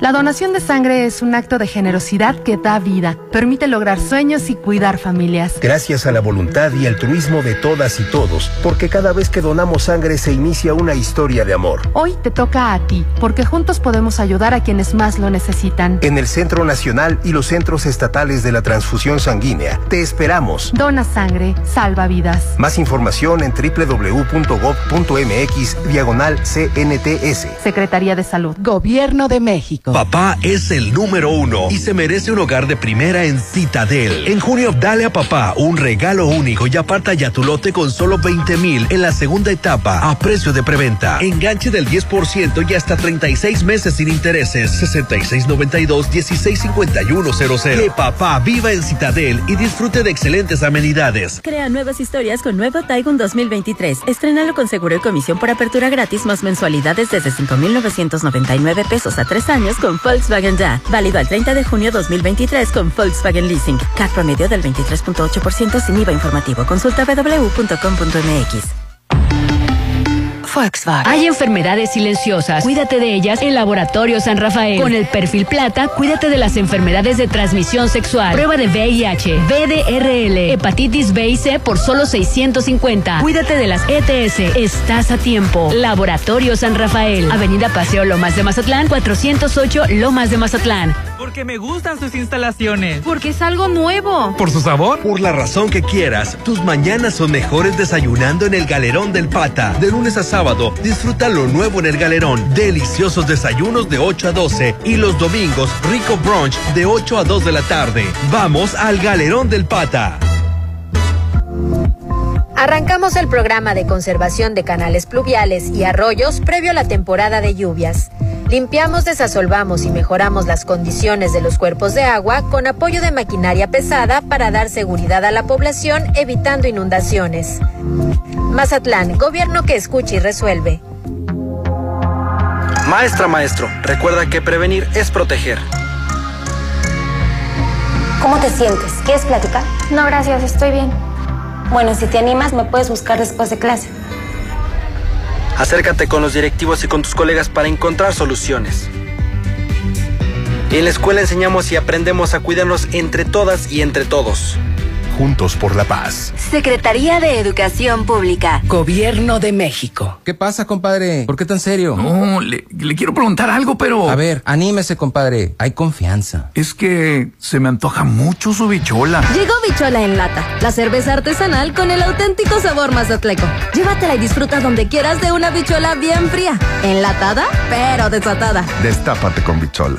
La donación de sangre es un acto de generosidad que da vida, permite lograr sueños y cuidar familias. Gracias a la voluntad y altruismo de todas y todos, porque cada vez que donamos sangre se inicia una historia de amor. Hoy te toca a ti, porque juntos podemos ayudar a quienes más lo necesitan. En el Centro Nacional y los centros estatales de la transfusión sanguínea, te esperamos. Dona sangre, salva vidas. Más información en www.gov.mx diagonal CNTS. Secretaría de Salud. Gobierno de México. Papá es el número uno y se merece un hogar de primera en Citadel. En junio, dale a papá un regalo único y aparta ya tu lote con solo 20 mil en la segunda etapa a precio de preventa. Enganche del 10% y hasta 36 meses sin intereses. 6692-165100. Que papá viva en Citadel y disfrute de excelentes amenidades. Crea nuevas historias con nuevo Taigun 2023. Estrenalo con seguro y comisión por apertura gratis más mensualidades desde 5,999 pesos a años con Volkswagen Ya. Válido al 30 de junio 2023 con Volkswagen Leasing. CAT promedio del 23.8% sin IVA informativo. Consulta www.com.mx. Hay enfermedades silenciosas. Cuídate de ellas en Laboratorio San Rafael. Con el perfil plata, cuídate de las enfermedades de transmisión sexual. Prueba de VIH, VDRL, hepatitis B y C por solo 650. Cuídate de las ETS. Estás a tiempo. Laboratorio San Rafael. Avenida Paseo Lomas de Mazatlán, 408 Lomas de Mazatlán. Porque me gustan sus instalaciones. Porque es algo nuevo. ¿Por su sabor? Por la razón que quieras. Tus mañanas son mejores desayunando en el Galerón del Pata. De lunes a sábado, disfruta lo nuevo en el Galerón. Deliciosos desayunos de 8 a 12. Y los domingos, rico brunch de 8 a 2 de la tarde. Vamos al Galerón del Pata. Arrancamos el programa de conservación de canales pluviales y arroyos previo a la temporada de lluvias. Limpiamos, desasolvamos y mejoramos las condiciones de los cuerpos de agua con apoyo de maquinaria pesada para dar seguridad a la población evitando inundaciones. Mazatlán, gobierno que escucha y resuelve. Maestra, maestro, recuerda que prevenir es proteger. ¿Cómo te sientes? ¿Quieres platicar? No, gracias, estoy bien. Bueno, si te animas, me puedes buscar después de clase. Acércate con los directivos y con tus colegas para encontrar soluciones. En la escuela enseñamos y aprendemos a cuidarnos entre todas y entre todos. Juntos por la paz. Secretaría de Educación Pública. Gobierno de México. ¿Qué pasa, compadre? ¿Por qué tan serio? No, le, le, quiero preguntar algo, pero... A ver, anímese, compadre. Hay confianza. Es que se me antoja mucho su bichola. Llegó Bichola en lata, la cerveza artesanal con el auténtico sabor mazatleco. Llévatela y disfruta donde quieras de una bichola bien fría. Enlatada, pero desatada. Destápate con bichola.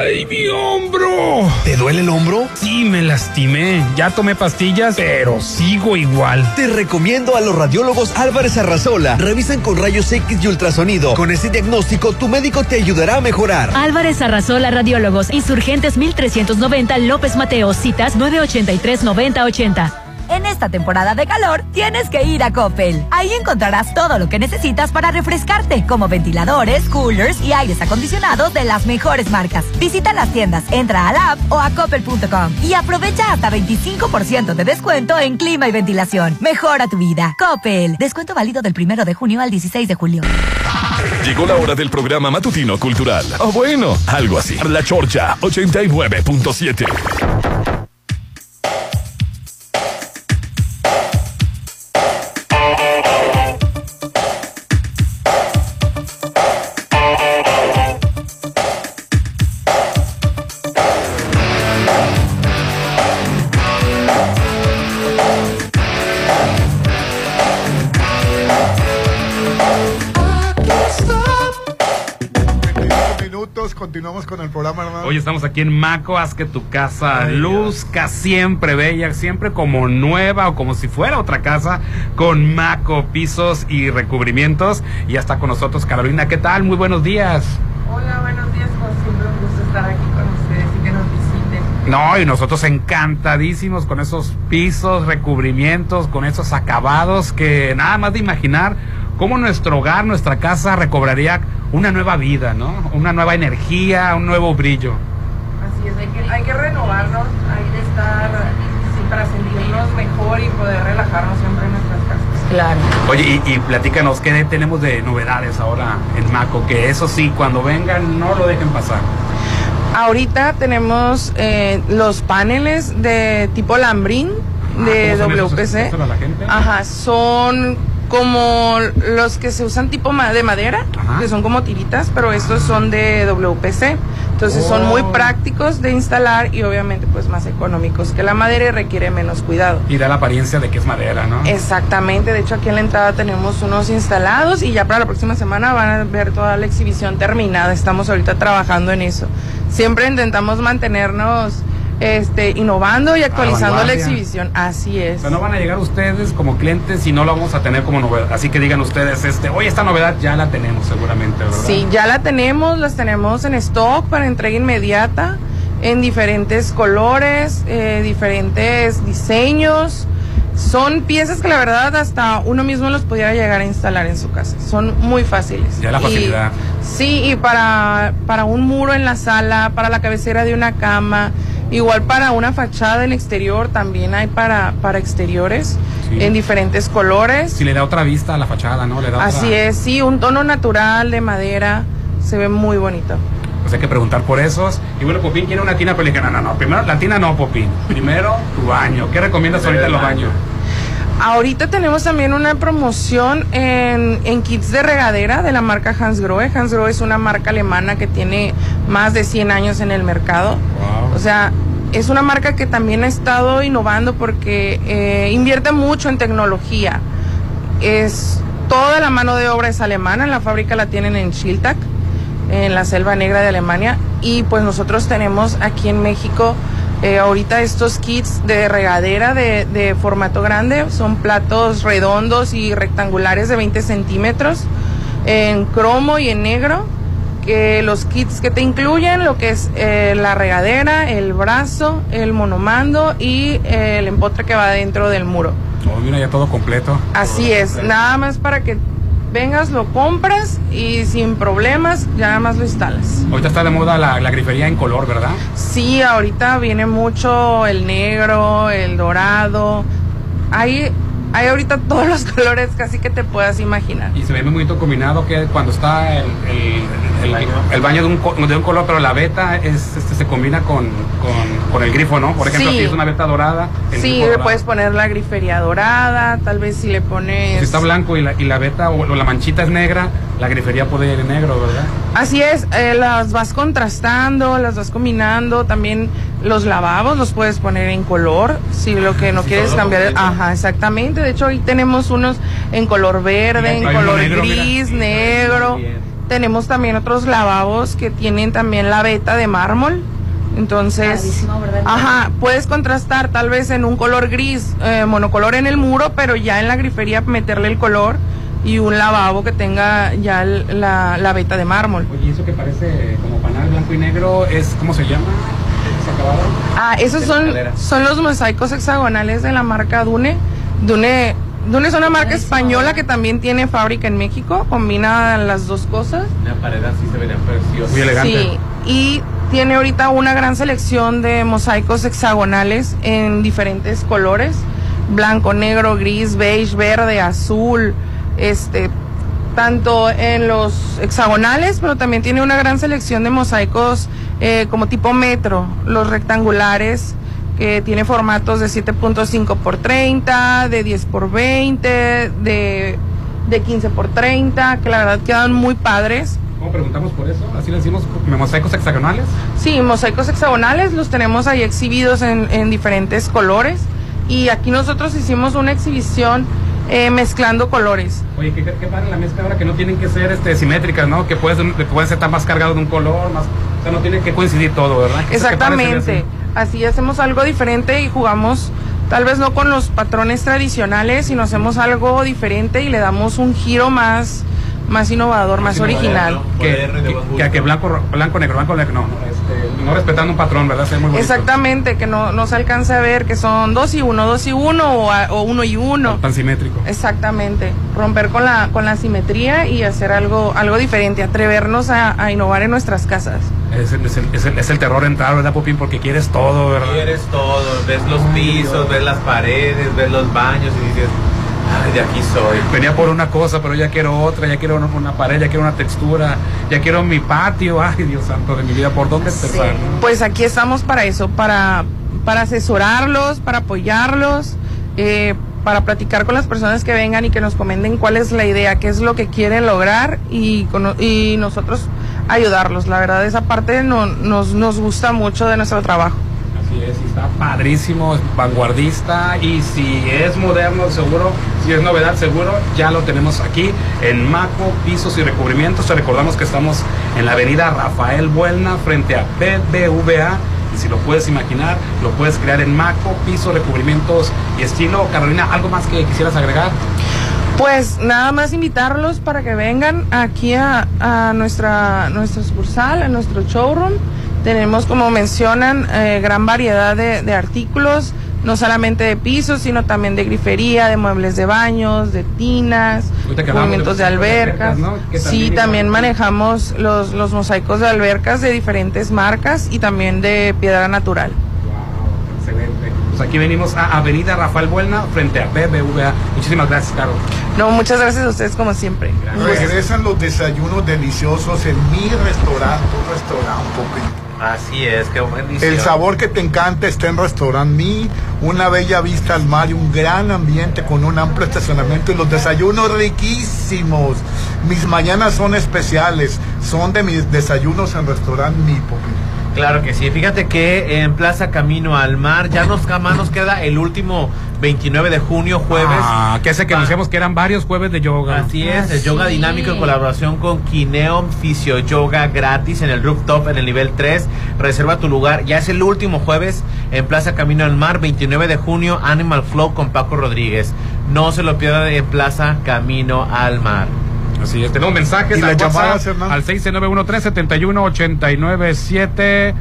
¡Ay, mi hombro! ¿Te duele el hombro? Sí, me lastimé. Ya tomé pastillas, pero sigo igual. Te recomiendo a los radiólogos Álvarez Arrazola. Revisan con rayos X y ultrasonido. Con ese diagnóstico, tu médico te ayudará a mejorar. Álvarez Arrazola Radiólogos, Insurgentes 1390 López Mateo, citas 983 9080. En esta temporada de calor, tienes que ir a Coppel. Ahí encontrarás todo lo que necesitas para refrescarte, como ventiladores, coolers y aires acondicionados de las mejores marcas. Visita las tiendas, entra a la app o a coppel.com y aprovecha hasta 25% de descuento en clima y ventilación. Mejora tu vida. Coppel. Descuento válido del primero de junio al 16 de julio. Llegó la hora del programa matutino cultural. O bueno, algo así. La Chorcha 89.7. con el programa, hermano. Hoy estamos aquí en Maco, haz que tu casa luzca siempre bella, siempre como nueva o como si fuera otra casa, con Maco, pisos y recubrimientos. Y ya está con nosotros Carolina, ¿qué tal? Muy buenos días. Hola, buenos días, como siempre un gusto estar aquí con ustedes y que nos visiten. No, y nosotros encantadísimos con esos pisos, recubrimientos, con esos acabados que nada más de imaginar cómo nuestro hogar, nuestra casa recobraría una nueva vida, ¿no? Una nueva energía, un nuevo brillo. Así es, hay que, hay que renovarnos, hay de estar sí, para sentirnos mejor y poder relajarnos siempre en nuestras casas. Claro. Oye, y, y platícanos, ¿qué tenemos de novedades ahora en Maco? Que eso sí, cuando vengan, no lo dejen pasar. Ahorita tenemos eh, los paneles de tipo lambrín de ¿cómo son esos? WPC. La gente. Ajá, son como los que se usan tipo de madera, que son como tiritas, pero estos son de WPC. Entonces son muy Oh. prácticos de instalar y obviamente pues más económicos que la madera y requiere menos cuidado. Y da la apariencia de que es madera, ¿no? Exactamente, de hecho aquí en la entrada tenemos unos instalados y ya para la próxima semana van a ver toda la exhibición terminada. Estamos ahorita trabajando en eso. Siempre intentamos mantenernos este, innovando y actualizando la exhibición. Así O es. sea, no van a llegar ustedes como clientes y no lo vamos a tener como novedad. Así que digan ustedes, este, oye, esta novedad ya la tenemos seguramente, ¿verdad? Sí, ya la tenemos, las tenemos en stock para entrega inmediata, en diferentes colores, eh, diferentes diseños. Son piezas que la verdad hasta uno mismo los pudiera llegar a instalar en su casa. Son muy fáciles. Ya la Y- facilidad. sí, y para, para un muro en la sala, para la cabecera de una cama, igual para una fachada en exterior, también hay para, para exteriores Sí. en diferentes colores. Si le da otra vista a la fachada, ¿no? Le da Así otra- es, sí, un tono natural de madera, se ve muy bonito. Pues hay que preguntar por esos. Y bueno, Popín quiere una tina, dije, no, no, no. Primero, la tina no, Popín. Primero, <laughs> tu baño. ¿Qué recomiendas ahorita en los baños? Ahorita tenemos también una promoción en, en kits de regadera de la marca Hansgrohe. Hansgrohe es una marca alemana que tiene más de 100 años en el mercado. O sea, es una marca que también ha estado innovando porque eh, invierte mucho en tecnología. Es toda la mano de obra es alemana, la fábrica la tienen en Schiltach, en la Selva Negra de Alemania, y pues nosotros tenemos aquí en México eh, ahorita estos kits de regadera de, de formato grande, son platos redondos y rectangulares de 20 centímetros, en cromo y en negro, que los kits que te incluyen lo que es eh, la regadera, el brazo, el monomando y eh, el empotre que va dentro del muro. Oh, mira, ya todo completo. Así es, nada más para que vengas, lo compras y sin problemas ya nada más lo instalas. Ahorita está de moda la, la grifería en color, ¿verdad? Sí, ahorita viene mucho el negro, el dorado. Hay, hay ahorita <laughs> todos los colores casi que te puedas imaginar. Y se ve muy bonito combinado que cuando está el, el, el- el baño de un, de un color, pero la beta es, este, se combina con, con, con el grifo, ¿no? Por ejemplo, Sí. si es una beta dorada, Sí, le puedes poner la grifería dorada, tal vez si le pones... Si está blanco y la, y la beta o, o la manchita es negra, la grifería puede ir en negro, ¿verdad? Así es, eh, las vas contrastando, las vas combinando, también los lavabos los puedes poner en color, si lo que no Sí, quieres cambiar, ajá, exactamente, de hecho hoy tenemos unos en color verde, en color negro, mira. gris, negro, tenemos también otros lavabos que tienen también la veta de mármol, entonces, ajá, puedes contrastar tal vez en un color gris, eh, monocolor en el muro, pero ya en la grifería meterle el color y un lavabo que tenga ya el- la, la veta de mármol. Oye, ¿y eso que parece como panal blanco y negro es, ¿cómo se llama? Acabado? Ah, esos son, son los mosaicos hexagonales de la marca Dune. Dune, Dune es una marca española que también tiene fábrica en México, combina las dos cosas. La pared así se vería preciosa. Muy elegante. Sí, y tiene ahorita una gran selección de mosaicos hexagonales en diferentes colores, blanco, negro, gris, beige, verde, azul, este tanto en los hexagonales, pero también tiene una gran selección de mosaicos eh, como tipo metro, los rectangulares, que tiene formatos de 7.5 por 30, de 10 por 20, de, de 15 por 30, que la verdad quedan muy padres. ¿Cómo preguntamos por eso? Así le decimos mosaicos hexagonales. Sí, mosaicos hexagonales los tenemos ahí exhibidos en, en diferentes colores y aquí nosotros hicimos una exhibición eh, mezclando colores. Oye, qué, qué padre la mezcla ahora que no tienen que ser este, simétricas, ¿no? Que pueden, que pueden ser tan más cargados de un color, más, o sea, no tiene que coincidir todo, ¿verdad? Que- Exactamente, así hacemos algo diferente y jugamos tal vez no con los patrones tradicionales, sino hacemos algo diferente y le damos un giro más, más innovador, más original. Que, que, que, que blanco, blanco, negro, blanco, negro, no, este, no respetando un patrón, ¿verdad? Muy. Exactamente, que no, no se alcance a ver que son dos y uno, dos y uno o, a- o uno y uno. Tan simétrico. Exactamente, romper con la, con la simetría y hacer algo, algo diferente, atrevernos a, a innovar en nuestras casas. Es el, es, el, es, el, es el terror entrar, ¿verdad, Popín? Porque quieres todo, ¿verdad? Quieres todo, ves los pisos, ves las paredes, ves los baños y dices, de aquí soy. Venía por una cosa, pero ya quiero otra, ya quiero una, pared, ya quiero una textura, ya quiero mi patio, <laughs> ay, Dios santo de mi vida, ¿por dónde empezar? Pues aquí estamos para eso, para, para asesorarlos, para apoyarlos, eh, para platicar con las personas que vengan y que nos comenten cuál es la idea, qué es lo que quieren lograr y, cono- y nosotros ayudarlos. La verdad, esa parte no- nos, nos gusta mucho de nuestro trabajo. Es, está padrísimo, es vanguardista y si es moderno, seguro, si es novedad, seguro, ya lo tenemos aquí en Maco, Pisos y Recubrimientos. Te recordamos que estamos en la avenida Rafael Buelna frente a BBVA. Y si lo puedes imaginar, lo puedes crear en Maco, Pisos, Recubrimientos y Estilo. Carolina, ¿algo más que quisieras agregar? Pues nada más invitarlos para que vengan aquí a, a nuestra, nuestra sucursal, a nuestro showroom. Tenemos, como mencionan, eh, gran variedad de, de artículos, no solamente de pisos, sino también de grifería, de muebles de baños, de tinas, movimientos de de mosaicos de albercas. albercas, Sí, también igual. manejamos los, los mosaicos de albercas de diferentes marcas y también de piedra natural. Excelente. Pues aquí venimos a Avenida Rafael Buelna frente a BBVA. Muchísimas gracias, Carol. No, muchas gracias a ustedes como siempre. Regresan los desayunos deliciosos en mi restaurante, un restaurante. Así es, qué buenísimo. El sabor que te encanta está en Restaurant Mi, una bella vista al mar y un gran ambiente con un amplio estacionamiento y los desayunos riquísimos. Mis mañanas son especiales, son de mis desayunos en Restaurant Mi, Popín. Claro que sí. Fíjate que en Plaza Camino al Mar ya nos, más nos queda el último 29 de junio, jueves. Ah, que ese que Va- anunciamos que eran varios jueves de yoga. Así es, el yoga dinámico en colaboración con Kineon Fisio Yoga gratis en el rooftop en el nivel 3. Reserva tu lugar. Ya es el último jueves en Plaza Camino al Mar, 29 de junio, Animal Flow con Paco Rodríguez. No se lo pierda en Plaza Camino al Mar. Así es, tenemos mensajes ¿Y al llamadas, al 691-371-897.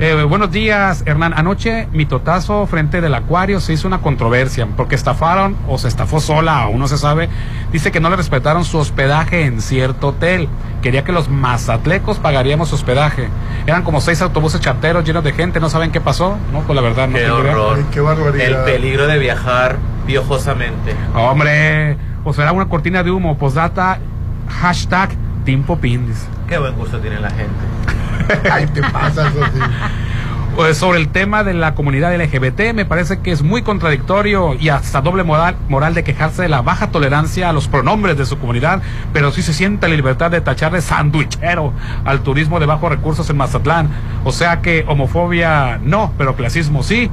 Eh, buenos días, Hernán. Anoche mi totazo frente del acuario se hizo una controversia porque estafaron o se estafó sola, aún no se sabe. Dice que no le respetaron su hospedaje en cierto hotel. Quería que los mazatlecos pagaríamos hospedaje. Eran como seis autobuses charteros llenos de gente, no saben qué pasó. No, pues la verdad, no Qué horror. Ay, qué barbaridad. El peligro de viajar piojosamente. Hombre, o será una cortina de humo, postdata, hashtag Team Popín, dice. Qué buen gusto tiene la gente. <laughs> Ay, te pasas así. Pues sobre el tema de la comunidad LGBT, me parece que es muy contradictorio y hasta doble moral, moral de quejarse de la baja tolerancia a los pronombres de su comunidad, pero sí se siente la libertad de tachar de sandwichero al turismo de bajos recursos en Mazatlán. O sea que homofobia no, pero clasismo sí.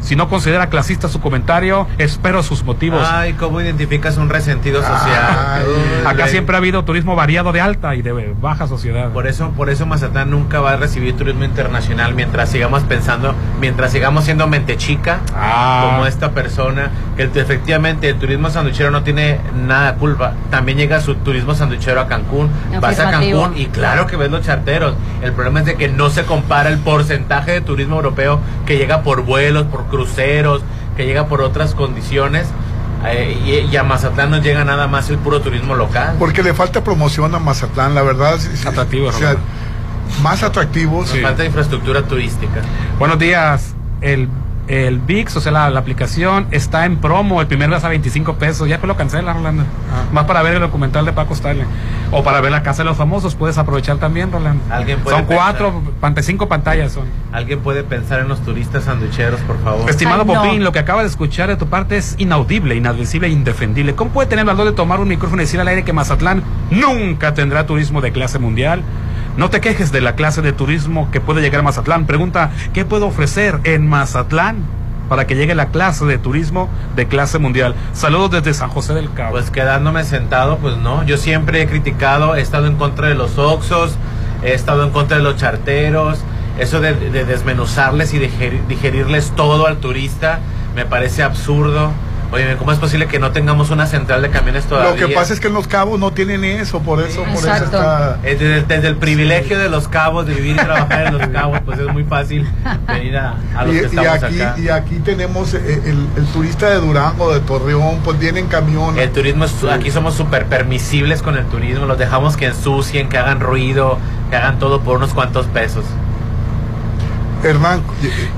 Si no considera clasista su comentario, espero sus motivos. Ay, ¿cómo identificas un resentido social? Acá siempre ha habido turismo variado de alta y de baja sociedad. Por eso, por eso Mazatlán nunca va a recibir turismo internacional mientras sigamos pensando, mientras sigamos siendo mente chica, Ah. como esta persona, que efectivamente el turismo sanduchero no tiene nada de culpa. También llega su turismo sanduchero a Cancún, vas a. Cancún y claro que ves los charteros. El problema es de que no se compara el porcentaje de turismo europeo que llega por vuelos, por cruceros, que llega por otras condiciones. eh, y, y a Mazatlán no llega nada más el puro turismo local. Porque le falta promoción a Mazatlán, la verdad. sí, sí. Atractivo, O sea, más atractivos. Nos falta infraestructura turística. Buenos días. El, el VIX, o sea, la, la aplicación está en promo. El primer mes a 25 pesos. Ya pues lo cancela, Rolando. Ah. Más para ver el documental de Paco Stanley. O para ver la casa de los famosos. Puedes aprovechar también, Rolando. Alguien puede Son cuatro, pante- cinco pantallas son. ¿Alguien puede pensar en los turistas sanducheros, por favor? Estimado Popín, lo que acaba de escuchar de tu parte es inaudible, inadmisible e indefendible. ¿Cómo puede tener el valor de tomar un micrófono y decir al aire que Mazatlán nunca tendrá turismo de clase mundial? No te quejes de la clase de turismo que puede llegar a Mazatlán. Pregunta, ¿qué puedo ofrecer en Mazatlán para que llegue la clase de turismo de clase mundial? Saludos desde San José del Cabo. Pues quedándome sentado, pues no. Yo siempre he criticado, he estado en contra de los Oxos, he estado en contra de los charteros. Eso de, de desmenuzarles y digerir- digerirles todo al turista me parece absurdo. Oye, ¿cómo es posible que no tengamos una central de camiones todavía? Lo que pasa es que en Los Cabos no tienen eso, por eso, por eso Exacto. está... Eh, Desde, desde el privilegio de los cabos, de vivir y trabajar en los cabos, pues es muy fácil venir a, a los Y, que y estamos aquí, acá. y aquí tenemos eh, el, el turista de Durango, de Torreón, pues viene en camión. El turismo, es- aquí somos súper permisibles con el turismo, los dejamos que ensucien, que hagan ruido, que hagan todo por unos cuantos pesos. Hernán,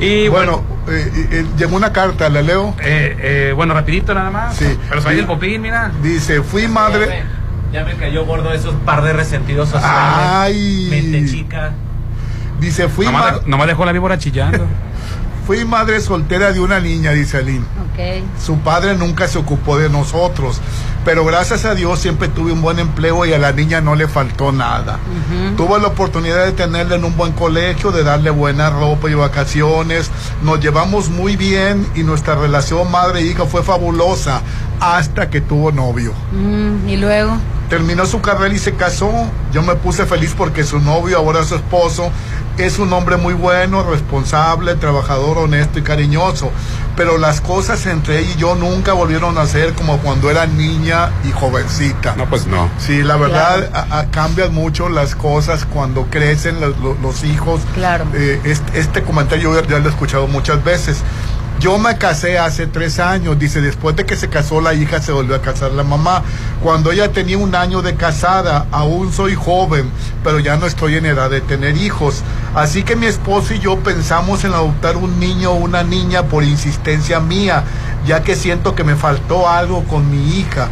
y bueno, eh, eh, llegó una carta, ¿la leo? Eh, eh, bueno, rapidito nada más. Sí. Pero soy del Popín, mira. Dice, fui madre... Ya me cayó gordo esos par de resentidos sociales. Ay. Mente chica. Dice, fui, Nomás, ma- nomás dejó la víbora chillando. <laughs> fui madre soltera de una niña, dice Aline. Ok. Su padre nunca se ocupó de nosotros, pero gracias a Dios siempre tuve un buen empleo y a la niña no le faltó nada. Tuve la oportunidad de tenerla en un buen colegio, de darle buena ropa y vacaciones. Nos llevamos muy bien y nuestra relación madre-hija fue fabulosa hasta que tuvo novio. Mm, y luego. Terminó su carrera y se casó. Yo me puse feliz porque su novio, ahora su esposo, es un hombre muy bueno, responsable, trabajador, honesto y cariñoso. Pero las cosas entre ella y yo nunca volvieron a ser como cuando era niña y jovencita. No, pues no. Sí, la verdad a- a- cambian mucho las cosas cuando crecen los, los- los hijos. Claro. Eh, este, este comentario ya, ya lo he escuchado muchas veces. Yo me casé hace tres años, dice, después de que se casó la hija se volvió a casar la mamá. Cuando ella tenía un año de casada, aún soy joven, pero ya no estoy en edad de tener hijos. Así que mi esposo y yo pensamos en adoptar un niño o una niña por insistencia mía, ya que siento que me faltó algo con mi hija.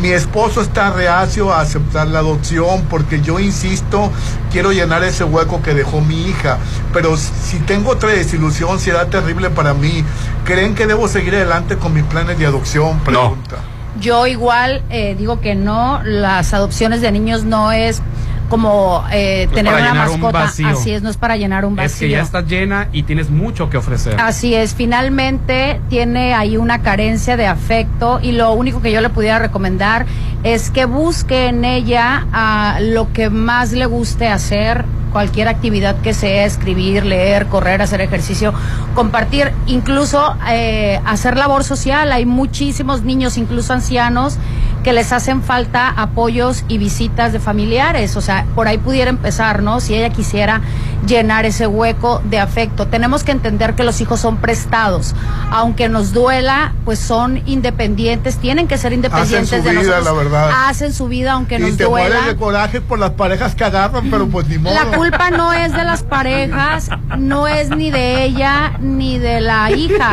Mi esposo está reacio a aceptar la adopción porque yo insisto, quiero llenar ese hueco que dejó mi hija. Pero si tengo otra desilusión, será terrible para mí. ¿Creen que debo seguir adelante con mis planes de adopción? Pregunta. Yo igual eh, digo que no, las adopciones de niños no es como eh, es tener una un mascota. Así es, no es para llenar un Es vacío. que ya estás llena y tienes mucho que ofrecer. Así es, finalmente tiene ahí una carencia de afecto y lo único que yo le pudiera recomendar es que busque en ella ah, lo que más le guste hacer, cualquier actividad que sea, escribir, leer, correr, hacer ejercicio, compartir, incluso eh, hacer labor social. Hay muchísimos niños, incluso ancianos, que les hacen falta apoyos y visitas de familiares. O sea, por ahí pudiera empezar, ¿no? Si ella quisiera llenar ese hueco de afecto. Tenemos que entender que los hijos son prestados. Aunque nos duela, pues son independientes, tienen que ser independientes Hacen su de vida, nosotros. la verdad. Hacen su vida aunque y nos te duela. de coraje por las parejas que agarran, pero pues ni modo. La culpa no es de las parejas, no es ni de ella ni de la hija.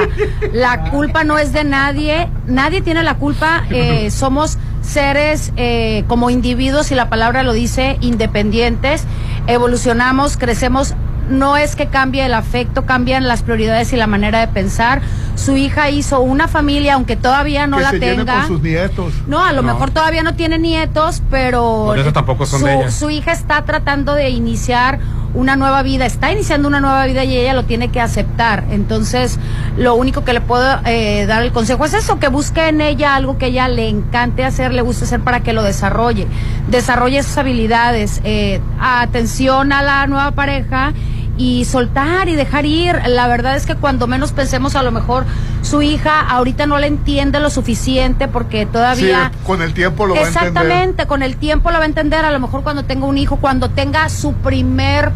La culpa no es de nadie, nadie tiene la culpa. eh, somos seres eh, como individuos, y la palabra lo dice, independientes. Evolucionamos, crecemos. No es que cambie el afecto, cambian las prioridades y la manera de pensar. Su hija hizo una familia, aunque todavía no que la se llene tenga. con sus nietos. No, a lo No. mejor todavía no tiene nietos, pero Por eso tampoco son su, de ella. su hija está tratando de iniciar una nueva vida, está iniciando una nueva vida y ella lo tiene que aceptar. Entonces, lo único que le puedo eh, dar el consejo es eso, que busque en ella algo que ella le encante hacer, le guste hacer para que lo desarrolle. Desarrolle esas habilidades. Eh, atención a la nueva pareja y soltar y dejar ir. La verdad es que cuando menos pensemos, a lo mejor su hija ahorita no le entiende lo suficiente porque todavía... Sí, con el tiempo lo va a entender. Exactamente, con el tiempo lo va a entender. A lo mejor cuando tenga un hijo, cuando tenga su primer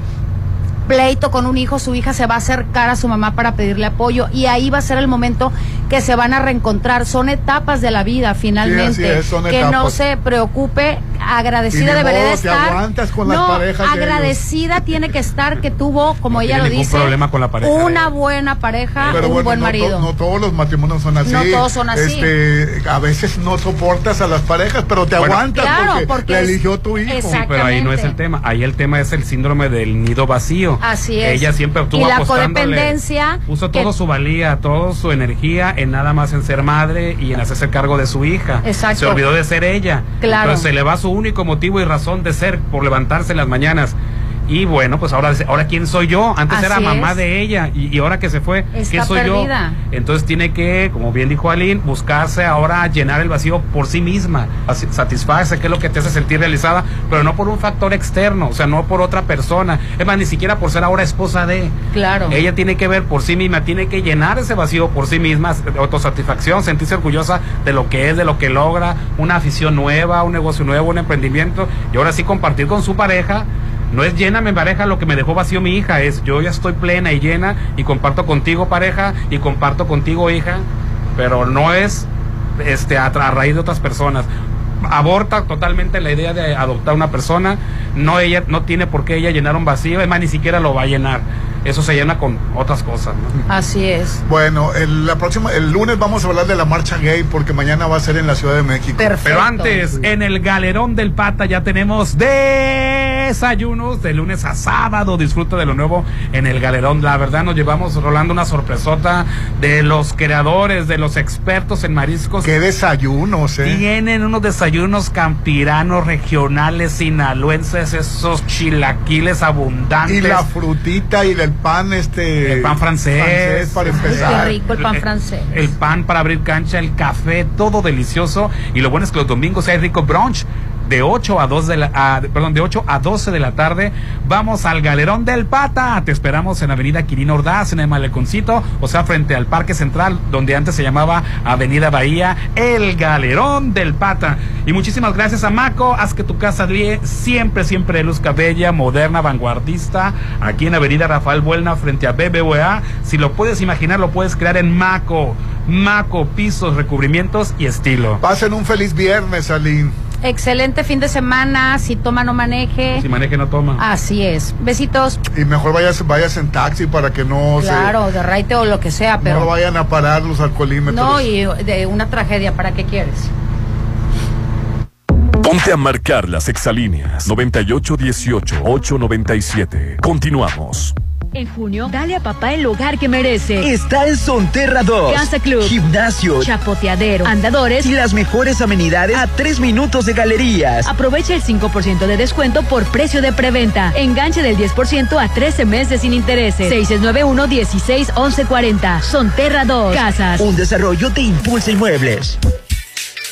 pleito con un hijo, su hija se va a acercar a su mamá para pedirle apoyo y ahí va a ser el momento que se van a reencontrar. Son etapas de la vida, finalmente. Sí, así es, son que no se preocupe, Y agradecida ni debería de modo, te estar. aguantas con las no, de agradecida tiene que estar que tuvo, como ella lo dice, problema con la pareja de una buena pareja, Pero un bueno, buen no, marido. to- no todos los matrimonios son así. No todos son así. Este, a veces no soportas a las parejas, pero te Bueno. aguantas Claro, porque, porque la eligió tu hijo. Sí, pero ahí no es el tema. Ahí el tema es el síndrome del nido vacío. Así es. Ella siempre estuvo Y la codependencia, Puso que- toda su valía, toda su energía en nada más en ser madre y en hacerse cargo de su hija. Exacto. Se olvidó de ser ella. Claro. Entonces se le va su único motivo y razón de ser por levantarse en las mañanas. Y bueno, pues ahora, ahora quién soy yo. Antes Así era mamá es. de ella y, y ahora que se fue, ¿qué soy perdida. yo? Entonces tiene que, como bien dijo Aline, buscarse ahora llenar el vacío por sí misma, satisfacerse, que es lo que te hace sentir realizada, pero no por un factor externo, o sea, no por otra persona. Es más, ni siquiera por ser ahora esposa de. Claro. Ella tiene que ver por sí misma, tiene que llenar ese vacío por sí misma, autosatisfacción, sentirse orgullosa de lo que es, de lo que logra, una afición nueva, un negocio nuevo, un emprendimiento, y ahora sí compartir con su pareja. No es lléname pareja lo que me dejó vacío mi hija, es yo ya estoy plena y llena y comparto contigo pareja y comparto contigo hija, pero no es este a, raíz de otras personas. Aborta totalmente la idea de adoptar una persona, no ella no tiene por qué ella llenar un vacío, es más ni siquiera lo va a llenar. Eso se llena con otras cosas, ¿no? Así es. Bueno, el, la próxima, el lunes vamos a hablar de la marcha gay porque mañana va a ser en la Ciudad de México. Pero antes, en el galerón del Pata ya tenemos desayunos de lunes a sábado. Disfruta de lo nuevo en el galerón. La verdad, nos llevamos rolando una sorpresota de los creadores, de los expertos en mariscos. Qué desayunos, ¿eh? Tienen unos desayunos campiranos, regionales, sinaloenses, esos chilaquiles abundantes. Y la frutita y el pan, este. El pan francés. para Qué empezar. rico el pan francés. El pan para abrir cancha, el café, todo delicioso. Y lo bueno es que los domingos hay rico brunch. De 8 a 2 de la, perdón, de 8 a 12 de la tarde, vamos al Galerón del Pata. Te esperamos en Avenida Quirino Ordaz, en el Maleconcito, o sea, frente al Parque Central, donde antes se llamaba Avenida Bahía, el Galerón del Pata. Y muchísimas gracias a Maco, haz que tu casa siempre, siempre luzca bella, moderna, vanguardista, aquí en Avenida Rafael Buelna, frente a BBVA. Si lo puedes imaginar, lo puedes crear en Maco. Maco, pisos, recubrimientos y estilo. Pasen un feliz viernes, Aline. Excelente fin de semana. Si toma, no maneje. Si maneje, no toma. Así es. Besitos. Y mejor vayas, vayas en taxi para que no Claro, de raite o lo que sea, se. pero. No vayan a parar los alcoholímetros. No, y de una tragedia, ¿para qué quieres? Ponte a marcar las exalíneas 9818-897. Continuamos. En junio, dale a papá el hogar que merece. Está en Sonterra 2. Casa Club. Gimnasio. Chapoteadero. Andadores. Y las mejores amenidades a tres minutos de galerías. Aprovecha el 5% de descuento por precio de preventa. Enganche del 10% a 13 meses sin intereses. 6691-161140. Sonterra 2. Casas. Un desarrollo de Impulsa Inmuebles.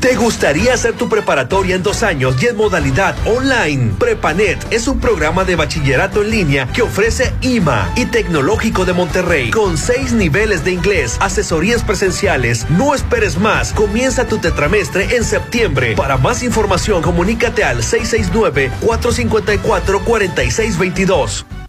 ¿Te gustaría hacer tu preparatoria en dos años y en modalidad online? Prepanet es un programa de bachillerato en línea que ofrece IMA y Tecnológico de Monterrey con seis niveles de inglés, asesorías presenciales. No esperes más. Comienza tu tetramestre en septiembre. Para más información, comunícate al 669-454-4622.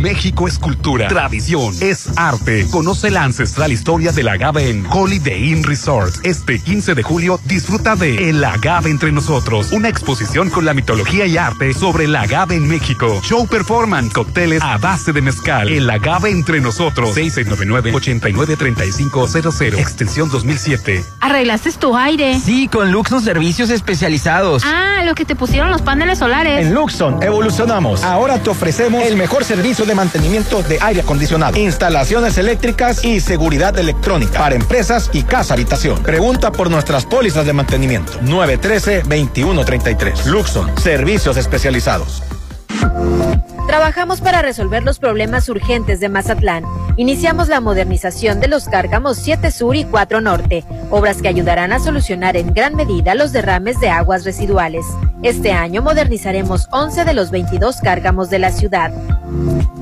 México es cultura, tradición, es arte. Conoce la ancestral historia del agave en Holiday Inn Resort. Este 15 de julio disfruta de El agave entre nosotros, una exposición con la mitología y arte sobre el agave en México. Show performance, cócteles a base de mezcal. El agave entre nosotros. 6699-893500, extensión 2007. ¿Arreglaste tu aire? Sí, con Luxon Servicios Especializados. Ah, lo que te pusieron los paneles solares. En Luxon evolucionamos. Ahora te ofrecemos el mejor servicio de mantenimiento de aire acondicionado, instalaciones eléctricas y seguridad electrónica para empresas y casa habitación. Pregunta por nuestras pólizas de mantenimiento. 913-2133. Luxon, servicios especializados. Trabajamos para resolver los problemas urgentes de Mazatlán. Iniciamos la modernización de los cárgamos 7 Sur y 4 Norte, obras que ayudarán a solucionar en gran medida los derrames de aguas residuales. Este año modernizaremos 11 de los 22 cárgamos de la ciudad.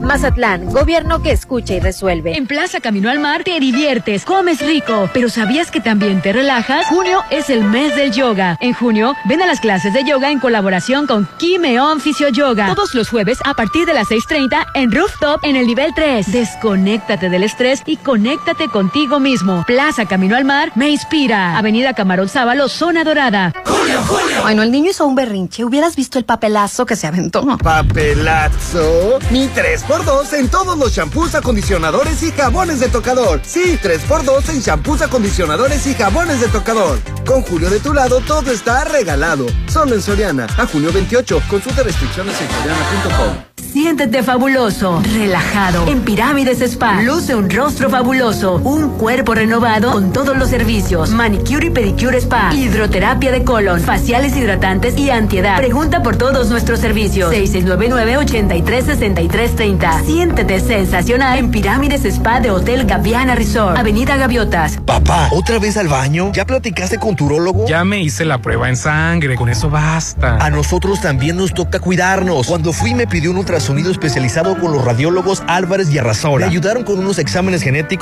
Mazatlán, gobierno que escucha y resuelve. En Plaza Camino al Mar te diviertes, comes rico, pero ¿sabías que también te relajas? Junio es el mes del yoga. En junio, ven a las clases de yoga en colaboración con Kimeon Fisio Yoga. Todos los jueves a partir de las 6.30 en Rooftop en el nivel 3. Desconéctate del estrés y conéctate contigo mismo. Plaza Camino al Mar me inspira. Avenida Camarón Sábalo, Zona Dorada. Julio, Julio. Bueno, el niño hizo un berrinche. Hubieras visto el papelazo que se aventó. ¿Papelazo? Mi 3x2 en todos los shampoos, acondicionadores y jabones de tocador. Sí, 3x2 en shampoos, acondicionadores y jabones de tocador. Con Julio de tu lado, todo está regalado. Solo en Soriana. A junio 28. Consulta restricciones en soriana.com. Siéntete fabuloso, relajado. En Pirámides Spa, luce un rostro fabuloso, un cuerpo renovado con todos los servicios. Manicure y pedicure spa, hidroterapia de colon, faciales hidratantes y antiedad. Pregunta por todos nuestros servicios. 6699-836330. Siéntete sensacional en Pirámides Spa de Hotel Gaviana Resort, Avenida Gaviotas. Papá, ¿otra vez al baño? ¿Ya platicaste con tu urólogo? Ya me hice la prueba en sangre, con eso basta. A nosotros también nos toca cuidarnos. Cuando fui me pidió un ultrasonido especializado con los radiólogos Álvarez y Arrazola. Me ayudaron con unos exámenes genéticos